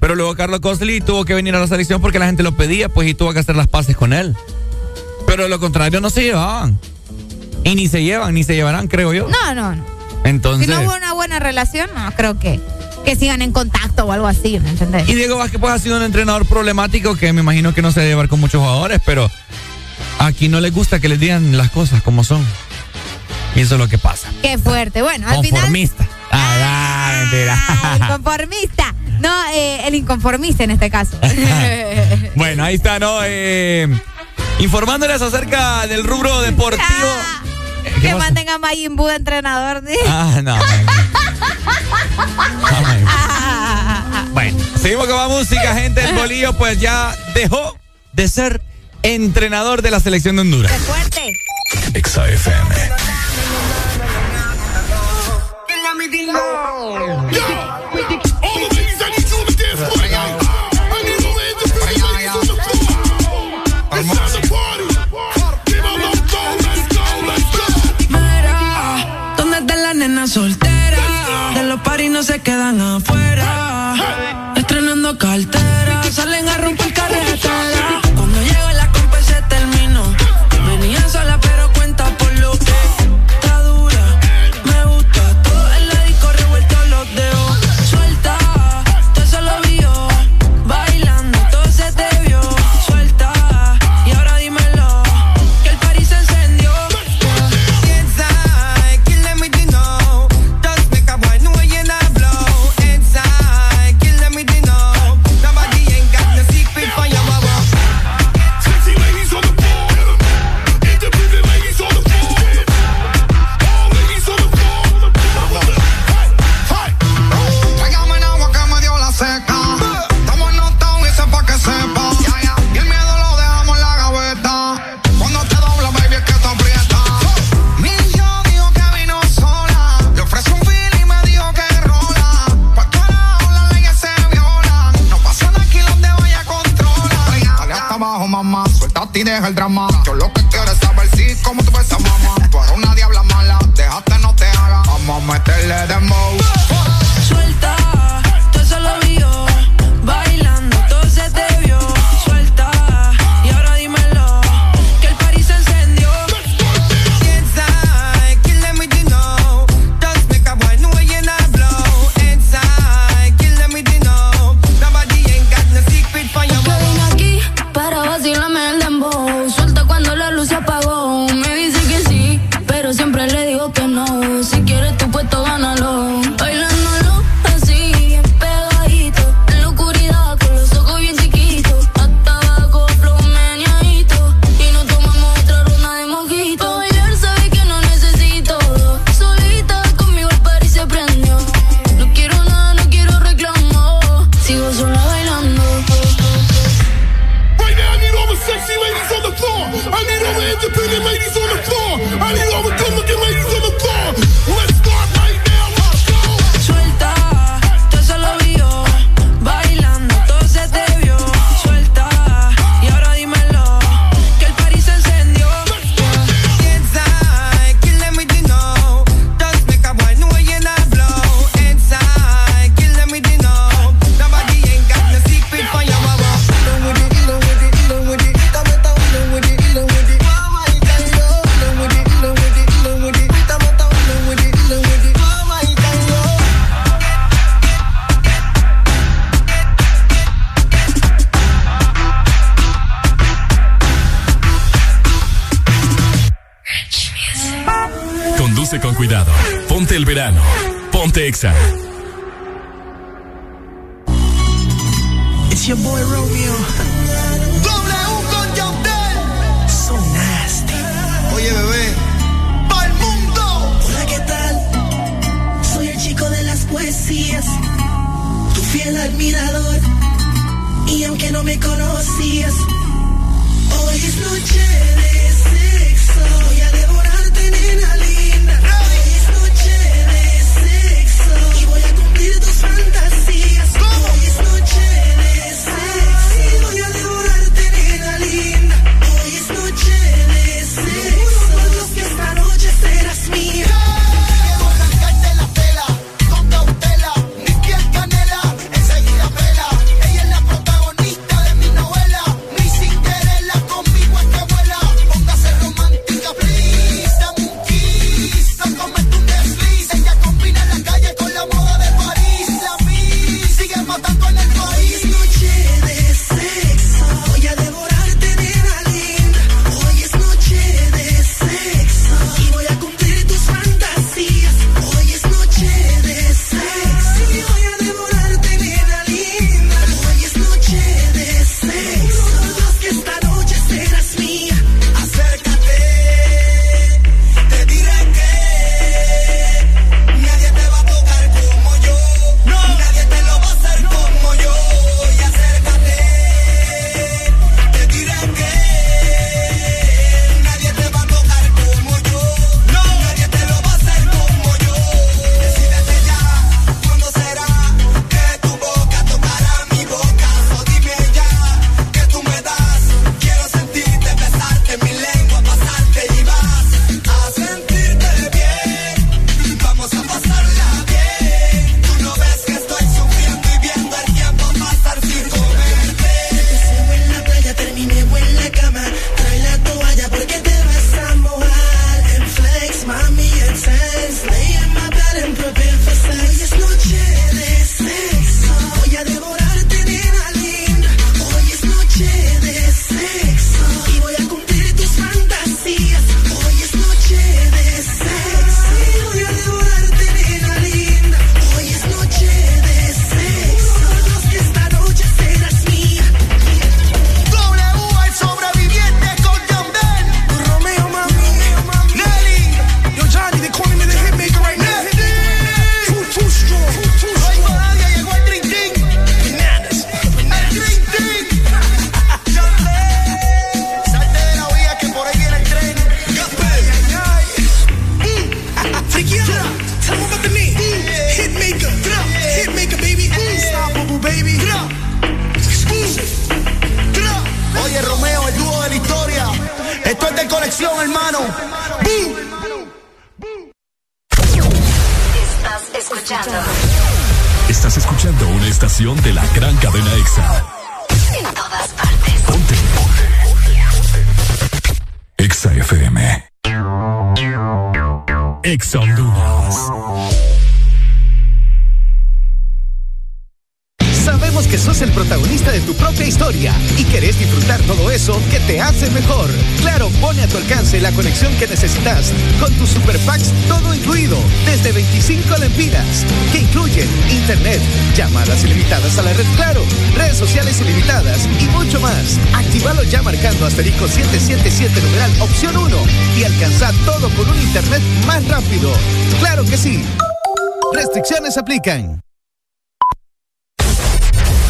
pero luego Carlos Costly tuvo que venir a la selección porque la gente lo pedía, pues y tuvo que hacer las paces con él. Pero de lo contrario no se llevaban. Y ni se llevan, ni se llevarán, creo yo. No, no, no. Entonces. Si no hubo una buena relación, no, creo que que sigan en contacto o algo así, ¿me entendés? Y Diego Vázquez pues ha sido un entrenador problemático que me imagino que no se debe llevar con muchos jugadores, pero aquí no les gusta que les digan las cosas como son. Y eso es lo que pasa. Qué fuerte. Bueno, al Conformista. Ah, ah, mentira. El conformista. No, eh, el inconformista en este caso. bueno, ahí está, ¿no? Eh, informándoles acerca del rubro deportivo. Ah, que manden a Mayimbu Buu de entrenador. Ah, no. bueno, seguimos con la música, gente. El bolillo pues ya dejó de ser entrenador de la selección de Honduras. ¡Qué fuerte! XAFM. ¿Dónde está la nena soltera? los paris no se quedan afuera. Estrenando cartera,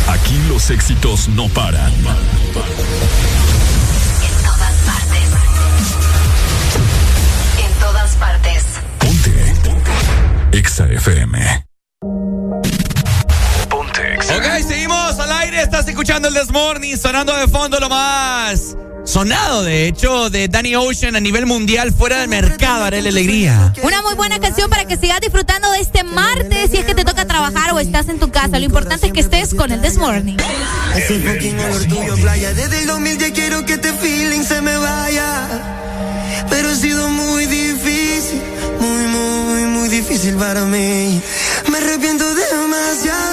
Aquí los éxitos no paran. En todas partes. En todas partes. Ponte. Ponte. Exa FM. Ponte Exa. Ok, seguimos al aire. Estás escuchando el Desmorning sonando de fondo lo más sonado, de hecho, de Danny Ocean a nivel mundial fuera del mercado, haré la alegría. Una muy buena canción para que sigas disfrutando de este martes en tu casa. Lo importante es que estés con el This Morning. Pero ha sido muy difícil, muy, muy, muy difícil para mí. Me arrepiento demasiado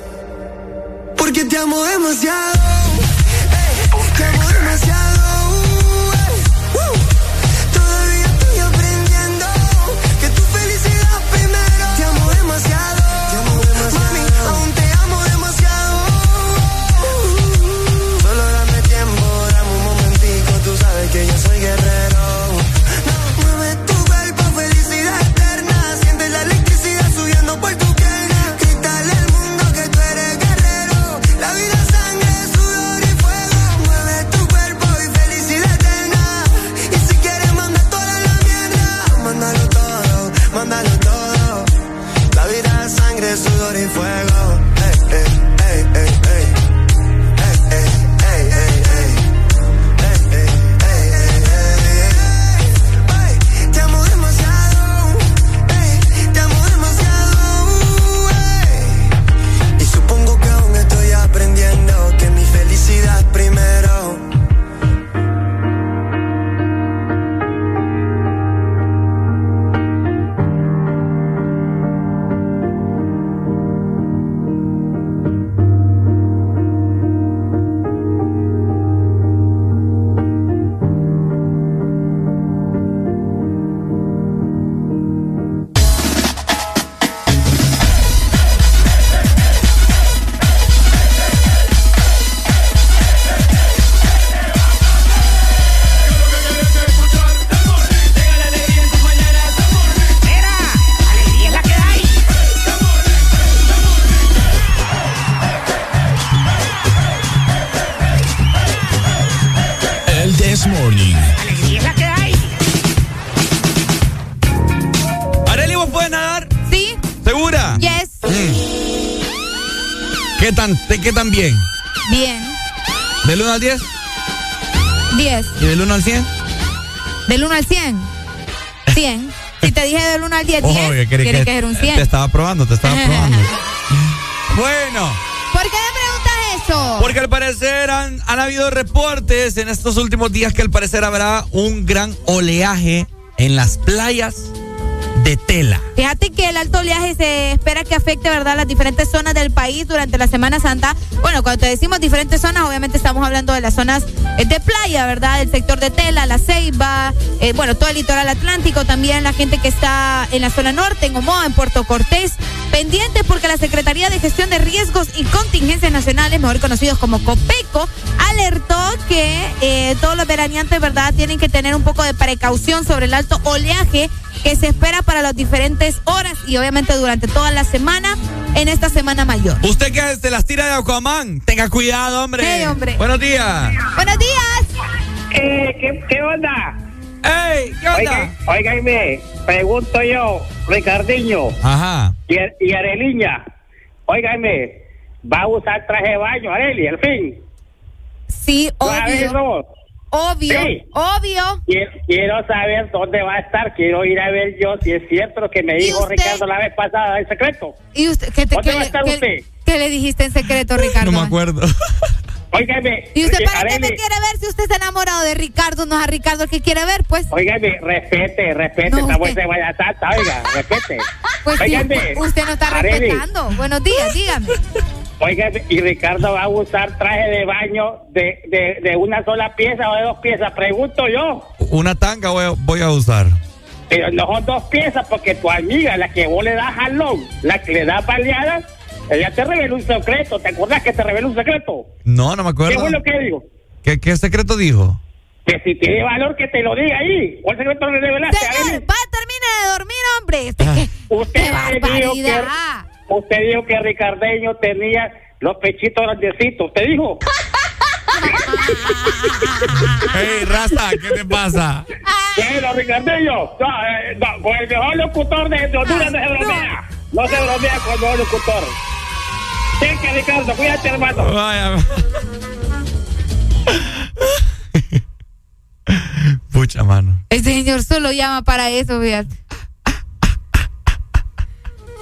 This Morning. Alegría es la que hay. Areli, ¿vos puedes nadar? Sí. ¿Segura? Yes. ¿Qué tan, te- qué tan bien? Bien. ¿Del 1 al 10? 10. ¿Y del 1 al 100? Del 1 al 100. 100. Si te dije del 1 al 10, 10, Ojo, que que ser un 100. Te estaba probando, te estaba probando. bueno. ¿Por qué Porque al parecer han habido reportes en estos últimos días que al parecer habrá un gran oleaje en las playas de tela. Fíjate que el alto oleaje se espera que afecte, ¿verdad?, las diferentes zonas del país durante la Semana Santa. Bueno, cuando te decimos diferentes zonas, obviamente estamos hablando de las zonas eh, de playa, ¿verdad? El sector de Tela, La Ceiba, eh, bueno, todo el litoral atlántico, también la gente que está en la zona norte, en Omoa, en Puerto Cortés. Pendientes porque la Secretaría de Gestión de Riesgos y Contingencias Nacionales, mejor conocidos como COPECO, alertó que eh, todos los veraneantes, ¿verdad?, tienen que tener un poco de precaución sobre el alto oleaje que se espera para las diferentes horas y obviamente durante toda la semana en esta semana mayor. Usted que se las tira de Aquaman, tenga cuidado, hombre. Hey, hombre. Buenos días. Buenos días. Eh, ¿qué, qué onda? ¡Ey! ¿Qué onda? Oigan, oiganme, pregunto yo, Ricardiño Ajá. y, y Areliña, oiganme, ¿va a usar traje de baño, Areli, al fin? Sí, ¿Va a ver, obvio. Obvio, Sí. obvio. Quiero, quiero saber dónde va a estar, quiero ir a ver yo si es cierto lo que me ¿Y dijo usted? Ricardo la vez pasada en secreto. ¿Y usted qué, te, ¿Dónde qué va a le- estar qué- usted? qué le dijiste en secreto, Ricardo? No me acuerdo. Óigame, ¿Y usted para qué me Areli, quiere ver si usted está enamorado de Ricardo? No es a Ricardo el que quiere ver, pues. Óigame, respete, respete, No, esta usted- guayatata, oiga, respete. Pues sí, usted no está Areli, respetando. Buenos días, dígame. Óigame, y Ricardo va a usar traje de baño de, de, de una sola pieza o de dos piezas, pregunto yo. Una tanga voy a, voy a usar. Pero no son dos piezas porque tu amiga, la que vos le das jalón, la que le das baleadas, ella te reveló un secreto. ¿Te acuerdas que te reveló un secreto? No, no me ¿Qué acuerdo. fue lo que dijo? ¿Qué, qué secreto dijo? Que si tiene valor que te lo diga ahí. ¿Cuál secreto le revelaste? Señor, va, termine de dormir, hombre. Este, qué, Usted qué dijo que, barbaridad. Usted dijo que Ricardeño tenía los pechitos grandecitos. ¿Usted dijo? Hey, Raza, ¿qué te pasa? Bueno, Ricardeño, no, eh, no, con el mejor locutor de, de Honduras no se bromea. No se bromea con el mejor locutor. Cheque, Ricardo, cuídate, hermano. Vaya. la mano. El señor solo llama para eso, fíjate.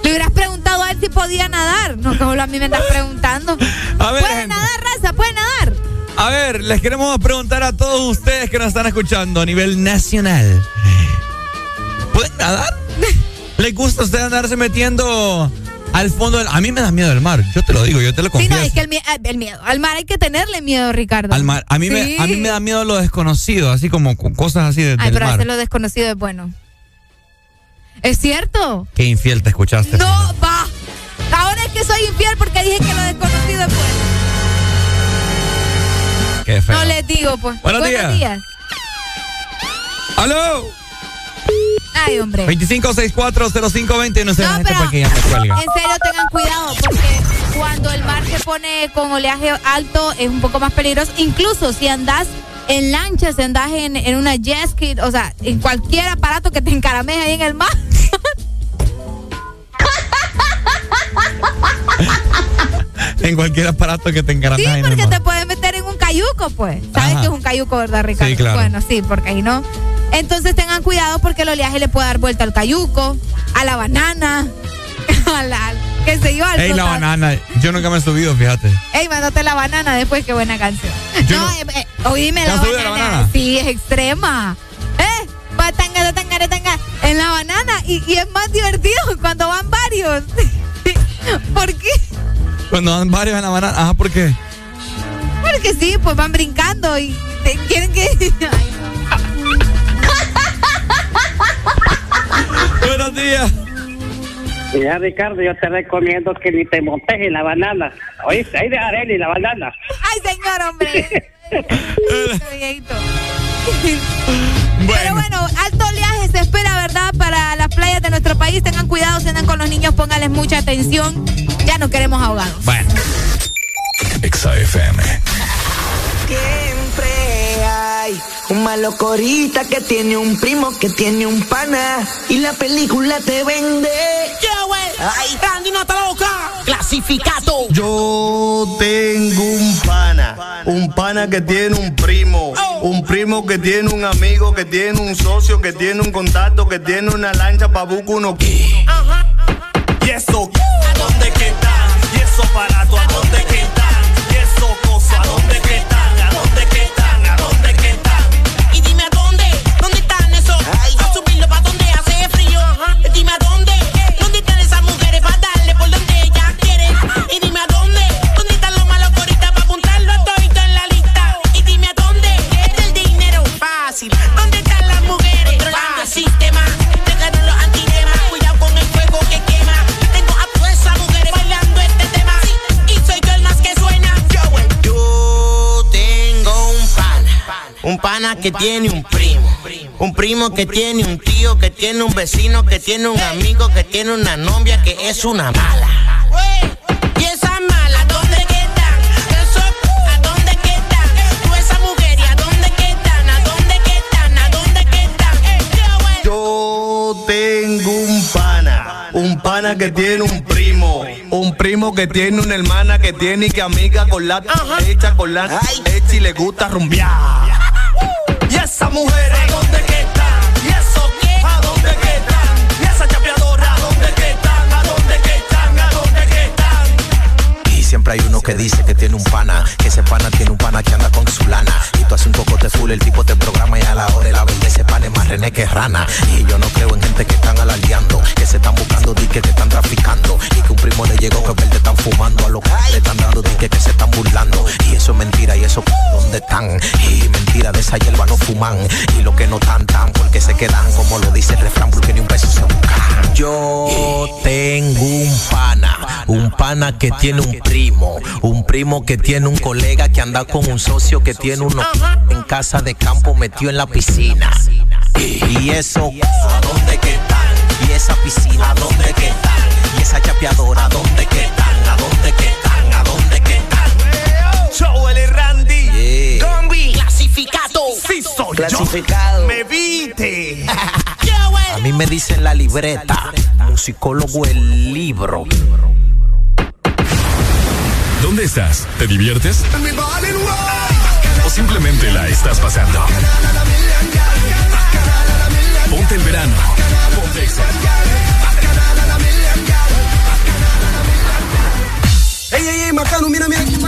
Le hubieras preguntado a él si podía nadar. No, solo a mí me estás preguntando. A ver, ¿Puede gente. nadar, raza? ¿Puede nadar? A ver, les queremos preguntar a todos ustedes que nos están escuchando a nivel nacional. ¿Pueden nadar? ¿Les gusta a ustedes andarse metiendo al fondo del... A mí me da miedo el mar, yo te lo digo, yo te lo Sí, confieso. no, es que el, mie- el miedo. Al mar hay que tenerle miedo, Ricardo. Al mar. A mí, Sí. me, a mí me da miedo lo desconocido, así como co- cosas así de- Ay, del pero mar. hacerlo desconocido es bueno. ¿Es cierto? Qué infiel te escuchaste. No, va. Ahora es que soy infiel porque dije que lo desconocido es bueno. Qué feo. No les digo, pues. Buenos días. ¡Aló! Ay, hombre. 25640520 no la No, pero por qué ya me cuelga. en serio tengan cuidado porque cuando el mar se pone con oleaje alto es un poco más peligroso. Incluso si andas en lancha, si andas en, en una jet ski, o sea, en cualquier aparato que te encarames ahí en el mar. En cualquier aparato que te encarames Sí, ahí en el porque te puedes meter en un cayuco, pues. ¿Sabes Ajá. que es un cayuco, verdad, Ricardo? Sí, claro. Bueno, sí, porque ahí no. Entonces tengan cuidado porque el oleaje le puede dar vuelta al cayuco, a la banana, a la, qué sé yo, al Ey, la banana. Yo nunca me he subido, fíjate. Ey, mándate la banana después, qué buena canción. no, eh, eh, oíme ¿Te la banana. la? Sí, es extrema. Eh, va tanga, tanga, tanga, en la banana y, y es más divertido cuando van varios. ¿Por qué? Cuando dan varios en la banana. Ajá, ¿por qué? Porque sí, pues van brincando y te- quieren que. Ay, Buenos días. Mira, Ricardo, yo te recomiendo que ni te montes en la banana. Oíste, ahí dejaré ni la banana. Ay, señor, hombre. Pero bueno, alto oleaje se espera, ¿verdad? Para las playas de nuestro país. Tengan cuidado, andan con los niños, póngales mucha atención. Ya no queremos ahogados. Bueno. Exa FM. Siempre hay un malo corista que tiene un primo que tiene un pana y la película te vende. Yeah, güey. Ay, Randy no está loca. Clasificado. Yo tengo un pana, un pana que tiene un primo, un primo que tiene un amigo, que tiene un socio, que tiene un contacto, que tiene una lancha pa' buscar uno. Y eso, ¿a dónde que están? Y eso aparato, ¿a dónde que están? Un pana que tiene un primo, un primo que tiene un tío, que tiene un vecino, que tiene un amigo, que tiene una novia que es una mala. Y esa mala, ¿dónde quedan? ¿a dónde quedan? Tú esa mujer, ¿y a dónde quedan? ¿A dónde quedan? ¿A dónde quedan? Yo tengo un pana, un pana que tiene un primo, un primo que tiene una hermana que tiene y que amiga con la hecha con la hecha y le gusta rumbear. Esas mujeres, ¿a dónde siempre hay uno que dice que tiene un pana, que ese pana tiene un pana que anda con su lana. Y tú haces un poco de full, el tipo te programa y a la hora la verde ese pan es más rené que rana. Y yo no creo en gente que están alardeando, que se están buscando diques que están traficando. Y que un primo le llegó que verde están fumando, a los que le están dando diques que se están burlando. Y eso es mentira, y eso ¿dónde están? Y mentira, de esa hierba no fuman. Y lo que no tan tan, porque se quedan, como lo dice el refrán, porque ni un beso se buscan. Yo tengo un pana, un pana que tiene un primo, un primo que tiene un colega que anda con un socio que tiene uno en casa de campo metido en la piscina. Y eso, ¿a dónde que están? Y esa piscina, ¿a dónde que están? Y esa chapeadora, ¿a dónde que están? ¿A dónde que están? ¿A dónde que están? Joel y Randy, Gombi, clasificado. Sí soy Clasificado. yo. Me viste. A mí me dicen la libreta, musicólogo el libro. ¿Dónde estás? ¿Te diviertes? ¿O simplemente la estás pasando? Ponte el verano. Ponte. Ey, ey, ey, Macano, mira, mira, aquí.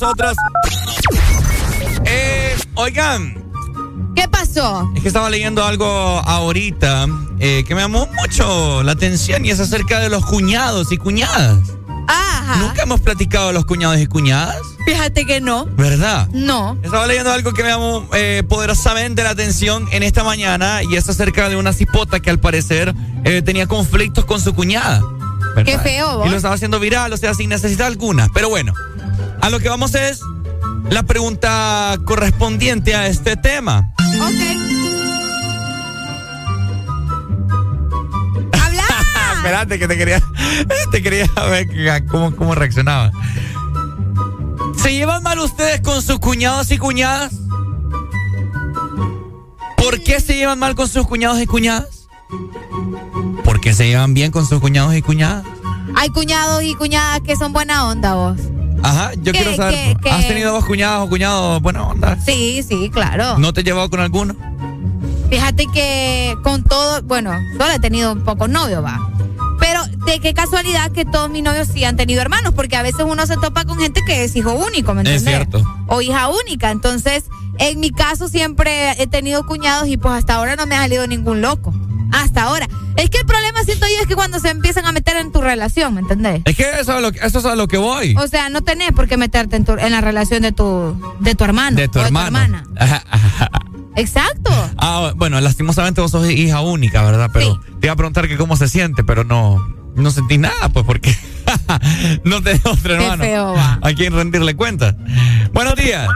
Nosotros. Eh, oigan, ¿Qué pasó? es que estaba leyendo algo ahorita eh, que me llamó mucho la atención y es acerca de los cuñados y cuñadas. Ajá. ¿Nunca hemos platicado de los cuñados y cuñadas? Fíjate que no. ¿Verdad? No. Estaba leyendo algo que me llamó eh, poderosamente la atención en esta mañana y es acerca de una cipota que al parecer eh, tenía conflictos con su cuñada. ¿verdad? Qué feo, vos. Y lo estaba haciendo viral, o sea, sin necesidad alguna. Pero bueno, a lo que vamos es la pregunta correspondiente a este tema. Ok. ¡Habla! Espérate que te quería, te quería ver cómo, cómo reaccionaba. ¿Se llevan mal ustedes con sus cuñados y cuñadas? ¿Por qué se llevan mal con sus cuñados y cuñadas? ¿Por qué se llevan bien con sus cuñados y cuñadas? Hay cuñados y cuñadas que son buena onda vos. Ajá, yo ¿Qué, quiero saber. ¿Has tenido dos cuñados o cuñados buena onda? Sí, sí, claro. ¿No te he llevado con alguno? Fíjate que con todo, bueno, solo he tenido un poco novio, va. Pero de qué casualidad que todos mis novios sí han tenido hermanos, porque a veces uno se topa con gente que es hijo único, ¿me Es entiendes? cierto. O hija única. Entonces, en mi caso siempre he tenido cuñados y pues hasta ahora no me ha salido ningún loco. Hasta ahora. Es que el problema siento yo es que cuando se empiezan a meter relación, ¿me entendés? Es que eso es a lo, eso es a lo que voy. O sea, no tenés por qué meterte en, tu- en la relación de tu, de tu hermano. de tu o hermano. hermana. Exacto. Ah, bueno, lastimosamente vos sos hija única, ¿verdad? Pero te iba a preguntar que cómo se siente, pero no, no sentí nada, pues porque. no tenés otro hermano. feo va. A quien rendirle cuenta. Buenos días.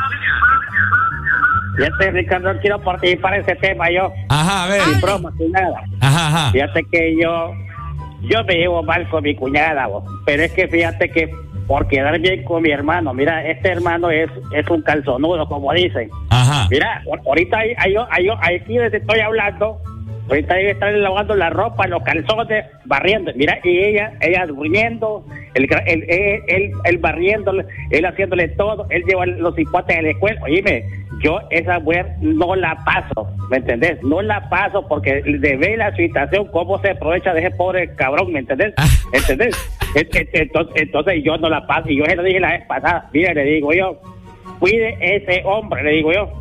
Fíjate, Ricardo, quiero participar en ese tema yo. Ajá, a ver. Sin broma, sin nada. Ajá, ajá. Fíjate que yo, yo me llevo mal con mi cuñada, vos. pero es que fíjate que por quedar bien con mi hermano, mira, este hermano es, es un calzonudo, como dicen. Ajá. Mira, ahor- ahorita ahí, ahí, ahí, aquí les estoy hablando, ahorita debe estar lavando la ropa, los calzones, barriendo. Mira, y ella, ella durmiendo, él, él, él, él, barriéndole, él haciéndole todo, él lleva los hipotes a la escuela. Oíme, yo esa mujer no la paso, ¿me entendés? No la paso porque de ver la situación, cómo se aprovecha de ese pobre cabrón, ¿me entendés? ¿Entendés? Et- et- Entonces, entonces yo no la paso, y yo se lo dije la vez pasada, mire, le digo yo, cuide ese hombre, le digo yo.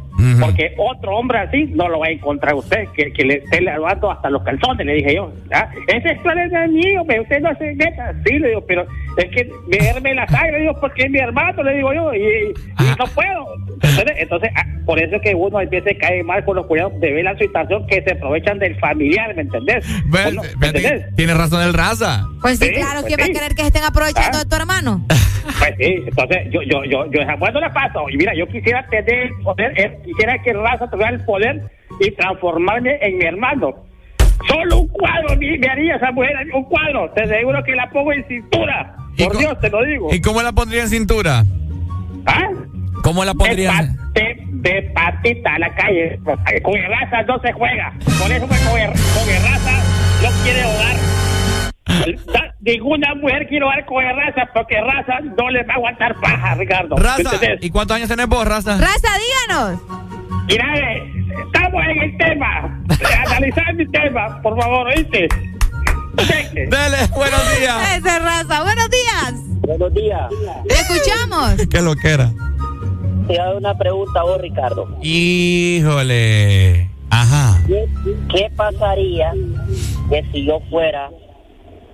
Porque otro hombre así no lo va a encontrar usted, que, que le esté lavando hasta los calzones, le dije yo. ¿ya? Ese es planeta mío, pero usted no se meta. Sí, le digo, pero es que verme la sangre, le digo, porque es mi hermano, le digo yo, y, y no puedo. Entonces, entonces ah, por eso es que uno empieza a caer mal con los cuidados de ver la situación que se aprovechan del familiar, ¿me entendés? Ve- entendés? Tiene razón el raza. Pues sí, Sí, claro, pues ¿quién va a querer que se estén aprovechando de tu hermano? Pues sí, entonces yo, yo, yo, yo esa mujer no la paso. Y mira, yo quisiera tener el poder, eh, quisiera que Raza tuviera el poder y transformarme en mi hermano. Solo un cuadro me, me haría esa mujer, un cuadro. Te aseguro que la pongo en cintura. Por Dios, te lo digo. ¿Y cómo la pondría en cintura? ¿Ah? ¿Cómo la pondría? De, pa- de- de patita a la calle. Con el raza no se juega. Por eso pues, con raza no quiere hogar. Da- Ninguna mujer quiere hogar con el raza porque raza no le va a aguantar paja, Ricardo. Raza, ¿Entendés? ¿y cuántos años tenés vos, Raza? Raza, díganos. Mira, eh, estamos en el tema. Analizar mi tema, por favor, ¿oíste? Dale, buenos días. Ese raza. Buenos días. Buenos días. Te escuchamos. Qué lo que era. Te hago una pregunta a vos, Ricardo. Híjole. Ajá. ¿Qué, qué pasaría que si yo fuera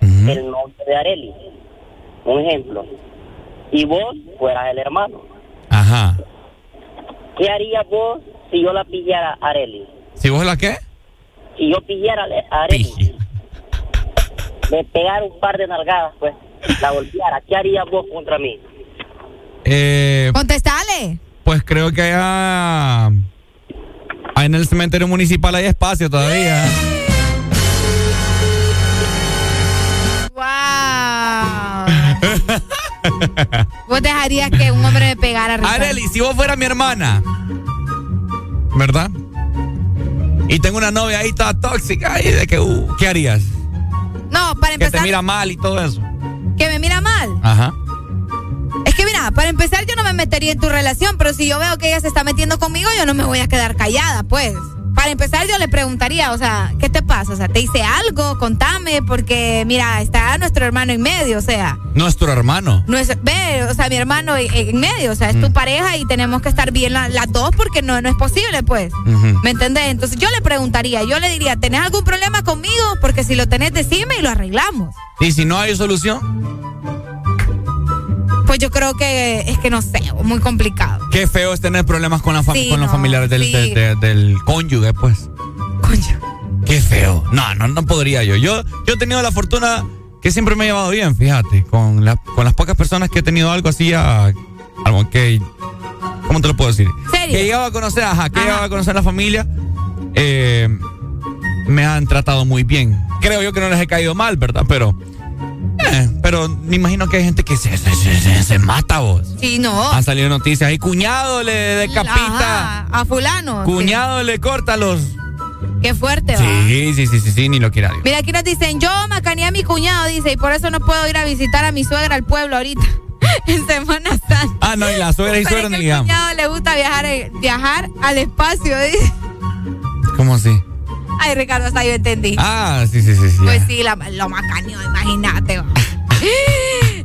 el novio de Areli? Un ejemplo. Y vos fueras el hermano. Ajá. ¿Qué harías vos si yo la pillara a Areli? ¿Si vos la qué? Si yo pillara a Areli, le pegara un par de nalgadas, pues, la golpeara, ¿qué harías vos contra mí? Eh, Contestale. pues creo que allá, allá en el cementerio municipal hay espacio todavía. Wow. ¿Vos dejarías que un hombre me pegara? Areli, si vos fueras mi hermana, ¿verdad? Y tengo una novia ahí toda tóxica y de que, uh, ¿qué harías? No, para Que te empezar, mira mal y todo eso. que me mira mal. Ajá. Es que mira, para empezar yo no me metería en tu relación, pero si yo veo que ella se está metiendo conmigo, yo no me voy a quedar callada, pues. Para empezar yo le preguntaría, o sea, ¿qué te pasa? O sea, ¿te hice algo? Contame, porque mira, está nuestro hermano en medio, o sea, Nuestro hermano. no es, ve, o sea, mi hermano en, en medio, o sea, es tu pareja y tenemos que estar bien la- las dos porque no, no es posible, pues. ¿Me entendés? Entonces yo le preguntaría, yo le diría, ¿tenés algún problema conmigo? Porque si lo tenés, decime y lo arreglamos. Y si no hay solución, Pues yo creo que es que no sé, muy complicado. qué feo es tener problemas con, la Sí, con los familiares del, sí. de- de- del cónyuge, pues. Qué feo. No, no, no podría yo. Yo, yo he tenido la fortuna que siempre me he llevado bien, fíjate. Con, la- con las pocas personas que he tenido algo así, a, algo que. ¿Cómo te lo puedo decir? ¿Serio? Que llegaba a conocer, ajá, que llegaba a conocer la familia. eh, me han tratado muy bien. Creo yo que no les he caído mal, ¿verdad? Pero. Eh, pero me imagino que hay gente que se, se, se, se- mata vos. Sí, no. Han salido noticias y cuñado le decapita, Ajá, a fulano. cuñado le corta los. sí. Qué fuerte, va. Sí, sí, sí, sí, sí, ni lo quiera Dios. Mira, aquí nos dicen, yo macaneé a mi cuñado, dice, y por eso no puedo ir a visitar a mi suegra al pueblo ahorita. en Semana Santa. Ah, no, y la suegra y es ni que al digamos. cuñado le gusta viajar, eh, viajar al espacio, dice. ¿Cómo así? Ay, Ricardo, hasta yo entendí. Ah, sí, sí, sí, sí. Pues sí, la- lo macaneó, imagínate. va.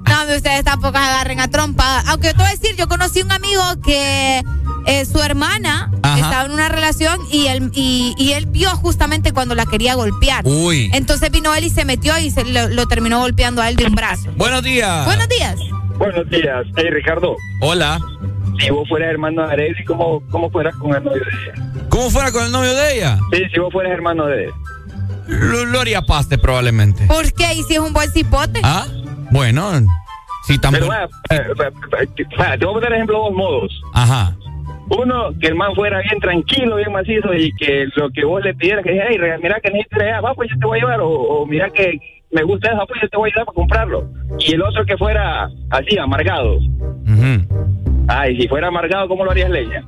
No, ustedes tampoco se agarren a trompa. Aunque yo te voy a decir, yo conocí un amigo que eh, su hermana Ajá. estaba en una relación y él, y, y él vio justamente cuando la quería golpear. Uy. Entonces vino él y se metió y se lo, lo terminó golpeando a él de un brazo. Buenos días. Buenos días. Buenos días. Hey, Ricardo. Hola. Si vos fueras hermano de Areli, ¿cómo, ¿cómo fueras con el novio de ella? ¿Cómo fuera con el novio de ella? Sí, si vos fueras hermano de él. Lo, lo haría paste probablemente. ¿Por qué? ¿Y si es un buen cipote? Ah, bueno, Sí, tan Pero bueno. te voy a poner ejemplo dos modos. Ajá. Uno, que el man fuera bien tranquilo, bien macizo y que lo que vos le pidieras, que dijera, hey, mira que necesito ir allá, va, pues yo te voy a llevar, o, o mira que me gusta eso, pues yo te voy a ayudar para comprarlo. Y el otro que fuera así, amargado. Ay, si fuera amargado, ¿cómo lo harías leña?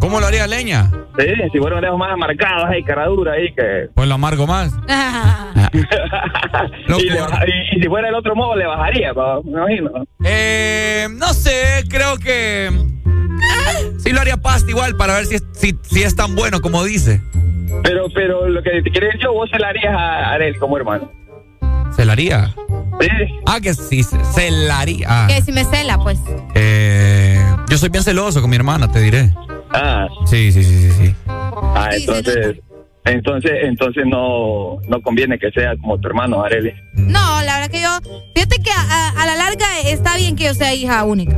¿Cómo lo haría leña? Sí, si fuera los más amargados, ahí, cara dura, ahí, que... Pues lo amargo más. y, le baja- y- y si fuera el otro modo, le bajaría, pa, me imagino. Eh, no sé, creo que. eh, sí lo haría pasta igual para ver si es, si, si es tan bueno como dice. Pero, pero lo que te quiero decir yo, vos se la harías a Arel como hermano. ¿Se la haría? Sí. Ah, que sí, se, se la haría. Ah, Que si me cela, pues. eh, yo soy bien celoso con mi hermana, te diré. Ah. Sí, sí, sí, sí. sí. Ah, entonces, entonces, entonces no, no conviene que sea como tu hermano, Areli. No, la verdad que yo. Fíjate que a, a- a la larga está bien que yo sea hija única.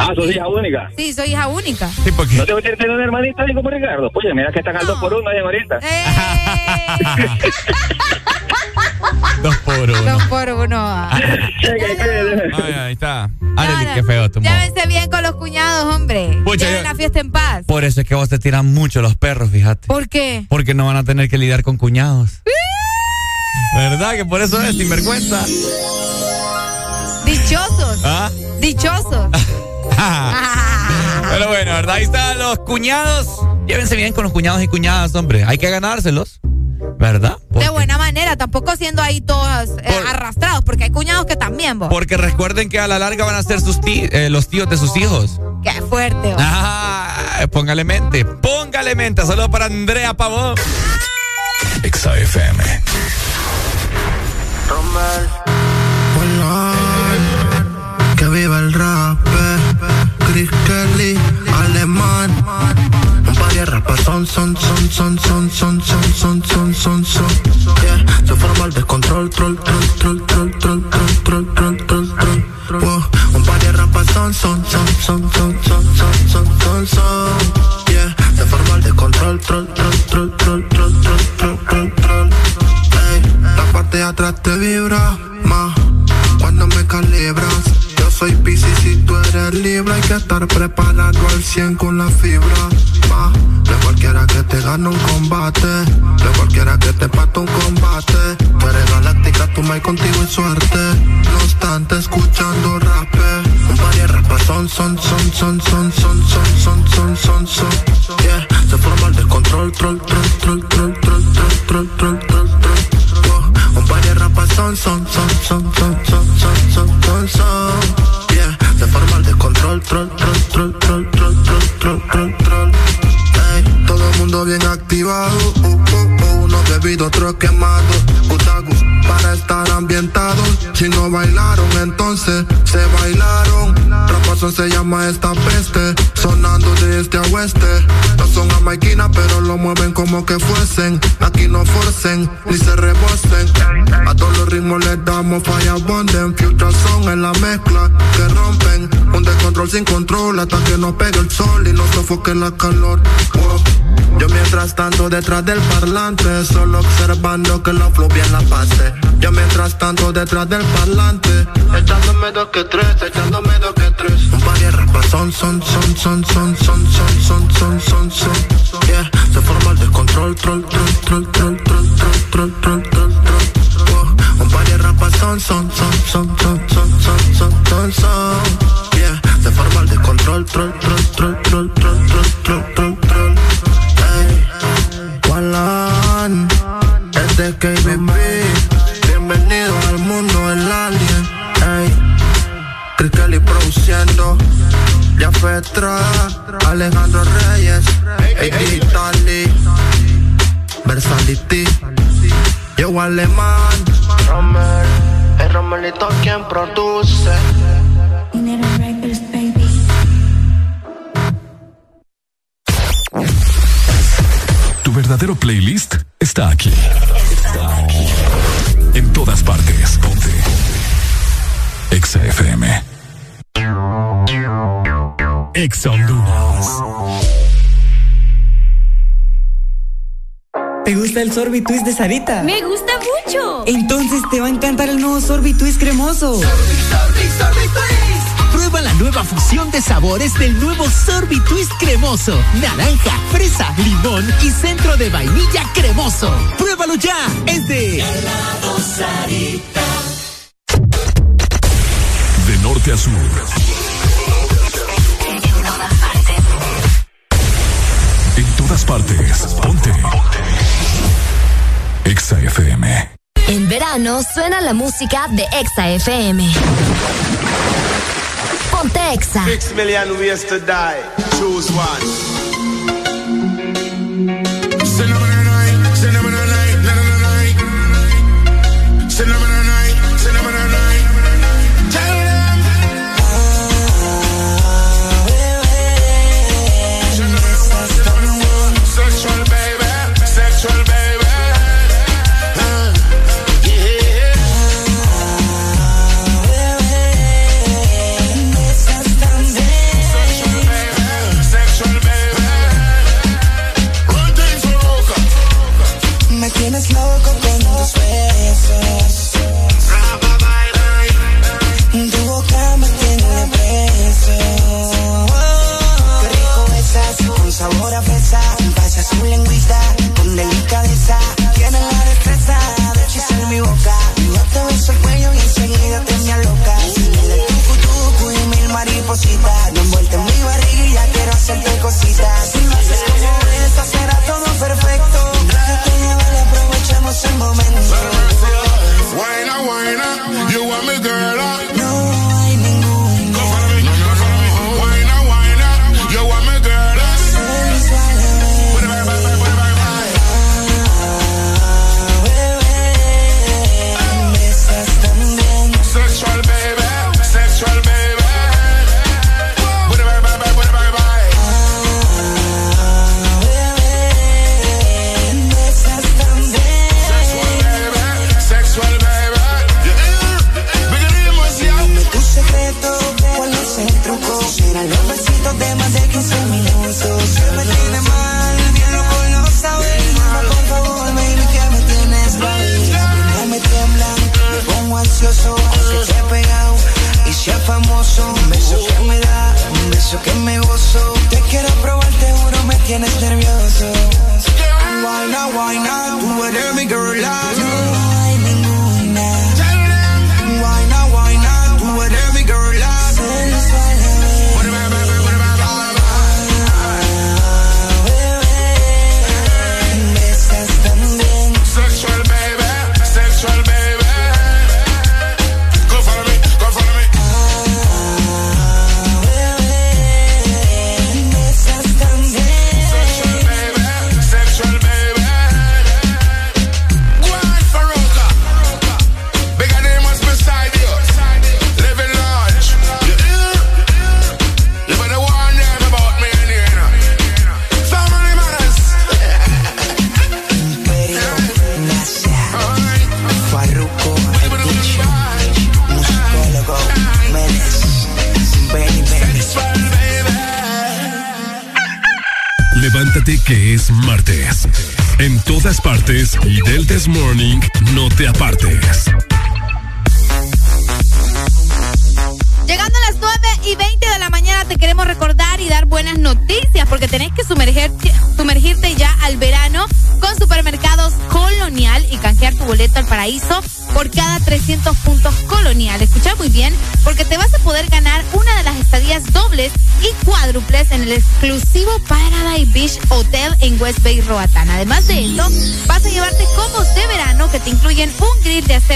Ah, sos hija única. Sí, soy hija única. Sí, porque... ¿No te gustaría tener una hermanita así como Ricardo? Oye, mira que están al dos por uno ahí ahorita. Dos por uno. Dos por uno. Ay, ahí está. Arely, qué feo tu modo. Llévense bien con los cuñados, hombre. Yo- la fiesta en paz. Por eso es que vos te tiran mucho los perros, fíjate. ¿Por qué? Porque no van a tener que lidiar con cuñados. ¿Verdad? Que por eso es sinvergüenza. Dichosos. ¿Ah? Dichosos. Pero bueno, ¿verdad? Ahí están los cuñados. Llévense bien con los cuñados y cuñadas, hombre. Hay que ganárselos. ¿Verdad? De buena manera, tampoco siendo ahí todos eh, arrastrados, porque hay cuñados que también, vos. Porque recuerden que a la larga van a ser sus tí- eh, los tíos de sus hijos. Qué fuerte, vos. Ah, póngale mente, póngale mente. Solo para Andrea Pavón. XAFM. Que viva el rap, eh. Chris Kelly, alemán. Rapas son, son, son, son, son, son, son, son, son, son, son. Yeah, se forma el descontrol, troll, troll, troll, troll, troll, troll, troll, troll, troll, troll. Wow, un par de rapas son, son, son, son, son, son, son, son, son, son. Yeah, se forma el descontrol, troll, troll, troll, troll, troll, troll, troll, troll, troll. Ey, la parte de atrás te vibra más cuando me calibras. Pisces y tú eres libre. Hay que estar preparado al 100 con la fibra. De cualquiera que te gane un combate. De cualquiera que te pate un combate. Tú eres galáctica, tú me contigo y suerte. No obstante, escuchando rap. Un par de rapas son, son, son, son, son, son, son, son, son, son, son. Yeah, se forma el descontrol, troll, troll, troll, troll, troll, troll, troll, troll, troll, Un par de rapas son, son, son, son, son, son, son, son, son, descontrol, troll, troll, troll, troll, troll, troll, troll, troll, todo el mundo bien activado, uh, uh, uh, uno bebido, otro quemado, para estar ambientados. Si no bailaron, entonces se bailaron. Rapazón se llama esta peste, sonando de este a oeste. No son jamaiquinas, pero lo mueven como que fuesen. Aquí no forcen, ni se rebosen. A todos los ritmos les damos fire abonden. Future son en la mezcla que rompen. Un descontrol sin control hasta que nos pegue el sol y nos sofoque la calor. Yo mientras tanto detrás del parlante, solo observando que la flow bien la pase. Yo mientras tanto detrás del parlante, echándome dos que tres, echándome dos que tres. Un par de rapas son, son, son, son, son, son, son, son, son, son, son. Yeah, se forma el descontrol, troll, troll, troll, troll, troll, troll, troll, troll, troll, troll. Un par de rapas son, son, son, son, son, son, son, son, son, son. Yeah, se forma el descontrol, troll, troll, troll, troll, Alejandro Reyes, AD Tali, Versality, yo alemán, Rommel, es Romelito quien produce. Tu verdadero playlist está aquí. Está aquí. En todas partes. Ponte. Exa FM. Ex Honduras. ¿Te gusta el sorbitwist de Sarita? Me gusta mucho. Entonces te va a encantar el nuevo sorbitwist cremoso. Sorbi, sorbi, sorbi twist. Prueba la nueva fusión de sabores del nuevo sorbitwist cremoso. Naranja, fresa, limón y centro de vainilla cremoso. Pruébalo ya. Es de Helado Sarita. De norte a sur. todas partes. Ponte. Exa FM. En verano suena la música de Exa FM. Ponte Exa. Six million ways to die. Choose one.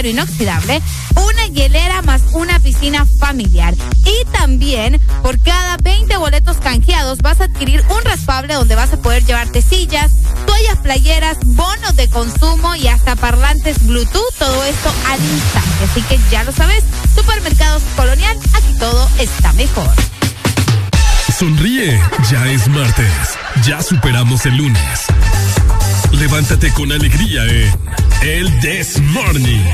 inoxidable, una hielera más una piscina familiar. Y también por cada 20 boletos canjeados vas a adquirir un raspable donde vas a poder llevarte sillas, toallas playeras, bonos de consumo y hasta parlantes Bluetooth, todo esto al instante. Así que ya lo sabes, Supermercados Colonial, aquí todo está mejor. Sonríe, ya es martes, ya superamos el lunes. Levántate con alegría en El This Morning.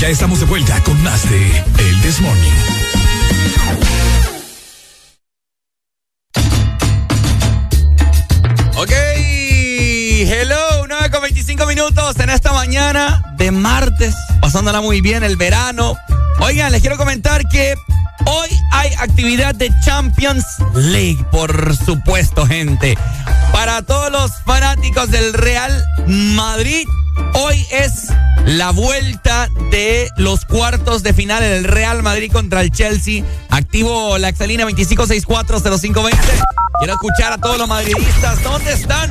Ya estamos de vuelta con más de El This. 9 con 25 minutos en esta mañana de martes, pasándola muy bien el verano. Oigan, les quiero comentar que hoy hay actividad de Champions League, por supuesto, gente. Para todos los fanáticos del Real Madrid, hoy es la vuelta de los cuartos de final del Real Madrid contra el Chelsea. Activo la Excelina 25640520. Quiero escuchar a todos los madridistas. ¿Dónde están?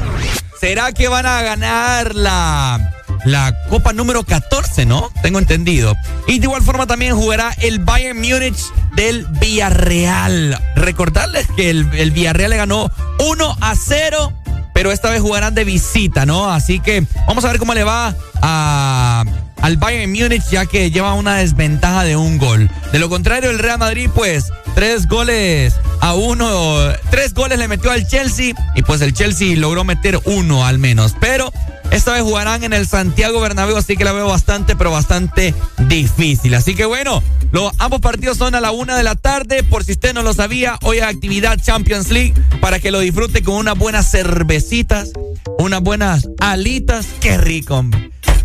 ¿Será que van a ganar la, la Copa número 14, no? Tengo entendido. Y de igual forma también jugará el Bayern Múnich del Villarreal. Recordarles que el, el Villarreal le ganó 1 a 0 pero esta vez jugarán de visita, ¿no? Así que vamos a ver cómo le va a, al Bayern Múnich, ya que lleva una desventaja de un gol. De lo contrario, el Real Madrid, pues, tres goles a uno, tres goles le metió al Chelsea y pues el Chelsea logró meter uno al menos. Pero esta vez jugarán en el Santiago Bernabéu, así que la veo bastante, pero bastante difícil. Así que bueno, los, ambos partidos son a la una de la tarde. Por si usted no lo sabía, hoy actividad Champions League para que lo disfrute con unas buenas cervecitas, unas buenas alitas. Qué rico.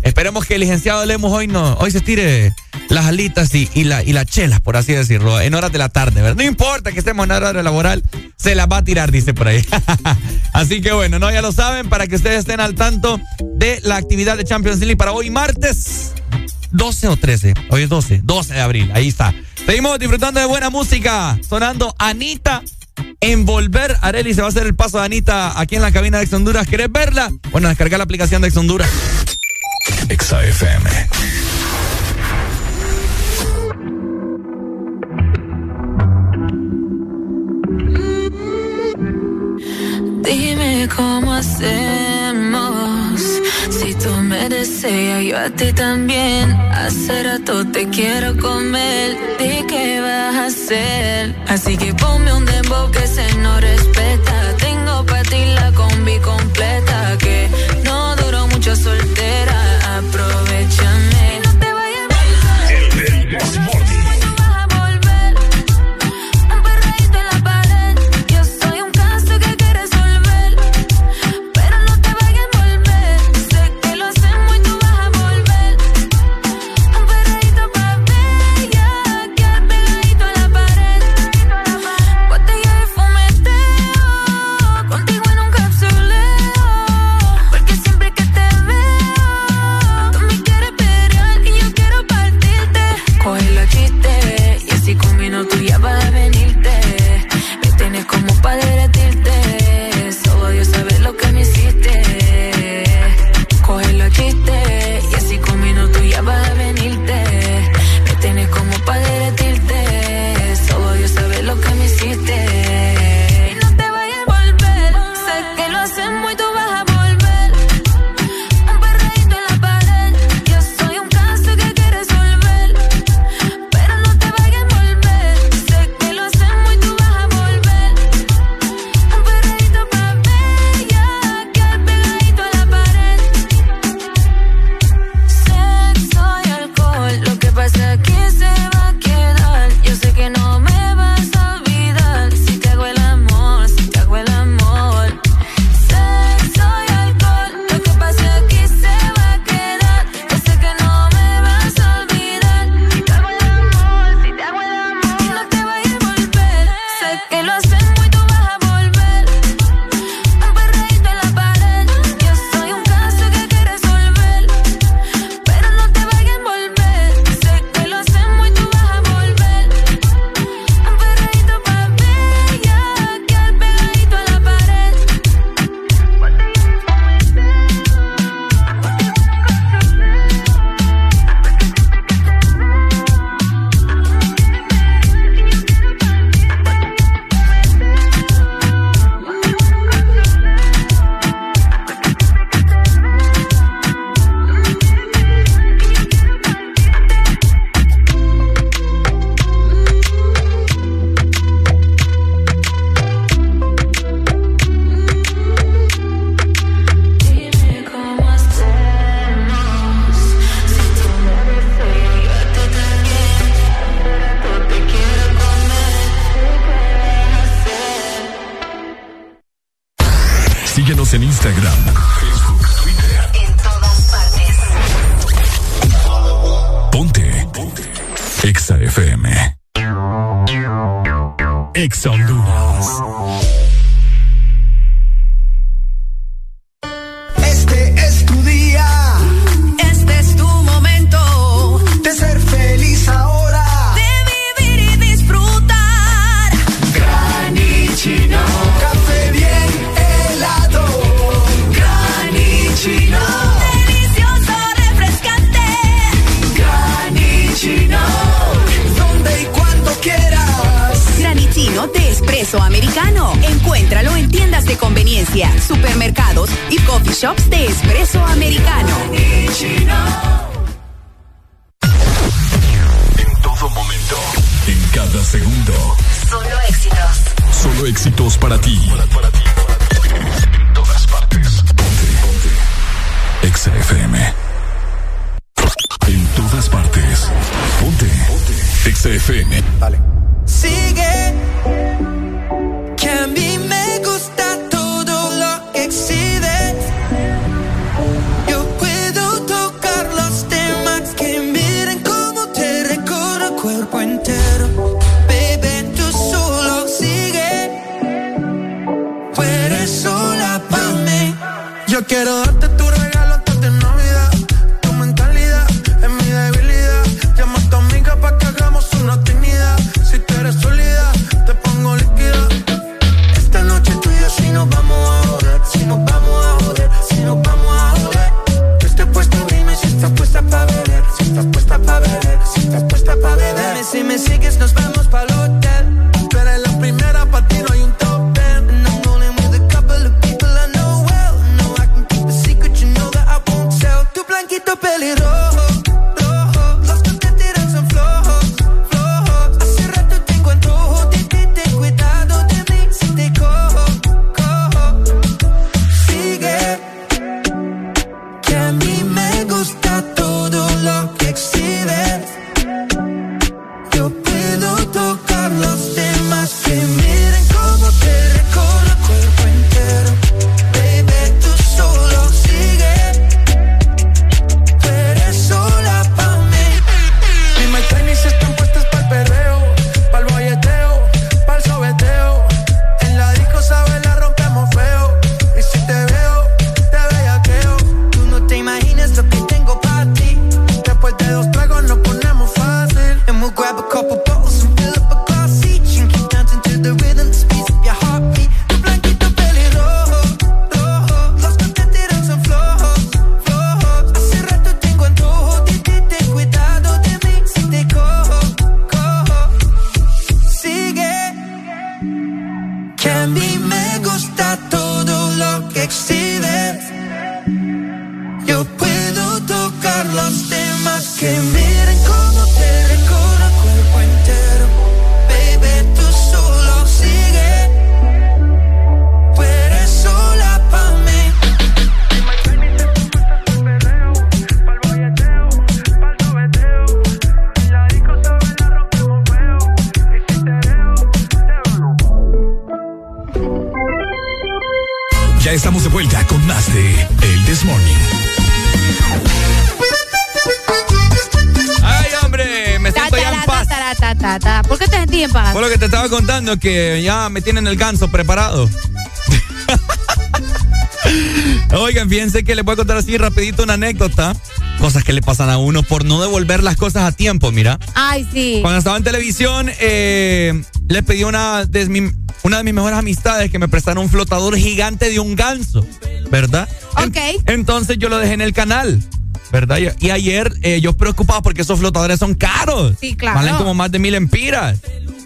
Esperemos que el licenciado Lemos hoy no, hoy se tire las alitas y, y, la, y las chelas, por así decirlo, en horas de la tarde, ¿verdad? No importa que estemos en horario laboral, se las va a tirar, dice por ahí. así que bueno, no, ya lo saben, para que ustedes estén al tanto de la actividad de Champions League para hoy martes 12 o 13, hoy es 12, 12 de abril, ahí está. Seguimos disfrutando de buena música, sonando Anita. Envolver, Areli se va a hacer el paso de Anita aquí en la cabina de Ex Honduras. ¿Querés verla? Bueno, descargar la aplicación de Ex Honduras. Exa FM. Dime cómo hacemos me desea, yo a ti también. Hace rato te quiero comer. ¿Y qué vas a hacer? Así que ponme un dembow que se no respeta. Tengo para ti la combi completa que no duró mucho solo que ya me tienen el ganso preparado. Oigan, fíjense que les voy a contar así rapidito una anécdota. Cosas que le pasan a uno por no devolver las cosas a tiempo, mira. Ay, sí. Cuando estaba en televisión, eh, le pedí a una de, mi- una de mis mejores amistades que me prestara un flotador gigante de un ganso, ¿verdad? Ok. Entonces yo lo dejé en el canal, ¿verdad? Y, y ayer eh, yo preocupado porque esos flotadores son caros. Sí, claro. Valen como más de mil empiras.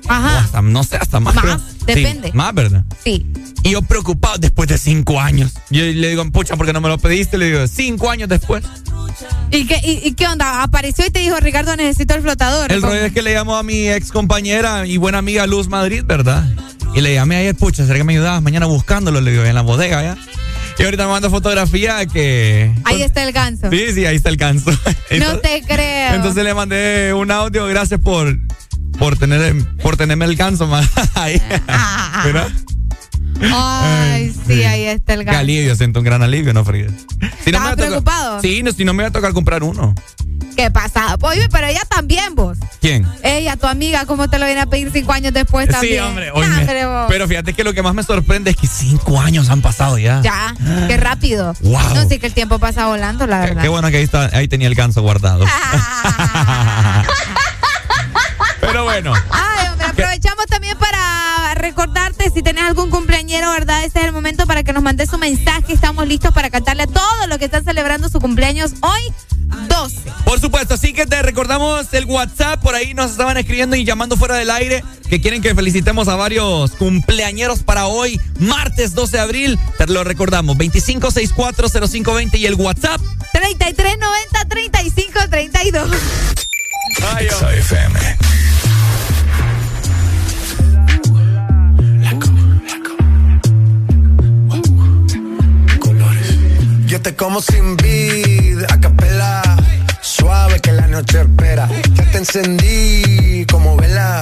Ajá. hasta, no sé, hasta más. Más, creo. depende. Sí, más, ¿verdad? Sí. Y yo preocupado después de cinco años. Yo le digo, pucha, ¿por qué no me lo pediste? Le digo, cinco años después. ¿Y qué, y, y qué onda? Apareció y te dijo, Ricardo, necesito el flotador. El rollo es que le llamó a mi ex compañera y buena amiga Luz Madrid, ¿verdad? Y le llamé ayer, pucha, ¿será que me ayudabas mañana buscándolo? Le digo, en la bodega, ¿ya? Y ahorita me manda fotografía que... Ahí está el ganso. Sí, sí, ahí está el ganso. No te creo. Entonces le mandé un audio, gracias por por tener por tenerme el ganso más. Ahí. Ah, ¿Verdad? Ay, sí, ahí está el Qué ganso. alivio, siento un gran alivio, ¿no, Frida? Si no ¿Estabas me tocar- preocupado? Sí, no, si no me va a tocar comprar uno. ¿Qué pasa? Pues, Oye, pero ella también, vos. ¿Quién? Ella, tu amiga, ¿cómo te lo viene a pedir cinco años después también? Sí, hombre. Ah, hombre, vos. pero fíjate que lo que más me sorprende es que cinco años han pasado ya. Ya, qué rápido. Wow. No sé que el tiempo pasa volando, la verdad. Qué bueno que ahí, está, ahí tenía el ganso guardado. pero bueno. Ay, hombre, aprovechamos también para recordarte si tenés algún cumpleañero, ¿verdad? Este es el momento para que nos mandes un mensaje. Estamos listos para cantarle a todos los que están celebrando su cumpleaños hoy, 12. Por supuesto, así que te recordamos el WhatsApp, por ahí nos estaban escribiendo y llamando fuera del aire que quieren que felicitemos a varios cumpleañeros para hoy, martes 12 de abril. Te lo recordamos, 25640520 y el WhatsApp. 3390 3532. Exa FM. Yo te como sin vid, a capela. Suave que la noche espera. Ya te encendí como vela.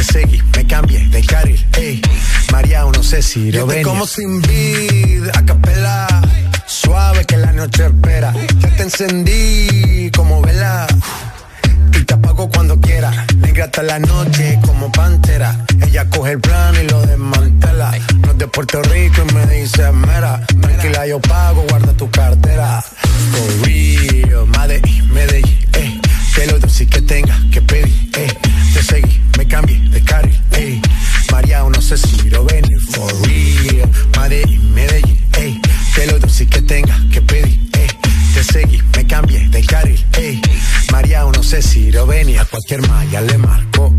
Te seguí, me cambié de carril, eh. María, no sé si lo venir. como sin vid, a capela. Suave que la noche espera. Ya te encendí como vela. Y te apago cuando quiera. Negra hasta la noche como pantera. Ella coge el plano y lo desmantela. No es de Puerto Rico y me dice mera. Tranquila, yo pago, guarda tu cartera. For real, Medellín, Medellín, eh. Que lo dulce que tenga que pedir, eh. Te seguí, me cambié de carril, eh. María, no sé si lo venir. For real, Medellín, Medellín, eh. Que lo dulce que tenga que pedir, eh. Te seguí, me cambié de carril, ey. María, no sé si lo venía, a cualquier malla le marco.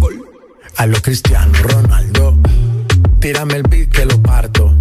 A lo Cristiano Ronaldo, tírame el beat que lo parto.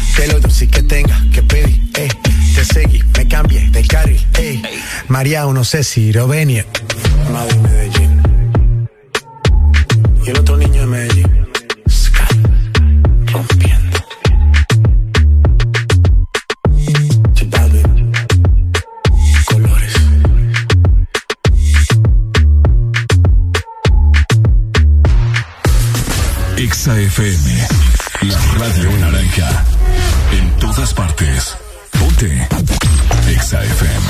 Que lo dulce que tenga que pedir, eh. Te seguí, me cambié de carril, eh. María, no sé si lo venir. Madrid, Medellín. Y el otro niño de Medellín. Sky, rompiendo. Balvin, colores. Exa FM. La radio naranja. Todas partes. Ponte. Exa FM.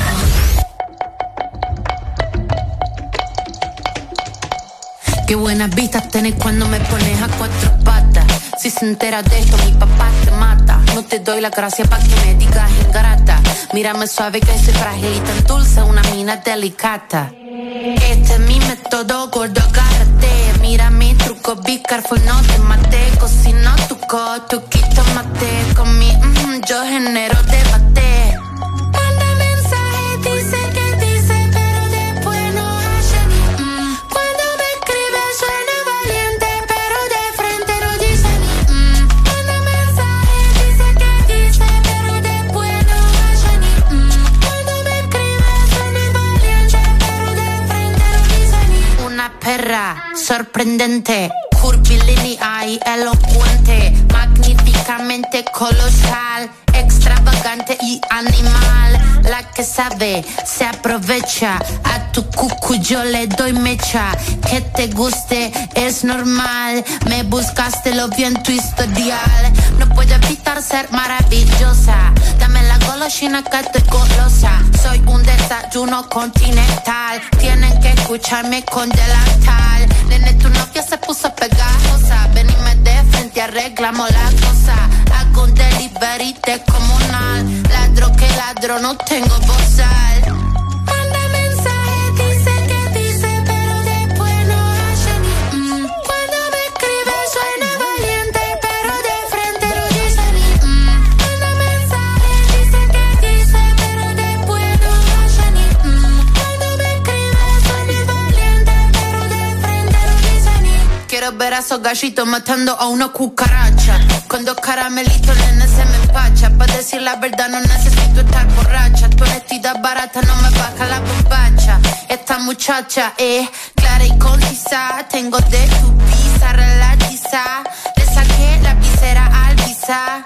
Qué buenas vistas tenés cuando me pones a cuatro patas. Si se entera de esto, mi papá te mata. No te doy la gracia pa' que me digas ingrata. Mírame suave que soy frágil y tan dulce, una mina delicata. Este es mi método, gordo, agárrate. Mira mi truco, be no te mate. Cocino tu co, tu quito mate. Con mi, mm, yo genero debate. Manda mensaje, dice que dice, pero después no hace mm. Cuando me escribe suena valiente, pero de frente no dice mm. Manda mensaje, dice que dice, pero después no hace mm. Cuando me escribe suena valiente, pero de frente no dice Una perra sorprendente, curvilínea y elocuente, magníficamente colosal, extravagante y animal. La que sabe se aprovecha. A tu cucu yo le doy mecha. Que te guste es normal. Me buscaste lo vi tu historial. No puedo evitar ser maravillosa. Dame la golosina que estoy golosa. Soy un desayuno continental. Tienen que escucharme con delantal. Nene, tu novia se puso pegajosa. Ven y me de frente, arreglamos la cosa. Hago un delivery comunal. Ladro que ladro, no tengo bozal. Quiero ver a esos gallitos matando a una cucaracha. Con dos caramelitos, nene, se me empacha. Para decir la verdad, no necesito estar borracha. Tu honestidad barata no me baja la bombacha. Esta muchacha es clara y concisa. Tengo de tu pizza relatiza. Le saqué la visera al visa.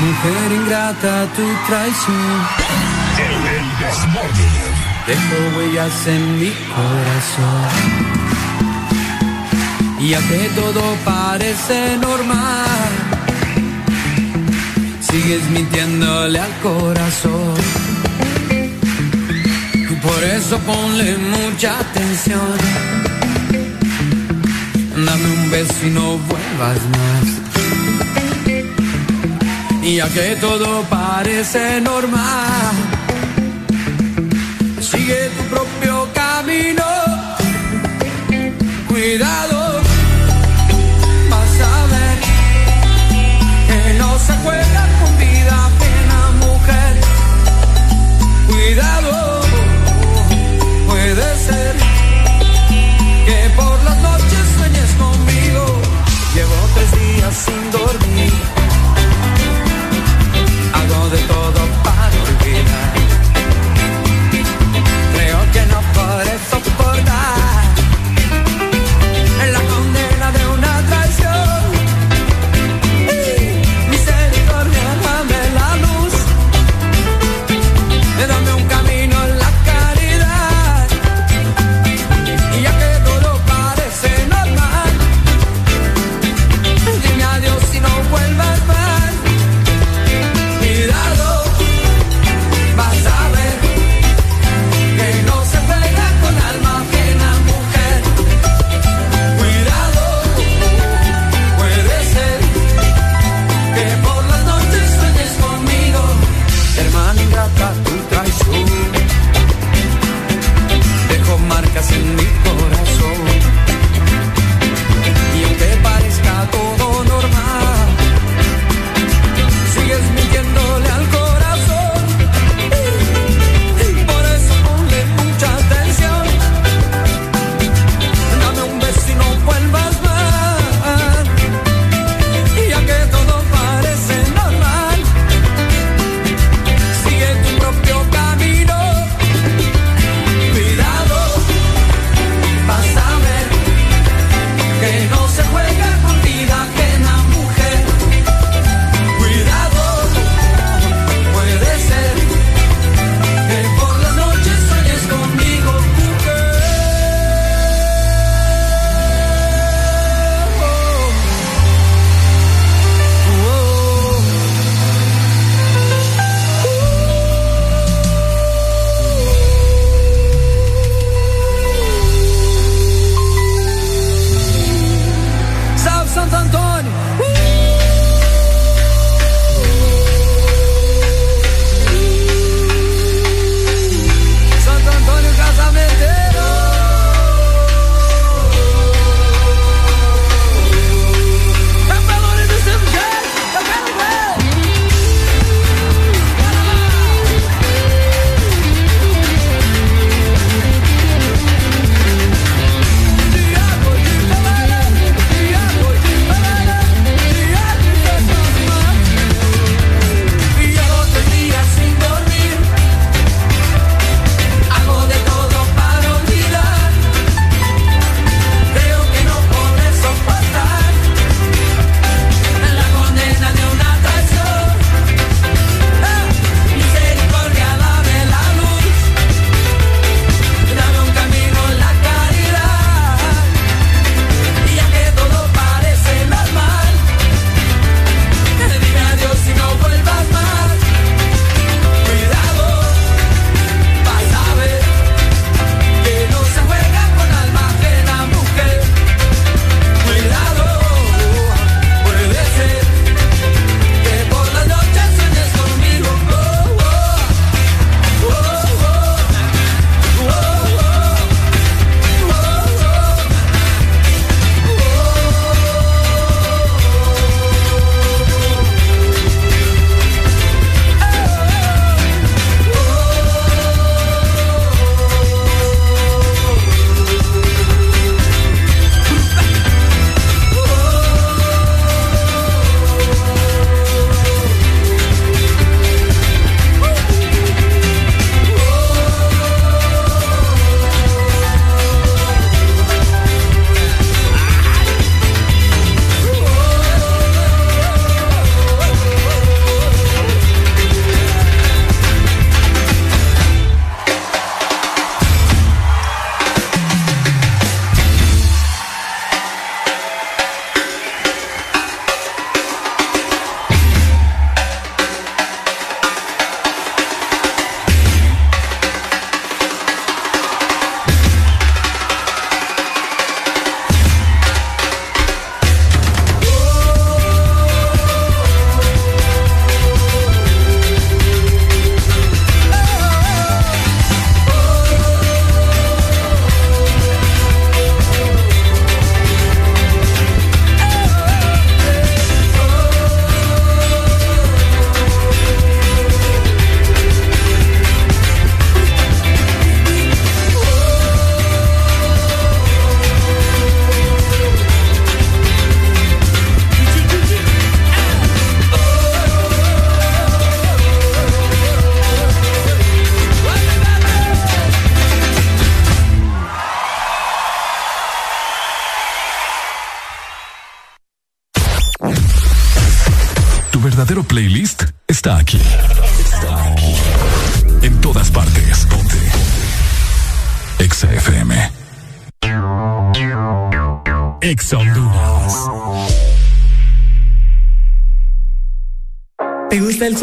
Mujer ingrata, tu traición. Dejo huellas en mi corazón. Y que todo parece normal, sigues mintiéndole al corazón. Y por eso ponle mucha atención. Dame un beso y no vuelvas más. Y ya que todo parece normal, sigue tu propio camino. Cuidado, vas a ver que no se juega con vida ajena, mujer. Cuidado, puede ser que por las noches sueñes conmigo. Llevo tres días sin dormir.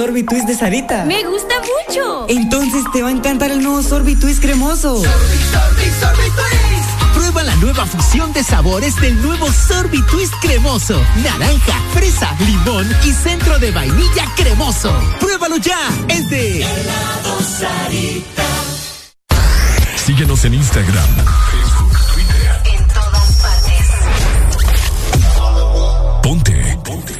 Sorbitwist de Sarita. Me gusta mucho. Entonces te va a encantar el nuevo Sorbitwist cremoso. Sorbi, sorbi, sorbi twist. Prueba la nueva fusión de sabores del nuevo Sorbitwist cremoso. Naranja, fresa, limón y centro de vainilla cremoso. Pruébalo ya. Es de Helado Sarita. Síguenos en Instagram, Facebook, Twitter. En todas partes. Ponte. Ponte.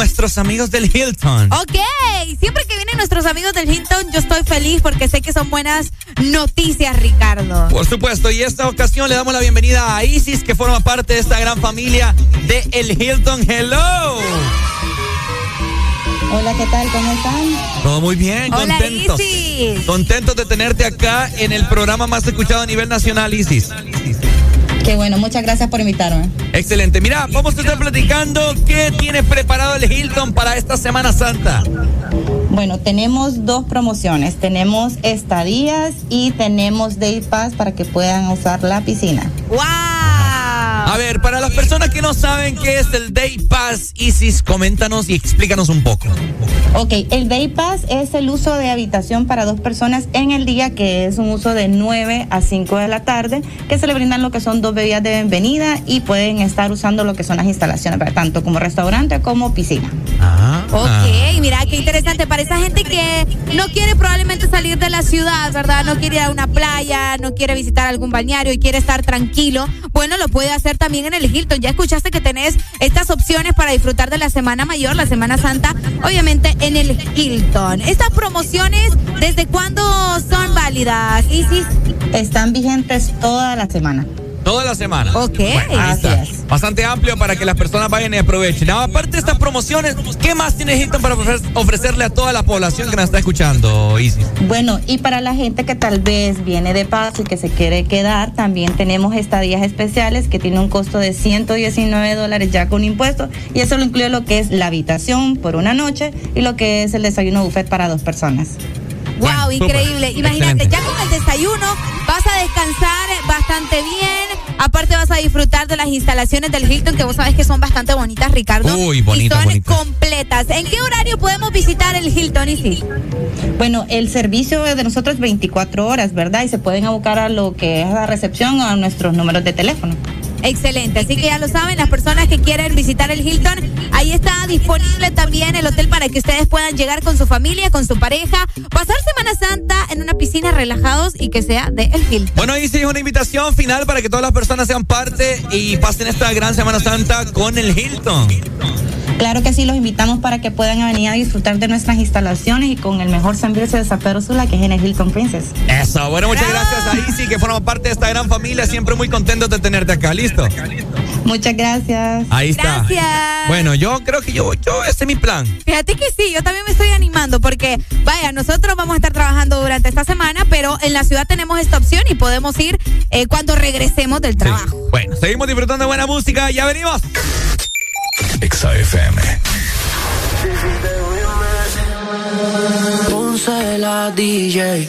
nuestros amigos del Hilton. Ok, siempre que vienen nuestros amigos del Hilton, yo estoy feliz porque sé que son buenas noticias, Ricardo. Por supuesto, y esta ocasión le damos la bienvenida a Isis, que forma parte de esta gran familia de El Hilton. ¡Hello! Hola, ¿qué tal? ¿Cómo están? Todo muy bien, Hola, contentos. Isis. Contentos de tenerte acá en el programa más escuchado a nivel nacional, Isis. Qué bueno, muchas gracias por invitarme. Excelente. Mira, vamos a estar platicando qué tiene preparado el Hilton para esta Semana Santa. Bueno, tenemos dos promociones. Tenemos estadías y tenemos Day Pass para que puedan usar la piscina. ¡Wow! A ver, para las personas que no saben qué es el Day Pass, Isis, coméntanos y explícanos un poco. Ok, el Day Pass es el uso de habitación para dos personas en el día, que es un uso de 9 a 5 de la tarde, que se le brindan lo que son dos bebidas de bienvenida y pueden estar usando lo que son las instalaciones, tanto como restaurante como piscina. Ah. Ok, mira qué interesante para esa gente que no quiere probablemente salir de la ciudad, ¿verdad? No quiere ir a una playa, no quiere visitar algún balneario y quiere estar tranquilo. Bueno, lo puede hacer también en el Hilton. Ya escuchaste que tenés estas opciones para disfrutar de la Semana Mayor, la Semana Santa, obviamente en el Hilton. Estas promociones, ¿desde cuándo son válidas, Isis? Están vigentes toda la semana. Toda la semana. Ok. Bueno, ahí Así está. es. Bastante amplio para que las personas vayan y aprovechen. Ahora, aparte de estas promociones, ¿qué más tiene Hilton para ofrecer- ofrecerle a toda la población que nos está escuchando, Isis? Bueno, y para la gente que tal vez viene de paso y que se quiere quedar, también tenemos estadías especiales que tienen un costo de 119 dólares ya con impuestos y eso lo incluye lo que es la habitación por una noche y lo que es el desayuno buffet para dos personas. Wow, Bueno, increíble. Imagínate, Excelente. ya con el desayuno vas a descansar bastante bien. Aparte vas a disfrutar de las instalaciones del Hilton, que vos sabés que son bastante bonitas, Ricardo. Uy, bonitas, Y son bonitas. completas. ¿En qué horario podemos visitar el Hilton, Isis? Bueno, el servicio de nosotros es 24 horas, ¿verdad? Y se pueden abocar a lo que es la recepción o a nuestros números de teléfono. Excelente, así que ya lo saben, las personas que quieren visitar el Hilton, ahí está disponible también el hotel para que ustedes puedan llegar con su familia, con su pareja, pasar Semana Santa en una piscina relajados y que sea de el Hilton. Bueno, Isis, una invitación final para que todas las personas sean parte y pasen esta gran Semana Santa con el Hilton. Claro que sí, los invitamos para que puedan venir a disfrutar de nuestras instalaciones y con el mejor servicio de San Pedro Sula, que es en el Hilton Princess. Eso, bueno, muchas gracias a Isis, que forma parte de esta gran familia. Siempre muy contentos de tenerte acá, ¿listo? Muchas gracias. Ahí está. Gracias. Bueno, yo creo que yo, yo, ese es mi plan. Fíjate que sí, yo también me estoy animando porque, vaya, nosotros vamos a estar trabajando durante esta semana, pero en la ciudad tenemos esta opción y podemos ir eh, cuando regresemos del trabajo. Bueno, seguimos disfrutando de buena música. Ya venimos. Exa FM. Ponce la DJ,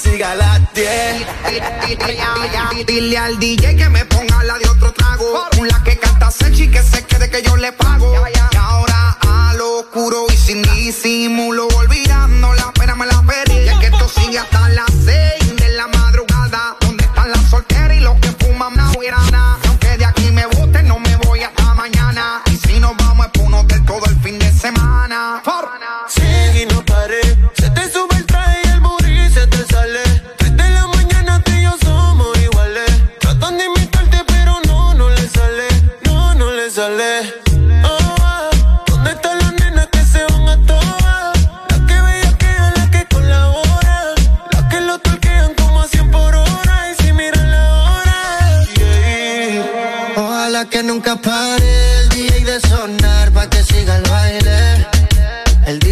siga las 10. Dile al DJ que me ponga la de otro trago. La que canta sexy que se quede que yo le pago. Y ahora a lo oscuro y sin disimulo, olvidando la pena me la perdí. Y es que esto sigue hasta las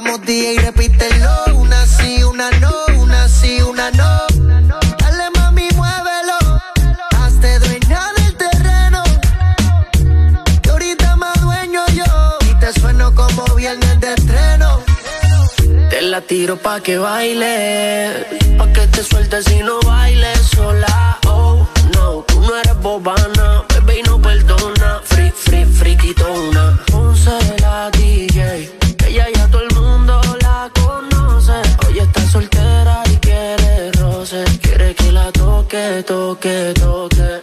Vamos día y repítelo. Una sí, una no, una sí, una no. Dale mami, muévelo. Hazte dueña del terreno. Y ahorita más dueño yo. Y te sueno como viernes de estreno. Te la tiro pa' que baile. Pa' que te sueltes y no bailes sola. Oh, no, tú no eres bobana toque, toque.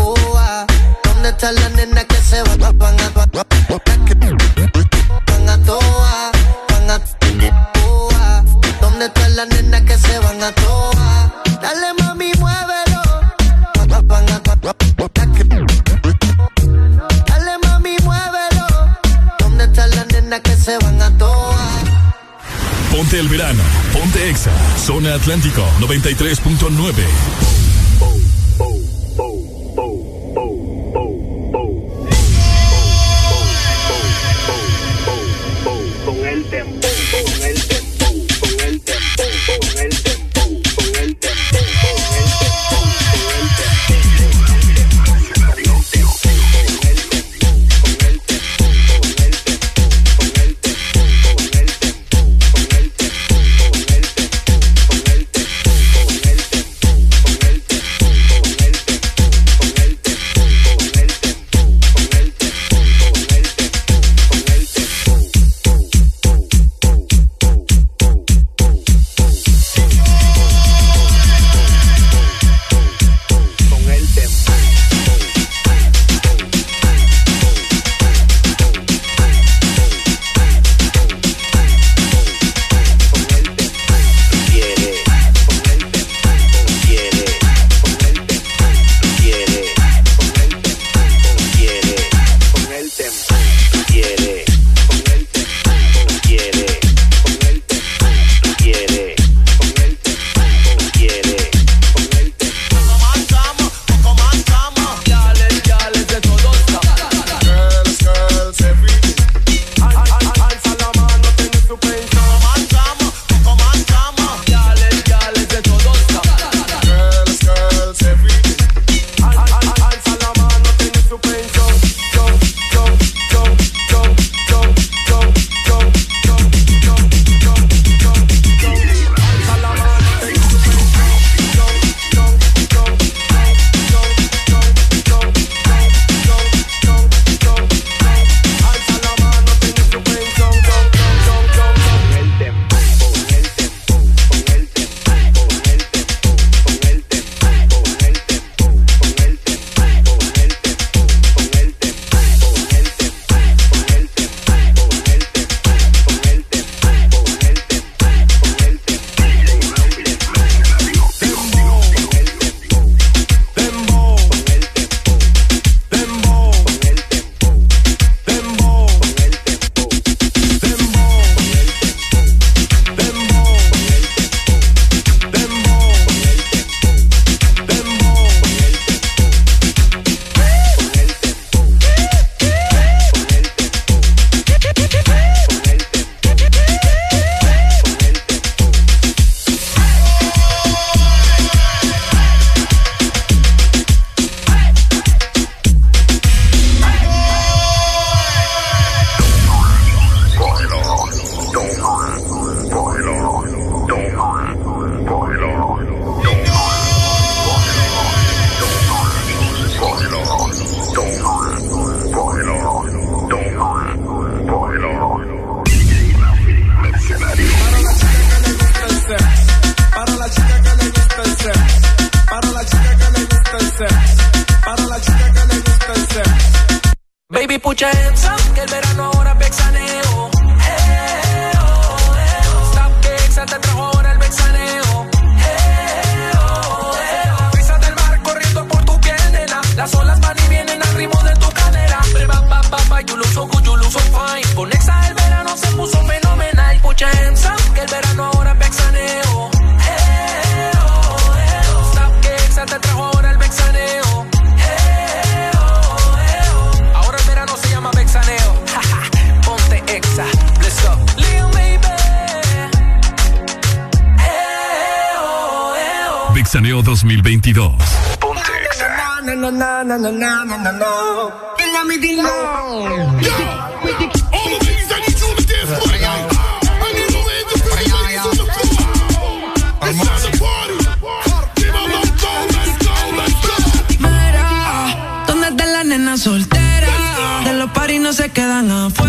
Oh, ah, ¿dónde están las nenas que se van, van, van, a toa? Van a toa. ¿Dónde están las nenas que se van a toa? Ponte el verano. Ponte Exa. Zona Atlántico 93.9. quedan afuera.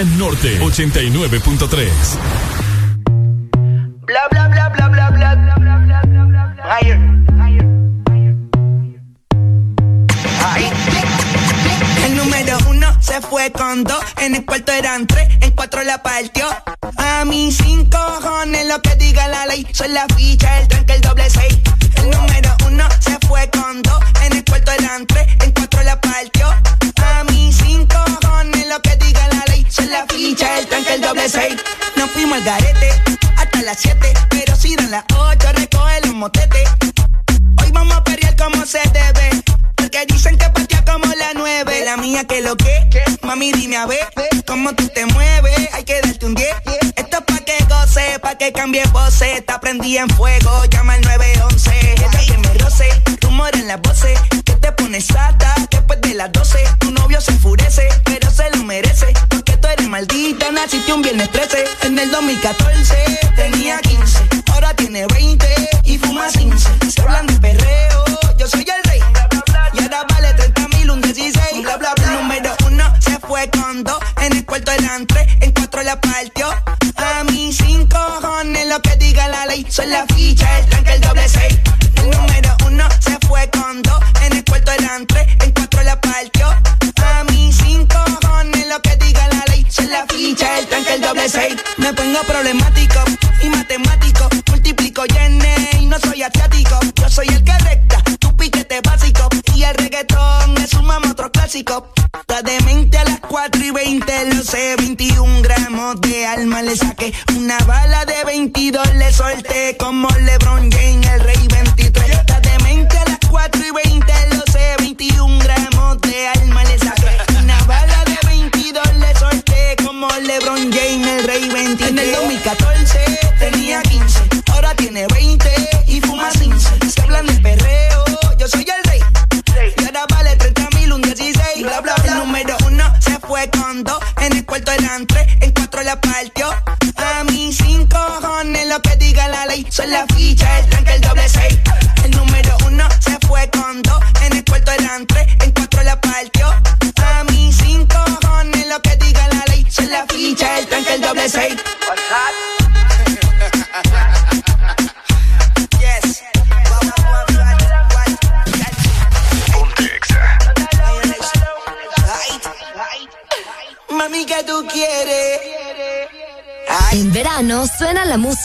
Carolina Norte 89.3. Bla bla bla bla bla bla bla bla bla bla bla bla. Higher. se fue con dos, en el cuarto eran tres, en cuatro la partió. A mis cinco cojones lo que diga la ley, son la ficha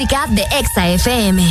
música de Exa FM.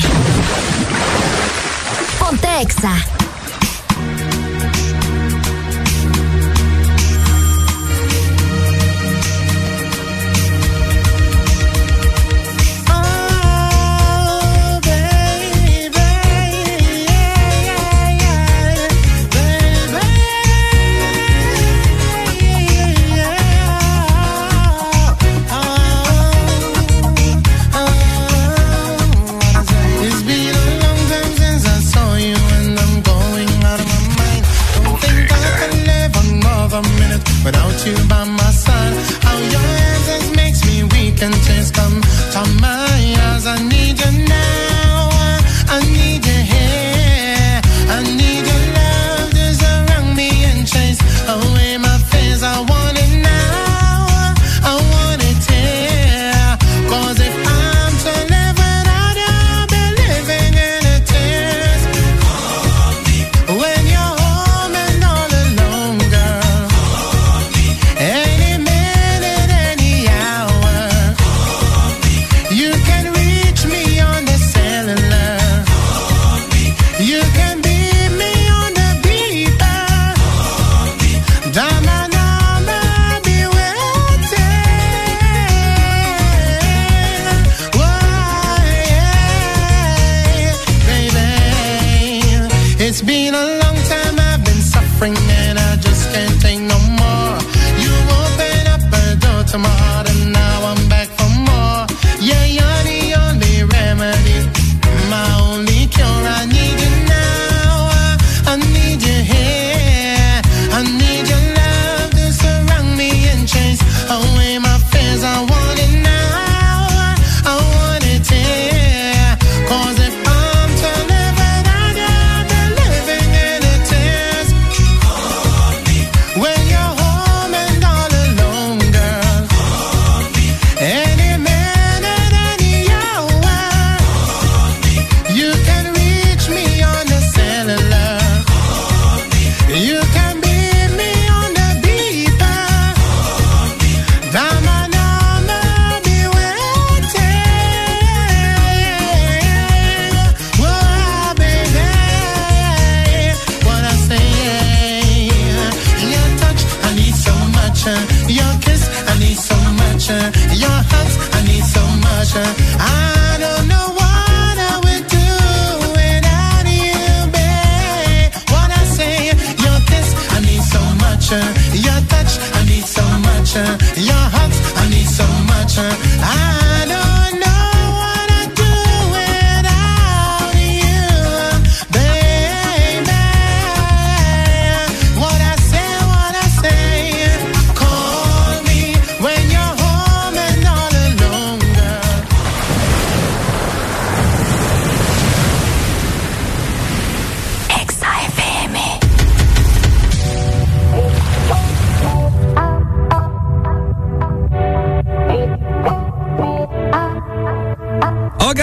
Ok.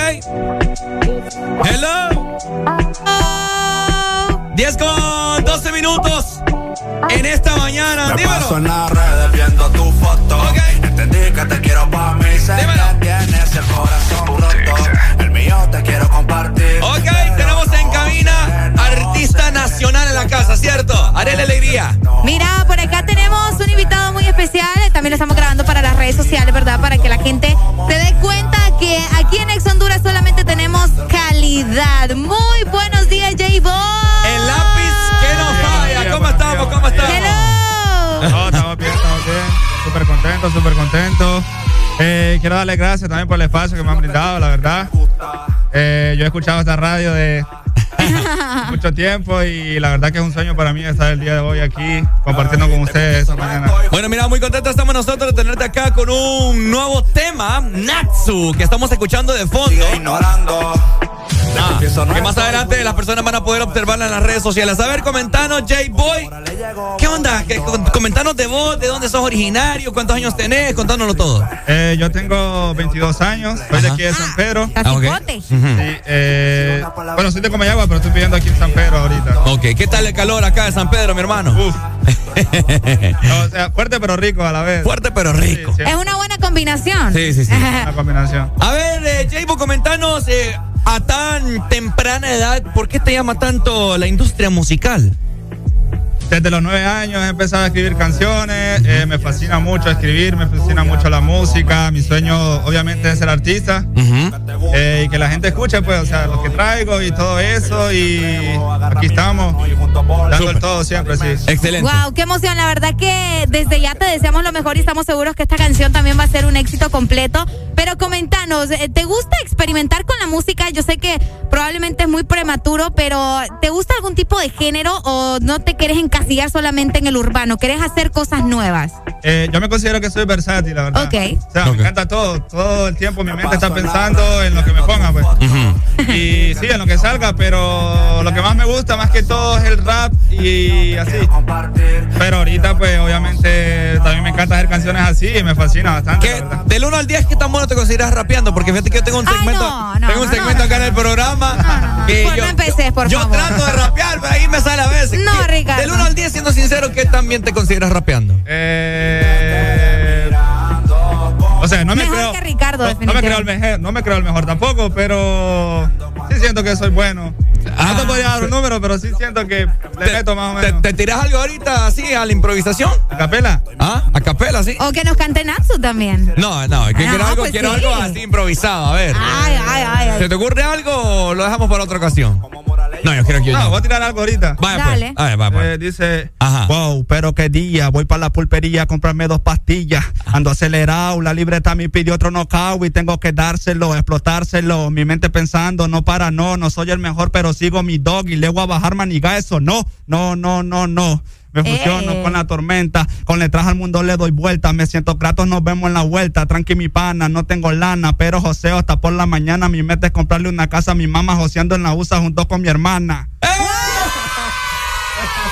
Hello. 10 con 12 minutos en esta mañana. Me Dímelo. Paso en las redes viendo tu foto. Entendí que te quiero para mí. Sé tienes el corazón roto. El mío te quiero compartir. Ok, tenemos en cabina artista nacional en la casa, ¿cierto? Haré la alegría. Mira, por acá tenemos un invitado muy especial. También lo estamos grabando para las redes sociales, ¿verdad? Para que la gente se dé cuenta que aquí en Ex Honduras solamente tenemos calidad. Muy buenos días, J-Bo. El lápiz que no falla. ¿Cómo estamos? ¿Cómo estamos? Hello. No, estamos bien, estamos bien. Súper contentos, súper contentos. Eh, quiero darle gracias también por el espacio que me han brindado, la verdad. Eh, yo he escuchado esta radio de mucho tiempo y la verdad que es un sueño para mí estar el día de hoy aquí compartiendo con ustedes esta mañana. Bueno, mira, muy contentos estamos nosotros de tenerte acá con un nuevo tema, Natsu, que estamos escuchando de fondo. Ah, que más adelante las personas van a poder observarla en las redes sociales. A ver, comentanos, J-Boy. ¿Qué onda? ¿Qué- comentanos de vos, de dónde sos originario, cuántos años tenés, contánoslo todo. Eh, yo tengo 22 años, soy de aquí de San Pedro. Ah, ok. Sí, eh, bueno, soy de Comayagua, pero estoy viviendo aquí en San Pedro ahorita. Ok, ¿qué tal el calor acá de San Pedro, mi hermano? Uf. o sea, fuerte pero rico a la vez. Fuerte pero rico. Es una buena combinación. Sí, sí, sí. Una combinación. A ver, eh, J-Bo, comentanos eh, a tan temprana edad, ¿por qué te llama tanto la industria musical? Desde los nueve años he empezado a escribir canciones, eh, me fascina mucho escribir, me fascina mucho la música, mi sueño obviamente es ser artista eh, y que la gente escuche pues, o sea, lo que traigo y todo eso y aquí estamos dando el todo siempre, sí. Excelente. Wow, qué emoción. La verdad que desde ya te deseamos lo mejor y estamos seguros que esta canción también va a ser un éxito completo. Pero comentanos, eh, ¿te gusta experimentar con la música? Yo sé que probablemente es muy prematuro, pero ¿te gusta algún tipo de género o no te quieres encasillar solamente en el urbano? ¿Quieres hacer cosas nuevas? Eh, yo me considero que soy versátil, la verdad. Ok. O sea, me encanta todo, todo el tiempo mi mente está pensando en lo que me ponga, pues. Y sí, en lo que salga, pero lo que más me gusta más que todo es el rap y así. Pero ahorita, pues, obviamente, también me encanta hacer canciones así y me fascina bastante. Del 1 al 10, ¿qué tan bueno te consideras rapeando? Porque fíjate que yo tengo un segmento, no, no, tengo un no, segmento no, acá en el programa. que Pues yo, no empeces, por yo favor. trato de rapear, pero ahí me sale a veces. No, ¿Qué- Ricardo. Del 1 al 10, siendo sincero, ¿qué tan bien te consideras rapeando? Eh, o sea, no me Mejor creo. que Ricardo, no, no me creo el mejor, no me creo el mejor tampoco, pero sí siento que soy bueno. no te podría dar un número, pero sí siento que le meto más o ¿Te, menos. te tiras algo ahorita así a la improvisación? ¿A capela? ¿Ah? ¿A capela, sí? O que nos cante Natsu también. No, no, es que Ah, quiero algo, pues quiero sí. algo así improvisado, a ver. Ay, ay, ay. ay. ¿Se te ocurre algo o lo dejamos para otra ocasión? No, yo quiero que yo. No, voy a tirar algo ahorita. Vaya, Dale. pues. A ver, va, pues. Eh, dice, Ajá. wow, pero qué día, voy para la pulpería a comprarme dos pastillas, ando acelerado, la libreta me pidió otro knockout y tengo que dárselo, explotárselo, mi mente pensando, no para, no, no soy el mejor, pero sigo mi dog y le voy a bajar maniga eso, no, no, no, no, no. Me fusiono Eh. con la tormenta, con letras al mundo le doy vuelta, me siento kratos, nos vemos en la vuelta, tranqui mi pana, no tengo lana, pero joseo hasta por la mañana, mi meta es comprarle una casa a mi mamá joseando en la USA junto con mi hermana. Ah,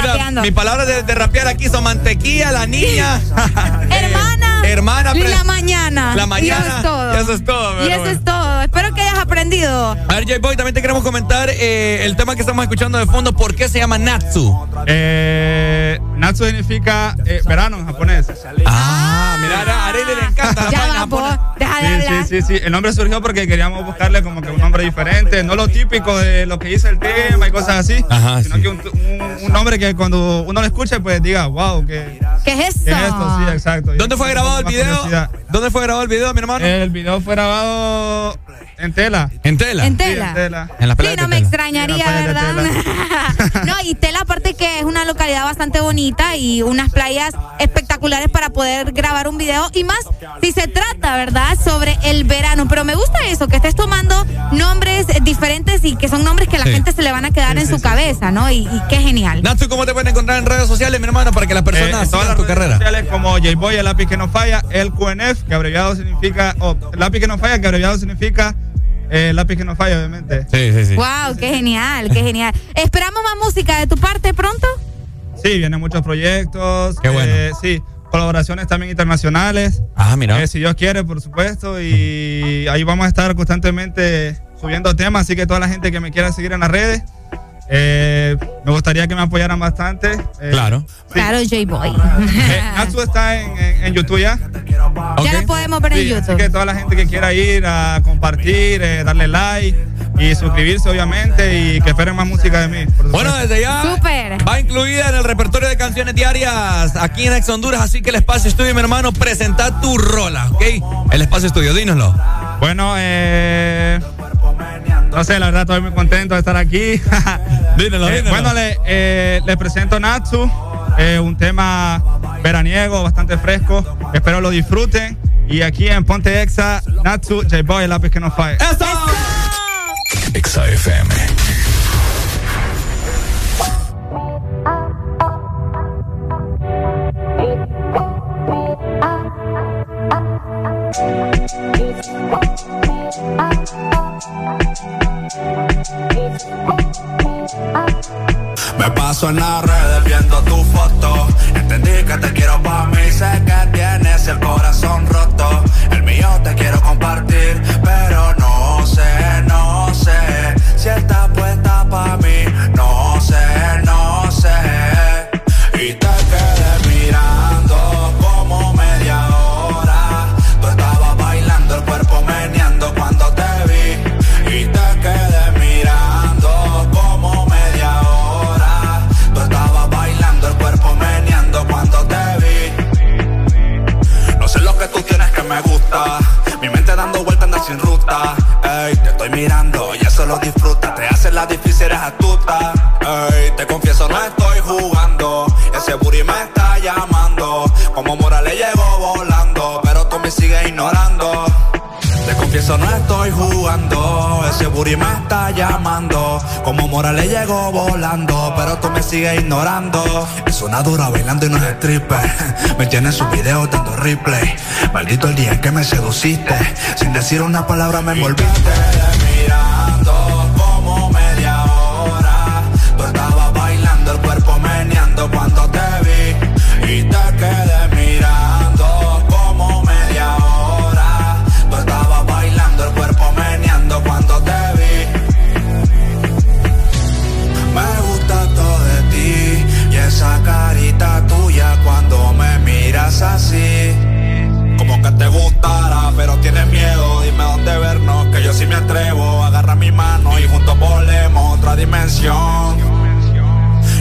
rapeando. mi palabra de, de rapear aquí son mantequilla, la niña. Hermana. hermana, Y la mañana. La mañana. Y eso es todo. Y eso es todo, Y eso es todo. Espero que aprendido. A ver, J-Boy, también te queremos comentar eh, el tema que estamos escuchando de fondo. ¿Por qué se llama Natsu? Eh, Natsu significa eh, verano en japonés. Ah, mira, a Arely le encanta. la Ya vaina va, vos. japonesa. Deja de Sí, hablar. sí, sí, sí. El nombre surgió porque queríamos buscarle como que un nombre diferente, no lo típico de lo que dice el tema y cosas así, Ajá, sino sí. que un, un- un nombre que cuando uno lo escuche, pues diga, wow, ¿qué, ¿Qué es eso? qué es esto? Sí, exacto. Y ¿Dónde fue grabado el video? curiosidad. ¿Dónde fue grabado el video, mi hermano? El video fue grabado en tela. en tela. En Sí, tela. en tela. En la Sí, playa no de me Tela. extrañaría, Sí, ¿verdad? no, y Tela aparte que es una localidad bastante bonita y unas playas espectaculares para poder grabar un video y más si se trata, ¿verdad? Sobre el verano. Pero me gusta eso, que estés tomando nombres diferentes y que son nombres que a la Sí. gente se le van a quedar Sí, en sí, su sí. cabeza, ¿no? Y, y qué genial. Natsu, ¿cómo te pueden encontrar en redes sociales, mi hermano, para que las Eh, personas todas sigan las tu redes carrera? sociales como J-Boy, el lápiz que no falla, el QNF, que abreviado significa, o el lápiz que no falla, que abreviado significa eh, lápiz que no falla, obviamente. Sí, sí, sí. Wow, qué genial, qué genial. ¿Esperamos más música de tu parte pronto? Sí, vienen muchos proyectos. Qué bueno. eh, sí, colaboraciones también internacionales. Ah, mira. Eh, si Dios quiere, por supuesto. Y ahí vamos a estar constantemente subiendo temas. Así que toda la gente que me quiera seguir en las redes, eh, me gustaría que me apoyaran bastante. Eh, Claro. Claro, J-Boy. eh, Natsu está en, en- en YouTube ya. Ya lo podemos ver en Sí, así YouTube. que toda la gente que quiera ir a compartir, eh, darle like y suscribirse, obviamente. Y que esperen más música de mí. Bueno, desde ya Súper. va incluida en el repertorio de canciones diarias aquí en Ex Honduras, así que el espacio estudio, mi hermano, presenta tu rola, ¿ok? El espacio estudio, dínoslo. Bueno, eh, No sé, la verdad estoy muy contento de estar aquí. Dímelo, Eh, dímelo. bueno, le, eh, les presento Natsu, eh, un tema veraniego, bastante fresco. Espero lo disfruten. Y aquí en Ponte Exa, Natsu, J-Boy, el lápiz que no falla. Exa FM. Me paso en las redes viendo tu foto. Entendí que te quiero pa' mí. Sé que tienes el corazón roto. El mío te quiero compartir. Sin ruta. Ey, te estoy mirando y eso lo disfruta. Te hace la difícil, eres astuta. Ey, te confieso, no estoy confieso, no estoy jugando. Ese booty me está llamando. Como Morales llegó volando, pero tú me sigues ignorando. Es una dura bailando y no es stripper. Me tiene sus videos dando replay. Maldito el día en que me seduciste. Sin decir una palabra me envolviste.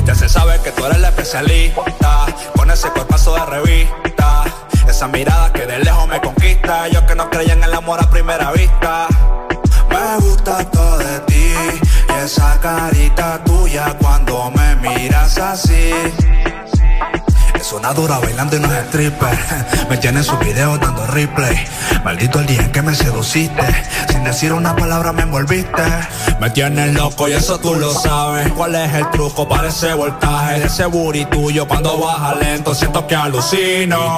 Ya se sabe que tú eres la especialista. Con ese cuerpazo de revista. Esa mirada que de lejos me conquista. Yo que no creía en el amor a primera vista. Me gusta todo de ti. Y esa carita tuya cuando me miras así. Es una dura bailando y no es stripper. Me tiene en sus videos dando replay. Maldito el día en que me seduciste. Sin decir una palabra me envolviste. Me tienes loco y eso tú lo sabes. ¿Cuál es el truco para ese voltaje? Ese booty tuyo cuando baja lento. Siento que alucino.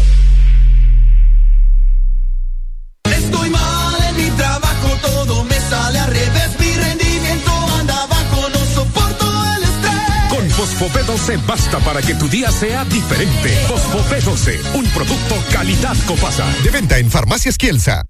Fosfopé 12 basta para que tu día sea diferente. Fosfopé 12, un producto calidad Copasa. De venta en Farmacias Kielsa.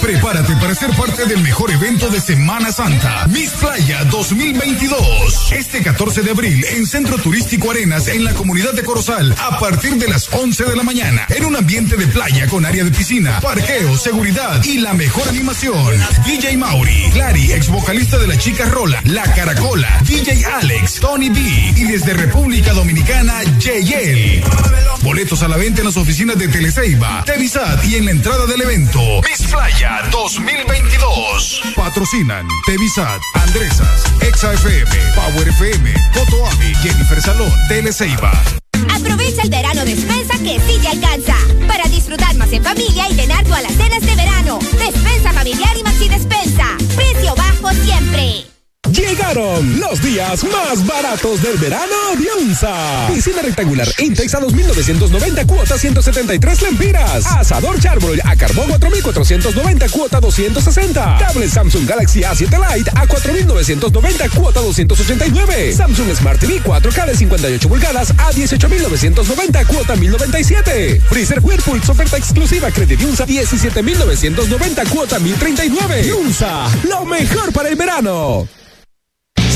Prepárate para ser parte del mejor evento de Semana Santa, Miss Playa 2022. Este 14 de abril en Centro Turístico Arenas, en la comunidad de Corozal, a partir de las 11 de la mañana, en un ambiente de playa con área de piscina, parqueo, seguridad y la mejor animación. DJ Mauri, Clary, ex vocalista de la Chica Rola, La Caracola, DJ Alex, Tony B y desde República Dominicana, JL. Boletos a la venta en las oficinas de Teleceiba, Tevisat y en la entrada del evento. Miss Playa 2022. Patrocinan Tevisat, Andresas, Exa FM, Power FM, Cotoami, Jennifer Salón, Teleceiba. Aprovecha el verano despensa que sí te alcanza. Para disfrutar más en familia y llenar tu alacenas de verano. Despensa familiar y maxi despensa. Llegaron los días más baratos del verano de UNSA. Piscina rectangular Intex a 2.990 cuota 173 lempiras. Asador Charbroil a carbón 4.490 cuota 260. Cable Samsung Galaxy A7 Lite a 4.990 cuota 289. Samsung Smart TV 4K de 58 pulgadas a 18.990 cuota 1097. Freezer Whirlpool oferta exclusiva Credit UNSA 17.990 cuota 1039. UNSA, lo mejor para el verano.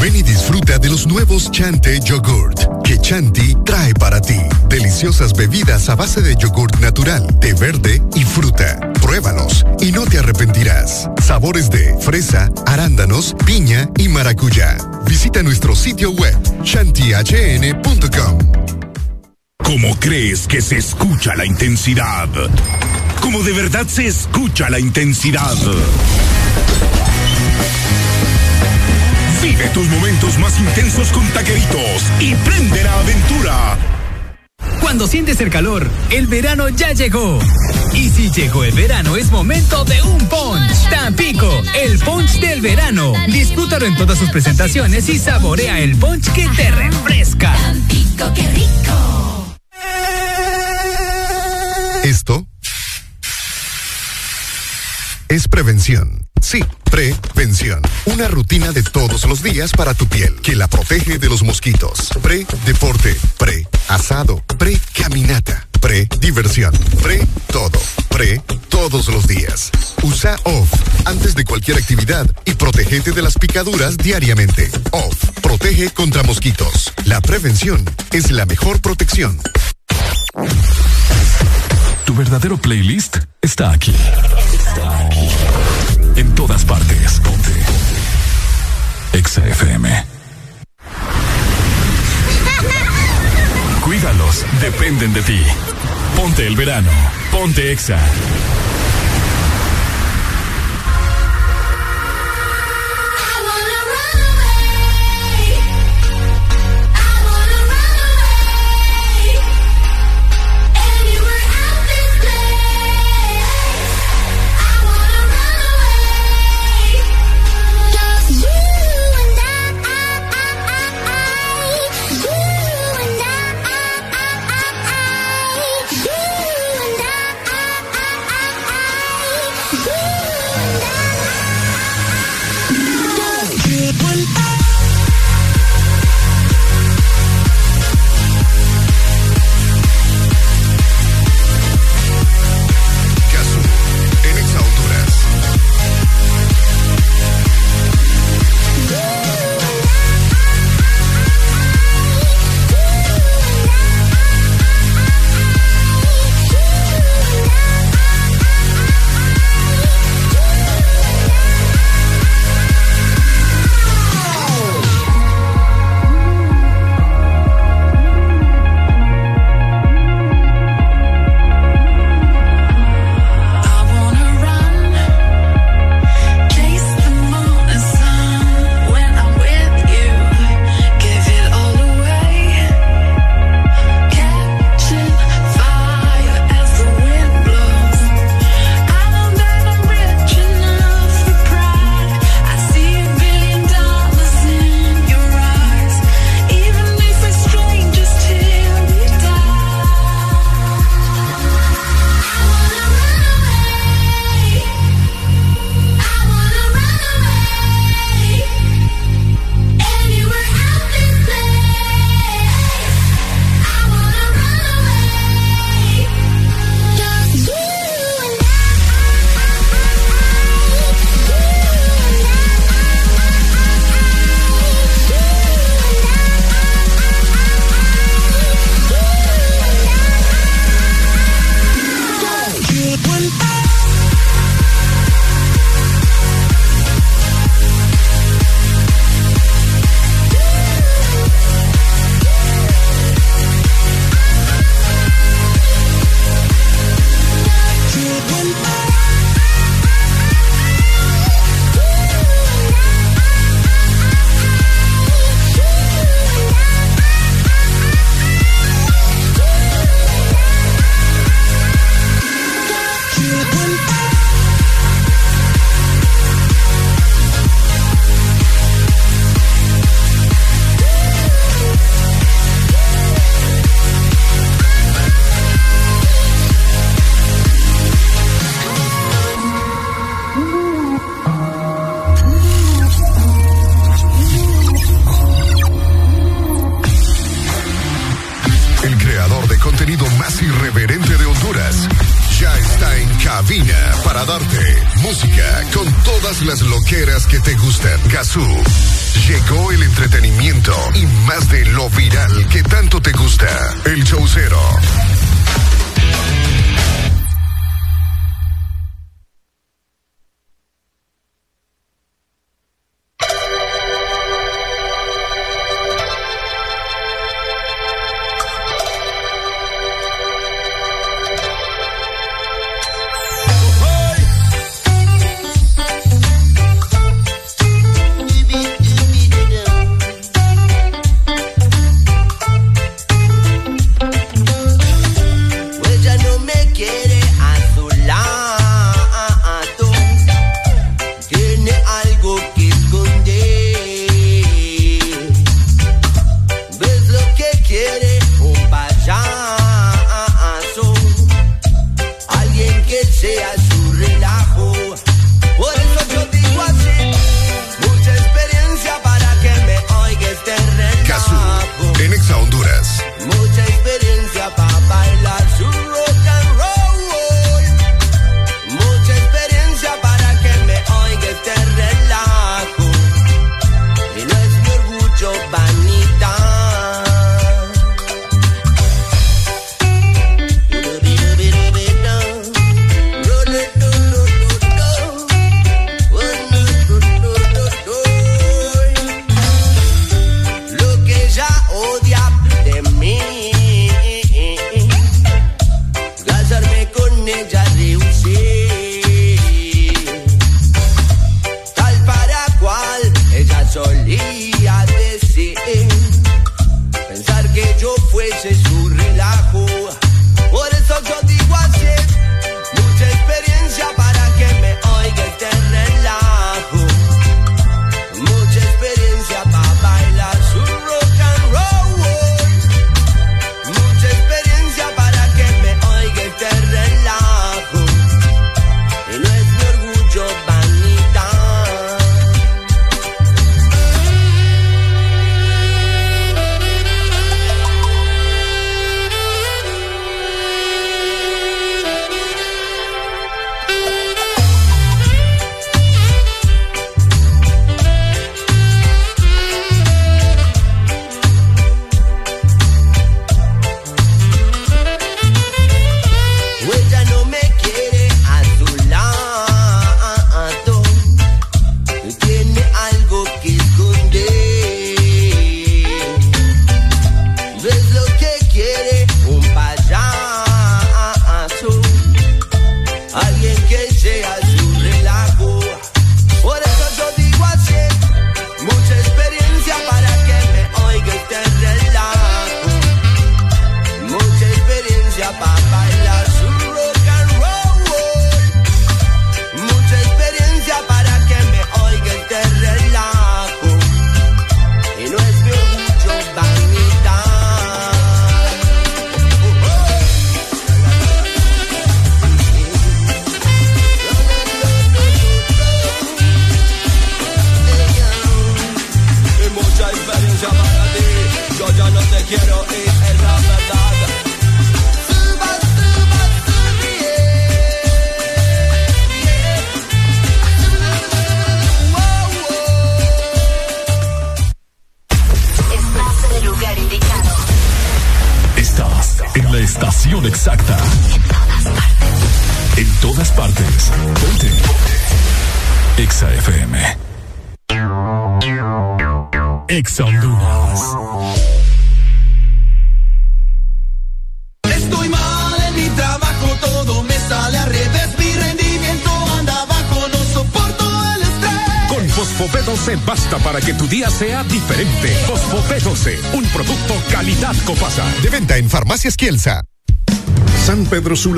Ven y disfruta de los nuevos Chante Yogurt que Chanti trae para ti. Deliciosas bebidas a base de yogurt natural, té verde y fruta. Pruébalos y no te arrepentirás. Sabores de fresa, arándanos, piña y maracuyá. Visita nuestro sitio web chantihn.com. ¿Cómo crees que se escucha la intensidad? ¿Cómo de verdad se escucha la intensidad? Vive tus momentos más intensos con taqueritos y prende la aventura. Cuando sientes el calor, el verano ya llegó. Y si llegó el verano, es momento de un punch. Tampico, el punch del verano. Disfrútalo en todas sus presentaciones y saborea el punch que te refresca. Tampico, qué rico. Esto es prevención. Sí, prevención. Una rutina de todos los días para tu piel que la protege de los mosquitos. Pre-deporte, pre-asado, pre-caminata, pre-diversión, pre-todo, pre todos los días. Usa OFF antes de cualquier actividad y protégete de las picaduras diariamente. OFF protege contra mosquitos. La prevención es la mejor protección. Tu verdadero playlist está aquí. En todas partes. Ponte. Exa FM. Cuídalos, dependen de ti. Ponte el verano. Ponte Exa.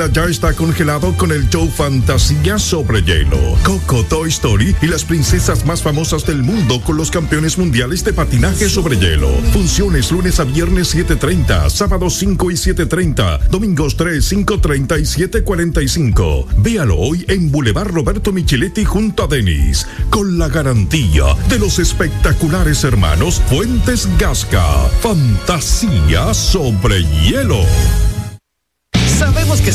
ya está congelado con el show Fantasía sobre hielo, Coco Toy Story y las princesas más famosas del mundo con los campeones mundiales de patinaje sobre hielo. Funciones lunes a viernes 7.30, sábados 5 y 7.30, domingos 3, 5.30 y 7.45. Véalo hoy en Boulevard Roberto Micheletti junto a Denis, con la garantía de los espectaculares hermanos Fuentes Gasca. Fantasía sobre hielo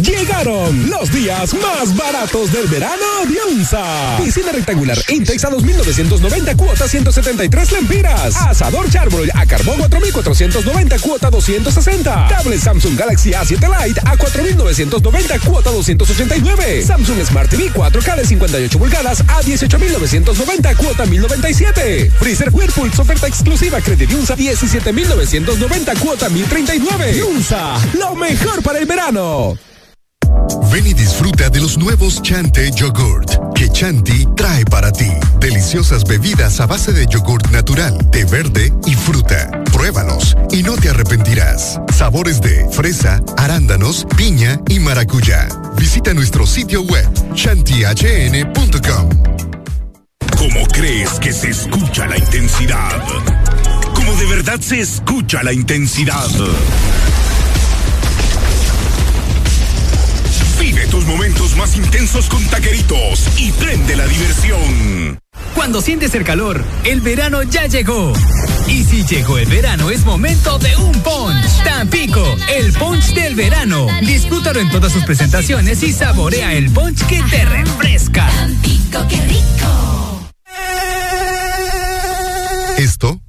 Llegaron los días más baratos del verano de UNSA. Piscina rectangular Intex a 2.990 cuota 173 lempiras. Asador Charbroil a carbón 4.490 cuota 260. Tablet Samsung Galaxy A7 Lite a 4.990 cuota 289. Samsung Smart TV 4K de 58 pulgadas a 18.990 cuota 1.097. Freezer Whirlpool oferta exclusiva Credit UNSA 17.990 cuota 1.039. UNSA, lo mejor para el verano. Ven y disfruta de los nuevos Chante Yogurt que Chanti trae para ti. Deliciosas bebidas a base de yogurt natural, té verde y fruta. Pruébalos y no te arrepentirás. Sabores de fresa, arándanos, piña y maracuyá. Visita nuestro sitio web chantihn.com. ¿Cómo crees que se escucha la intensidad? ¿Cómo de verdad se escucha la intensidad? Tus momentos más intensos con taqueritos y prende la diversión. Cuando sientes el calor, el verano ya llegó. Y si llegó el verano, es momento de un punch. Tampico, el punch del verano. Disfrútalo en todas sus presentaciones y saborea el punch que te refresca. Tampico, qué rico. Esto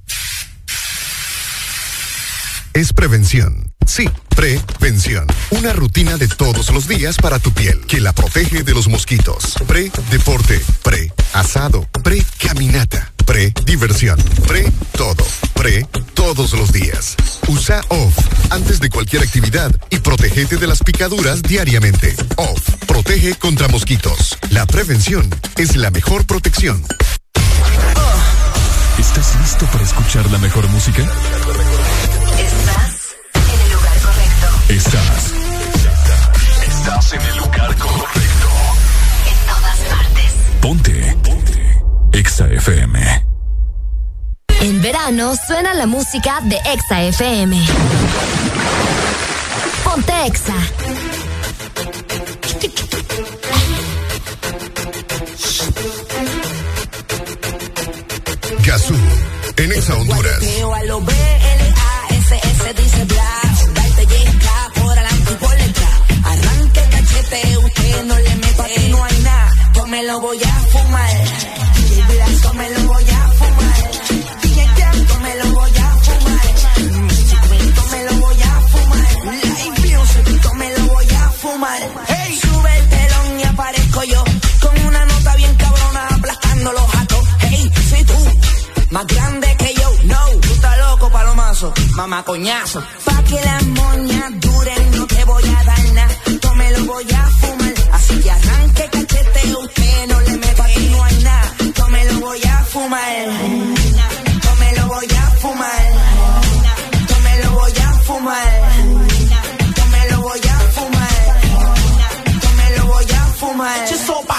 es prevención. Sí, prevención. Una rutina de todos los días para tu piel que la protege de los mosquitos. Pre-deporte, pre-asado, pre-caminata, pre-diversión, pre-todo, pre todos los días. Usa OFF antes de cualquier actividad y protégete de las picaduras diariamente. OFF protege contra mosquitos. La prevención es la mejor protección. ¿Estás listo para escuchar la mejor música? Estás. Estás en el lugar correcto. En todas partes. Ponte. Ponte. Exa FM. En verano suena la música de Exa FM. Ponte Exa. Gazú, en Exa Honduras. No hay nada, yo me lo voy a fumar. Y Blas, yo me lo voy a fumar. DJ yo me lo voy a fumar. Yo me lo voy a fumar. Live music, me lo voy a fumar. Hey, sube el telón y aparezco yo. Con una nota bien cabrona aplastando los jatos. Hey, si tú más grande que yo, no, tú estás loco, palomazo, mamá coñazo. Pa' que las moñas duren, no te voy a dar nada, yo me lo voy a fumar. Que arranque cachete, usted no le mete. Aquí no hay nada, yo me lo voy a fumar. Yo me lo voy a fumar. Yo me lo voy a fumar. Yo me lo voy a fumar. Yo me lo voy a fumar.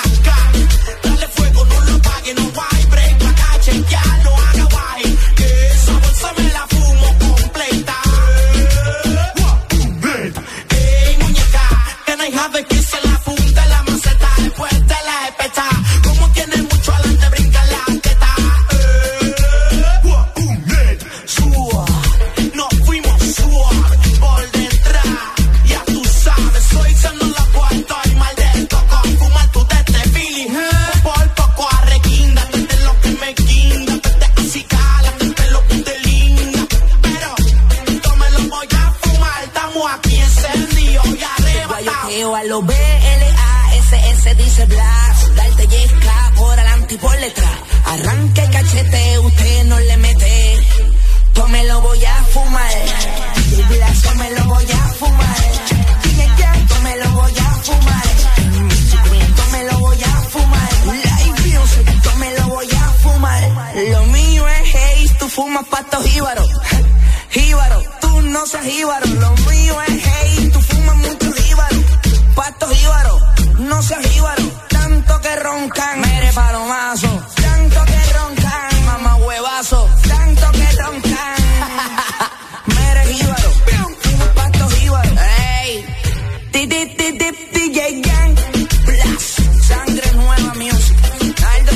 Arrebatados. Guayoteo a lo B-L-A-S-S dice bla. Darte yesca por adelante y por detrás. Arranque cachete, usted no le mete. Yo me lo voy a fumar. Blas, yo me lo voy a fumar. DJ Jam, yo me lo voy a fumar. Yo me lo voy a fumar. Live music, yo me lo voy a fumar. Lo mío es hate, tú fumas patos jíbaros. Jíbaro, tú no seas jíbaro. Lo mío es Pastos íbaros, no seas íbaro, tanto que roncan. Mere palomazo, tanto que roncan. Mamá huevazo, tanto que roncan. Mere íbaro, patos íbaros. Ey, ti ti ti ti DJ Gang. Blast, sangre nueva music. Aldo,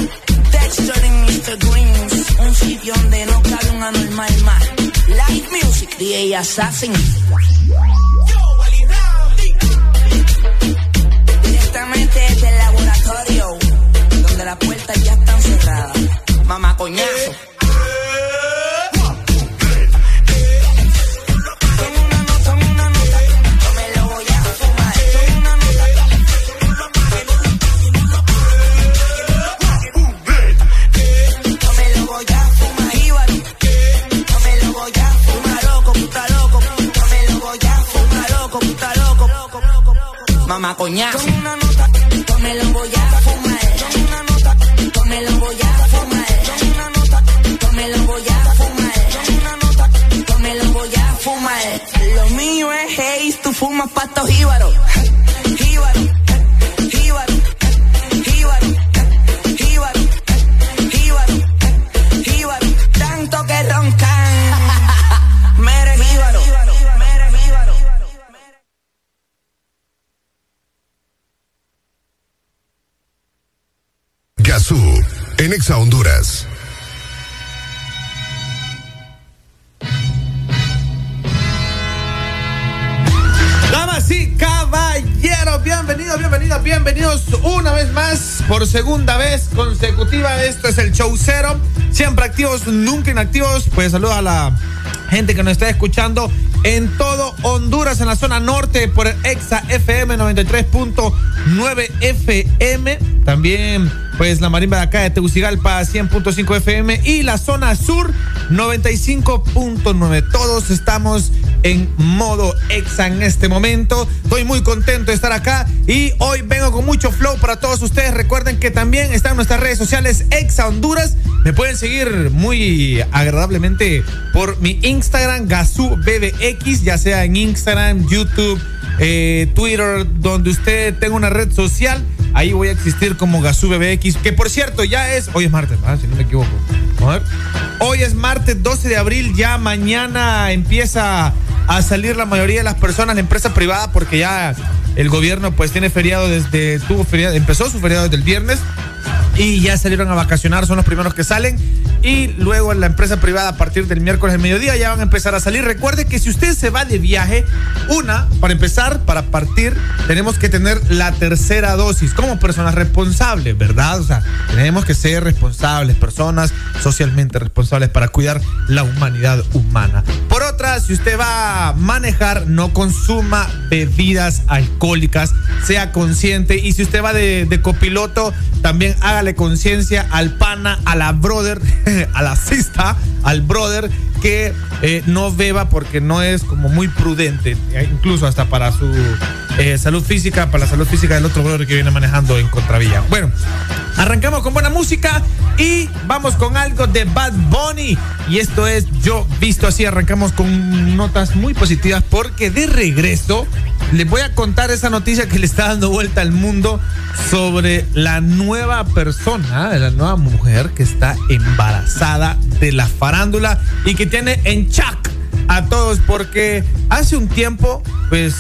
texture en Mr. Greens. Un sitio donde no cabe un anormal más. Live music, DJ Assassin. Mamá coñazo. una nota, no me lo voy a a fumar. Lo mío es haze, tú fumas pasto jíbaro. Jíbaro, jíbaro, jíbaro, jíbaro. Jíbaro, jíbaro, tanto que roncan. Mere jíbaro. Gazú, en Exa Honduras. Bienvenidos, bienvenidos una vez más, por segunda vez consecutiva. Esto es el show cero. Siempre activos, nunca inactivos. Pues saludos a la gente que nos está escuchando en todo Honduras, en la zona norte, por el Exa FM 93.9 FM. También, pues la marimba de acá de Tegucigalpa 100.5 FM y la zona sur 95.9. Todos estamos en modo Exa en este momento. Estoy muy contento de estar acá y hoy vengo con mucho flow para todos ustedes. Recuerden que también están nuestras redes sociales Exa Honduras. Me pueden seguir muy agradablemente por mi Instagram, Gazú BBX, ya sea en Instagram, YouTube, eh, Twitter, donde usted tenga una red social. Ahí voy a existir como Gazú BBX, que por cierto ya es, hoy es martes, ah, si no me equivoco. A ver. Hoy es martes 12 de abril, ya mañana empieza a salir la mayoría de las personas, la empresa privada, porque ya el gobierno pues tiene feriado desde, tuvo feriado, empezó su feriado desde el viernes y ya salieron a vacacionar, son los primeros que salen. Y luego en la empresa privada a partir del miércoles al mediodía ya van a empezar a salir. Recuerde que si usted se va de viaje, una, para empezar, para partir, tenemos que tener la tercera dosis como personas responsables, ¿verdad? O sea, tenemos que ser responsables, personas socialmente responsables para cuidar la humanidad humana. Por otra, si usted va a manejar, no consuma bebidas alcohólicas, sea consciente. Y si usted va de, de copiloto, también hágale conciencia al pana, a la brother, a la sista, al brother que eh, no beba porque no es como muy prudente, eh, incluso hasta para su eh, salud física, para la salud física del otro brother que viene manejando en contravía. Bueno, arrancamos con buena música y vamos con algo de Bad Bunny. Y esto es Yo Visto Así. Arrancamos con notas muy positivas porque de regreso les voy a contar esa noticia que le está dando vuelta al mundo sobre la nueva persona, la nueva mujer que está embarazada de la farándula y que tiene en shock a todos porque hace un tiempo pues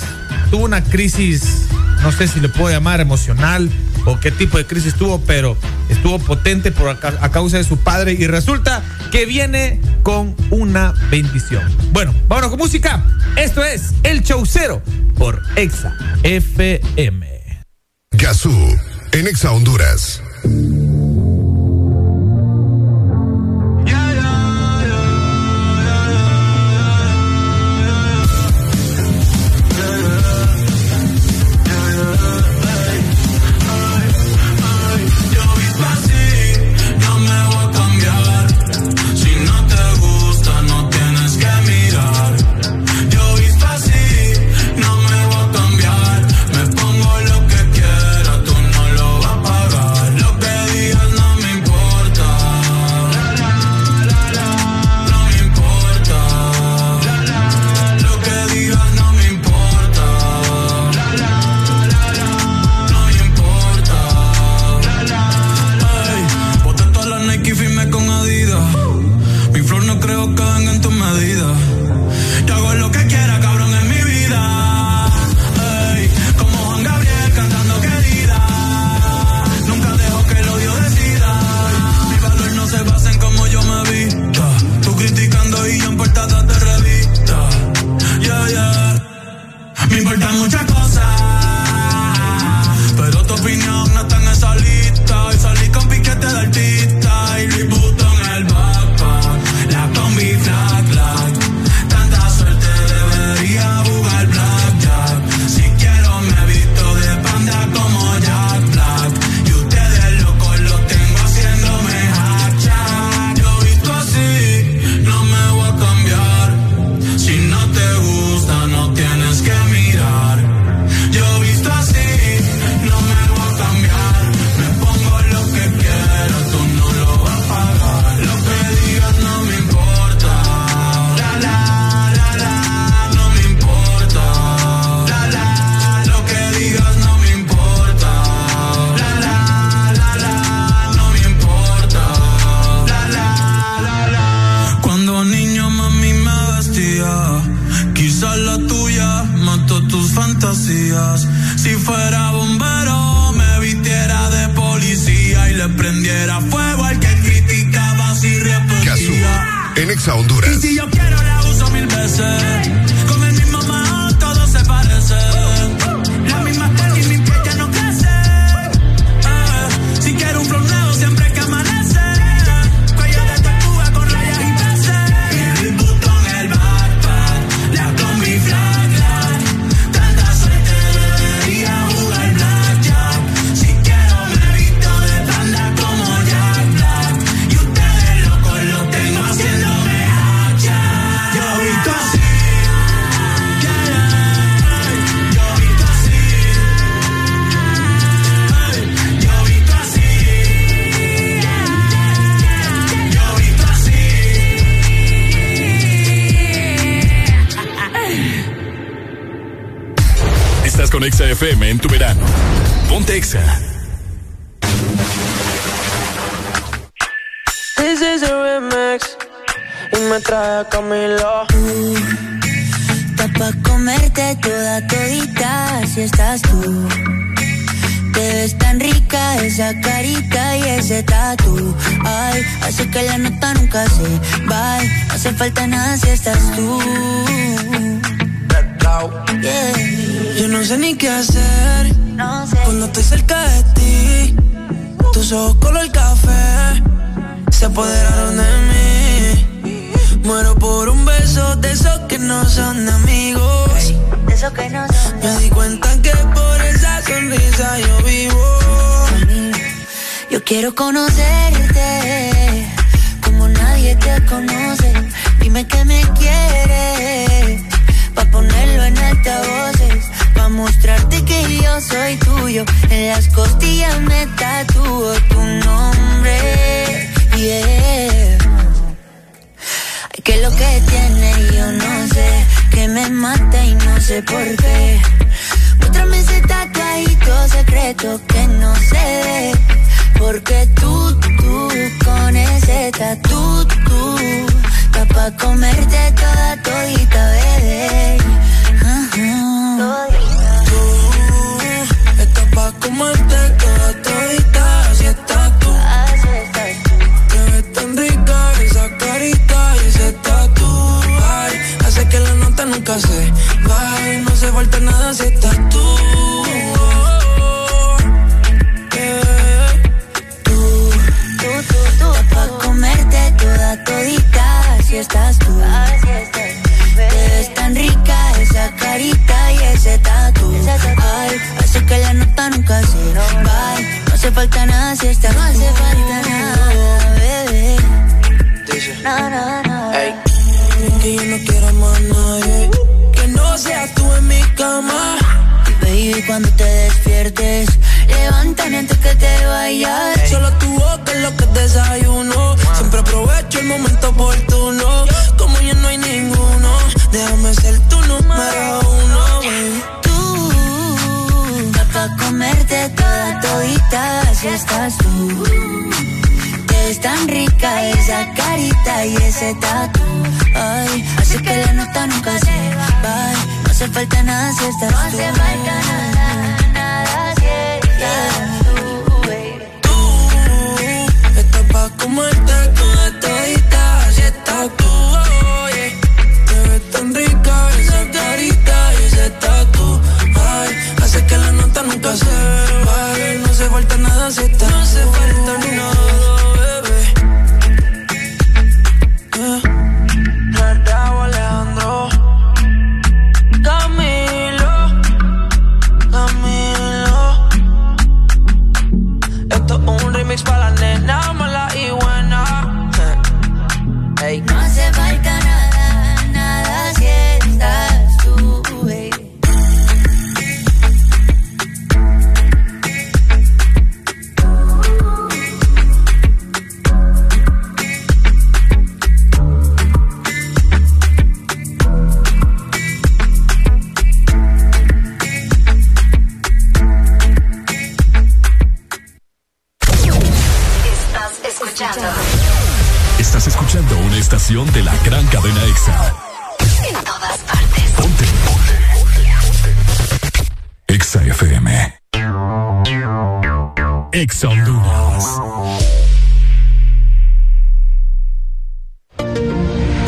tuvo una crisis, no sé si le puedo llamar emocional o qué tipo de crisis tuvo, pero estuvo potente por a, ca- a causa de su padre y resulta que viene con una bendición. Bueno, vámonos con música. Esto es El Show Cero por Exa FM. Gazú, en Exa Honduras. Estación de la gran cadena EXA. En todas partes. Ponte. EXA FM. EXA Honduras.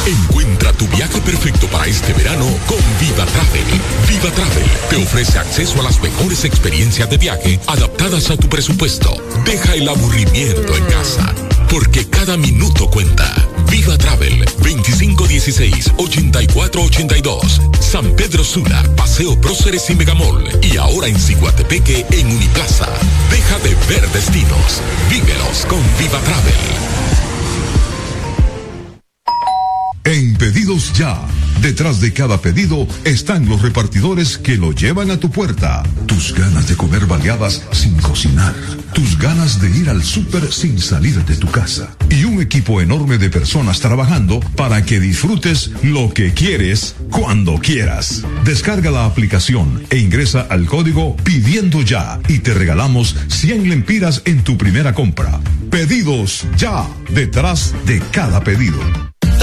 Encuentra tu viaje perfecto para este verano con Viva Travel. Viva Travel te ofrece acceso a las mejores experiencias de viaje adaptadas a tu presupuesto. Deja el aburrimiento en casa, porque cada minuto cuenta. Viva Travel 2516-8482. San Pedro Sula, Paseo Próceres y Megamall. Y ahora en Ciguatepeque en Uniplaza. Deja de ver destinos. Vívelos con Viva Travel. En Pedidos Ya, detrás de cada pedido están los repartidores que lo llevan a tu puerta. Tus ganas de comer baleadas sin cocinar. Tus ganas de ir al súper sin salir de tu casa. Y un equipo enorme de personas trabajando para que disfrutes lo que quieres cuando quieras. Descarga la aplicación e ingresa al código Pidiendo Ya y te regalamos 100 lempiras en tu primera compra. Pedidos Ya, detrás de cada pedido.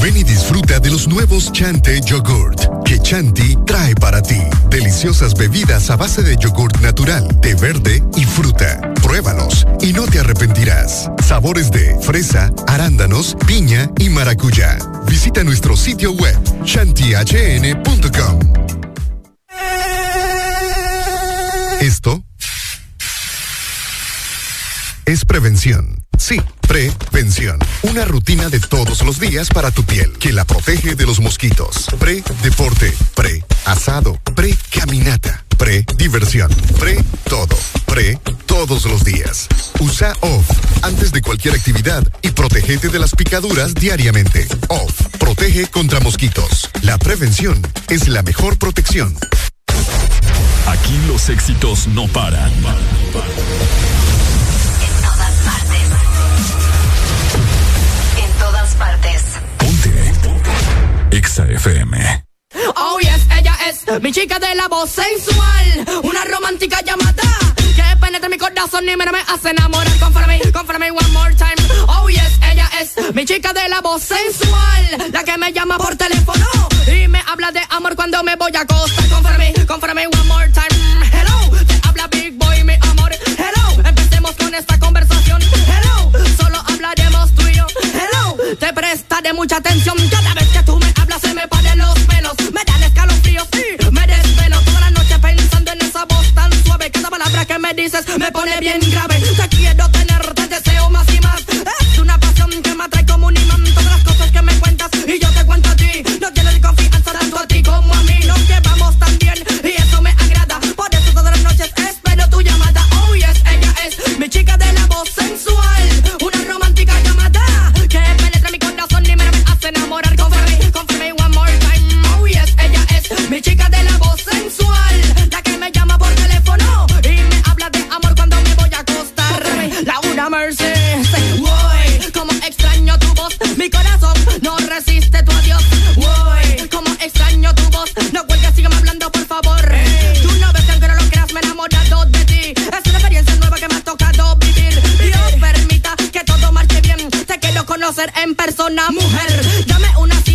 Ven y disfruta de los nuevos Chante Yogurt que Chanti trae para ti. Deliciosas bebidas a base de yogurt natural, de verde y fruta. Pruébalos y no te arrepentirás. Sabores de fresa, arándanos, piña y maracuyá. Visita nuestro sitio web chantihn.com. Esto es prevención. Sí, prevención. Una rutina de todos los días para tu piel que la protege de los mosquitos. Pre-deporte, pre-asado, pre-caminata, pre-diversión, pre-todo, pre todos los días. Usa OFF antes de cualquier actividad y protégete de las picaduras diariamente. OFF protege contra mosquitos. La prevención es la mejor protección. Aquí los éxitos no paran. EXA. Oh yes, ella es mi chica de la voz sensual, una romántica llamada que penetra mi corazón y me, me hace enamorar. Confórame, confórame one more time. Oh yes, ella es mi chica de la voz sensual, la que me llama por teléfono y me habla de amor cuando me voy a acostar. Confórame, confórame one more time. Hello, te habla Big Boy, mi amor. Hello, empecemos con esta conversación. Hello, solo hablaremos tú y yo. Hello, te prestaré mucha atención cada vez que tú se me ponen los pelos, me dan escalofríos y me desvelo toda la noche pensando en esa voz tan suave. Cada palabra que me dices me pone bien grave. Te quiero tener, mi chica de la voz sensual, la que me llama por teléfono y me habla de amor cuando me voy a acostar. Laura Mercy, say, "Woy, como extraño tu voz, mi corazón no resiste tu adiós. Woy, como extraño tu voz, no cuelgues, sígueme hablando por favor. Tú no ves que aunque no lo creas me he enamorado de ti. Es una experiencia nueva que me ha tocado vivir. Dios permita que todo marche bien. Te quiero conocer en persona, mujer. Dame una cita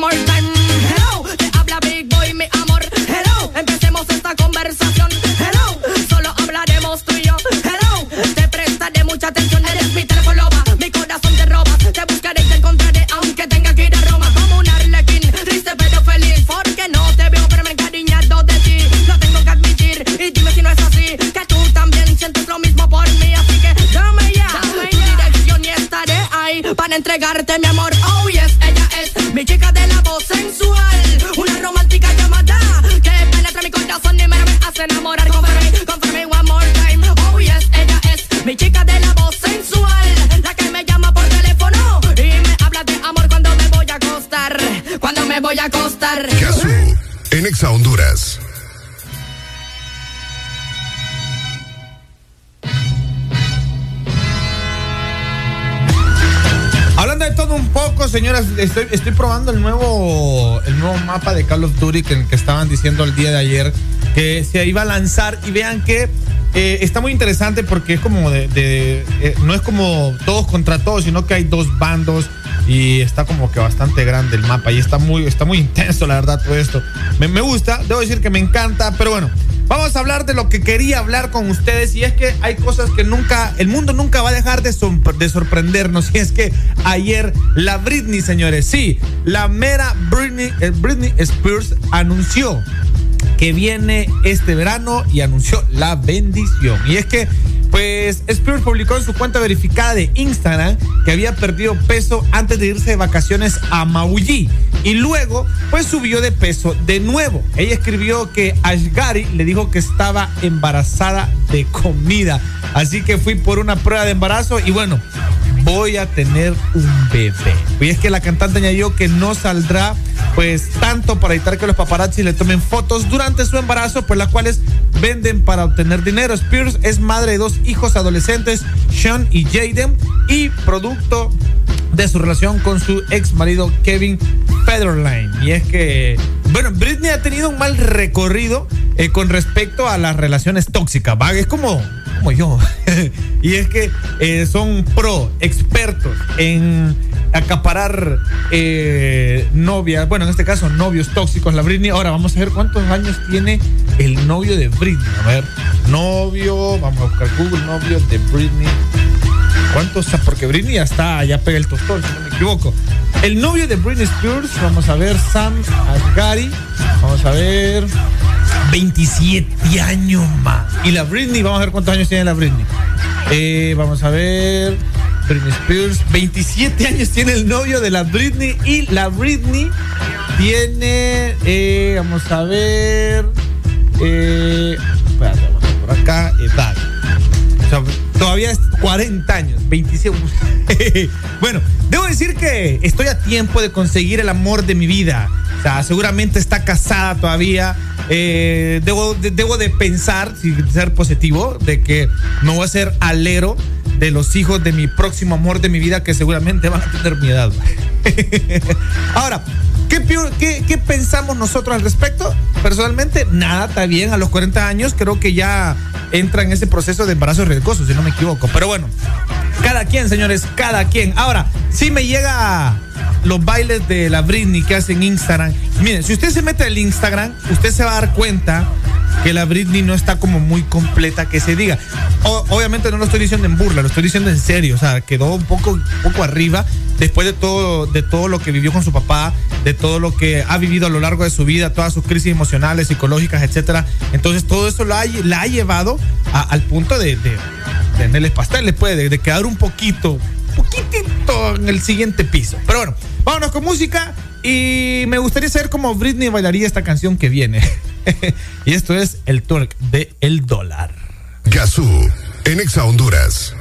more enamorar conforme, conforme one more time. Oh yes, ella es mi chica de la voz sensual, la que me llama por teléfono y me habla de amor cuando me voy a acostar, cuando me voy a acostar. Casu, en Exa Honduras. Hablando de todo un poco, señoras, estoy, estoy probando el nuevo, el nuevo mapa de Call of Duty que, que estaban diciendo el día de ayer que se iba a lanzar y vean que eh, está muy interesante porque es como de, eh, no es como todos contra todos, sino que hay dos bandos y está como que bastante grande el mapa y está muy, está muy intenso la verdad todo esto. Me, gusta, debo decir que me encanta, pero bueno, vamos a hablar de lo que quería hablar con ustedes y es que hay cosas que nunca, el mundo nunca va a dejar de, de sorprendernos y es que ayer la Britney, señores, sí, la mera Britney, eh, Britney Spears anunció que viene este verano y anunció la bendición. Y es que, pues, Spears publicó en su cuenta verificada de Instagram que había perdido peso antes de irse de vacaciones a Maui. Y luego, pues, subió de peso de nuevo. Ella escribió que Ashgari le dijo que estaba embarazada de comida. Así que fui por una prueba de embarazo y bueno, voy a tener un bebé. Y es que la cantante añadió que no saldrá pues tanto para evitar que los paparazzi le tomen fotos durante su embarazo, pues las cuales venden para obtener dinero. Spears es madre de dos hijos adolescentes, Sean y Jaden, y producto de su relación con su ex marido Kevin Federline. Y es que, bueno, Britney ha tenido un mal recorrido eh, con respecto a las relaciones tóxicas, ¿va? Es como, como yo. y es que eh, son pro, expertos en acaparar eh, novias, bueno, en este caso novios tóxicos, la Britney. Ahora vamos a ver cuántos años tiene el novio de Britney. A ver, novio, vamos a buscar Google, novio de Britney. ¿Cuántos? Porque Britney ya está, ya pega el tostón, si no me equivoco. El novio de Britney Spears, vamos a ver, Sam Asghari, vamos a ver, 27 años más. Y la Britney, vamos a ver cuántos años tiene la Britney. Eh, vamos a ver, Britney Spears, 27 años tiene el novio de la Britney y la Britney tiene, eh, vamos a ver, eh, vamos por acá, edad. Sea, todavía es 40 años, 27. bueno, debo decir que estoy a tiempo de conseguir el amor de mi vida. O sea, seguramente está casada todavía. Eh, debo, de, debo de pensar, sin ser positivo, de que no voy a ser alero de los hijos de mi próximo amor de mi vida que seguramente van a tener mi edad. Ahora, ¿qué, qué pensamos nosotros al respecto? Personalmente, nada, está bien. A los 40 años creo que ya entra en ese proceso de embarazo riesgoso, si no me equivoco. Pero bueno, cada quien, señores, cada quien. Ahora, si me llega los bailes de la Britney que hacen Instagram. Miren, si usted se mete al Instagram, usted se va a dar cuenta que la Britney no está como muy completa que se diga. Obviamente no lo estoy diciendo en burla, lo estoy diciendo en serio. O sea, quedó un poco, poco arriba después de todo, de todo lo que vivió con su papá, de todo lo que ha vivido a lo largo de su vida, todas sus crisis emocionales, psicológicas, etcétera. Entonces todo eso la ha, llevado al punto de, de, de en le puede, de, de quedar un poquito, poquitito en el siguiente piso. Pero bueno, vámonos con música y me gustaría saber cómo Britney bailaría esta canción que viene. y esto es el twerk de El Dólar. Gazú, en Exa Honduras.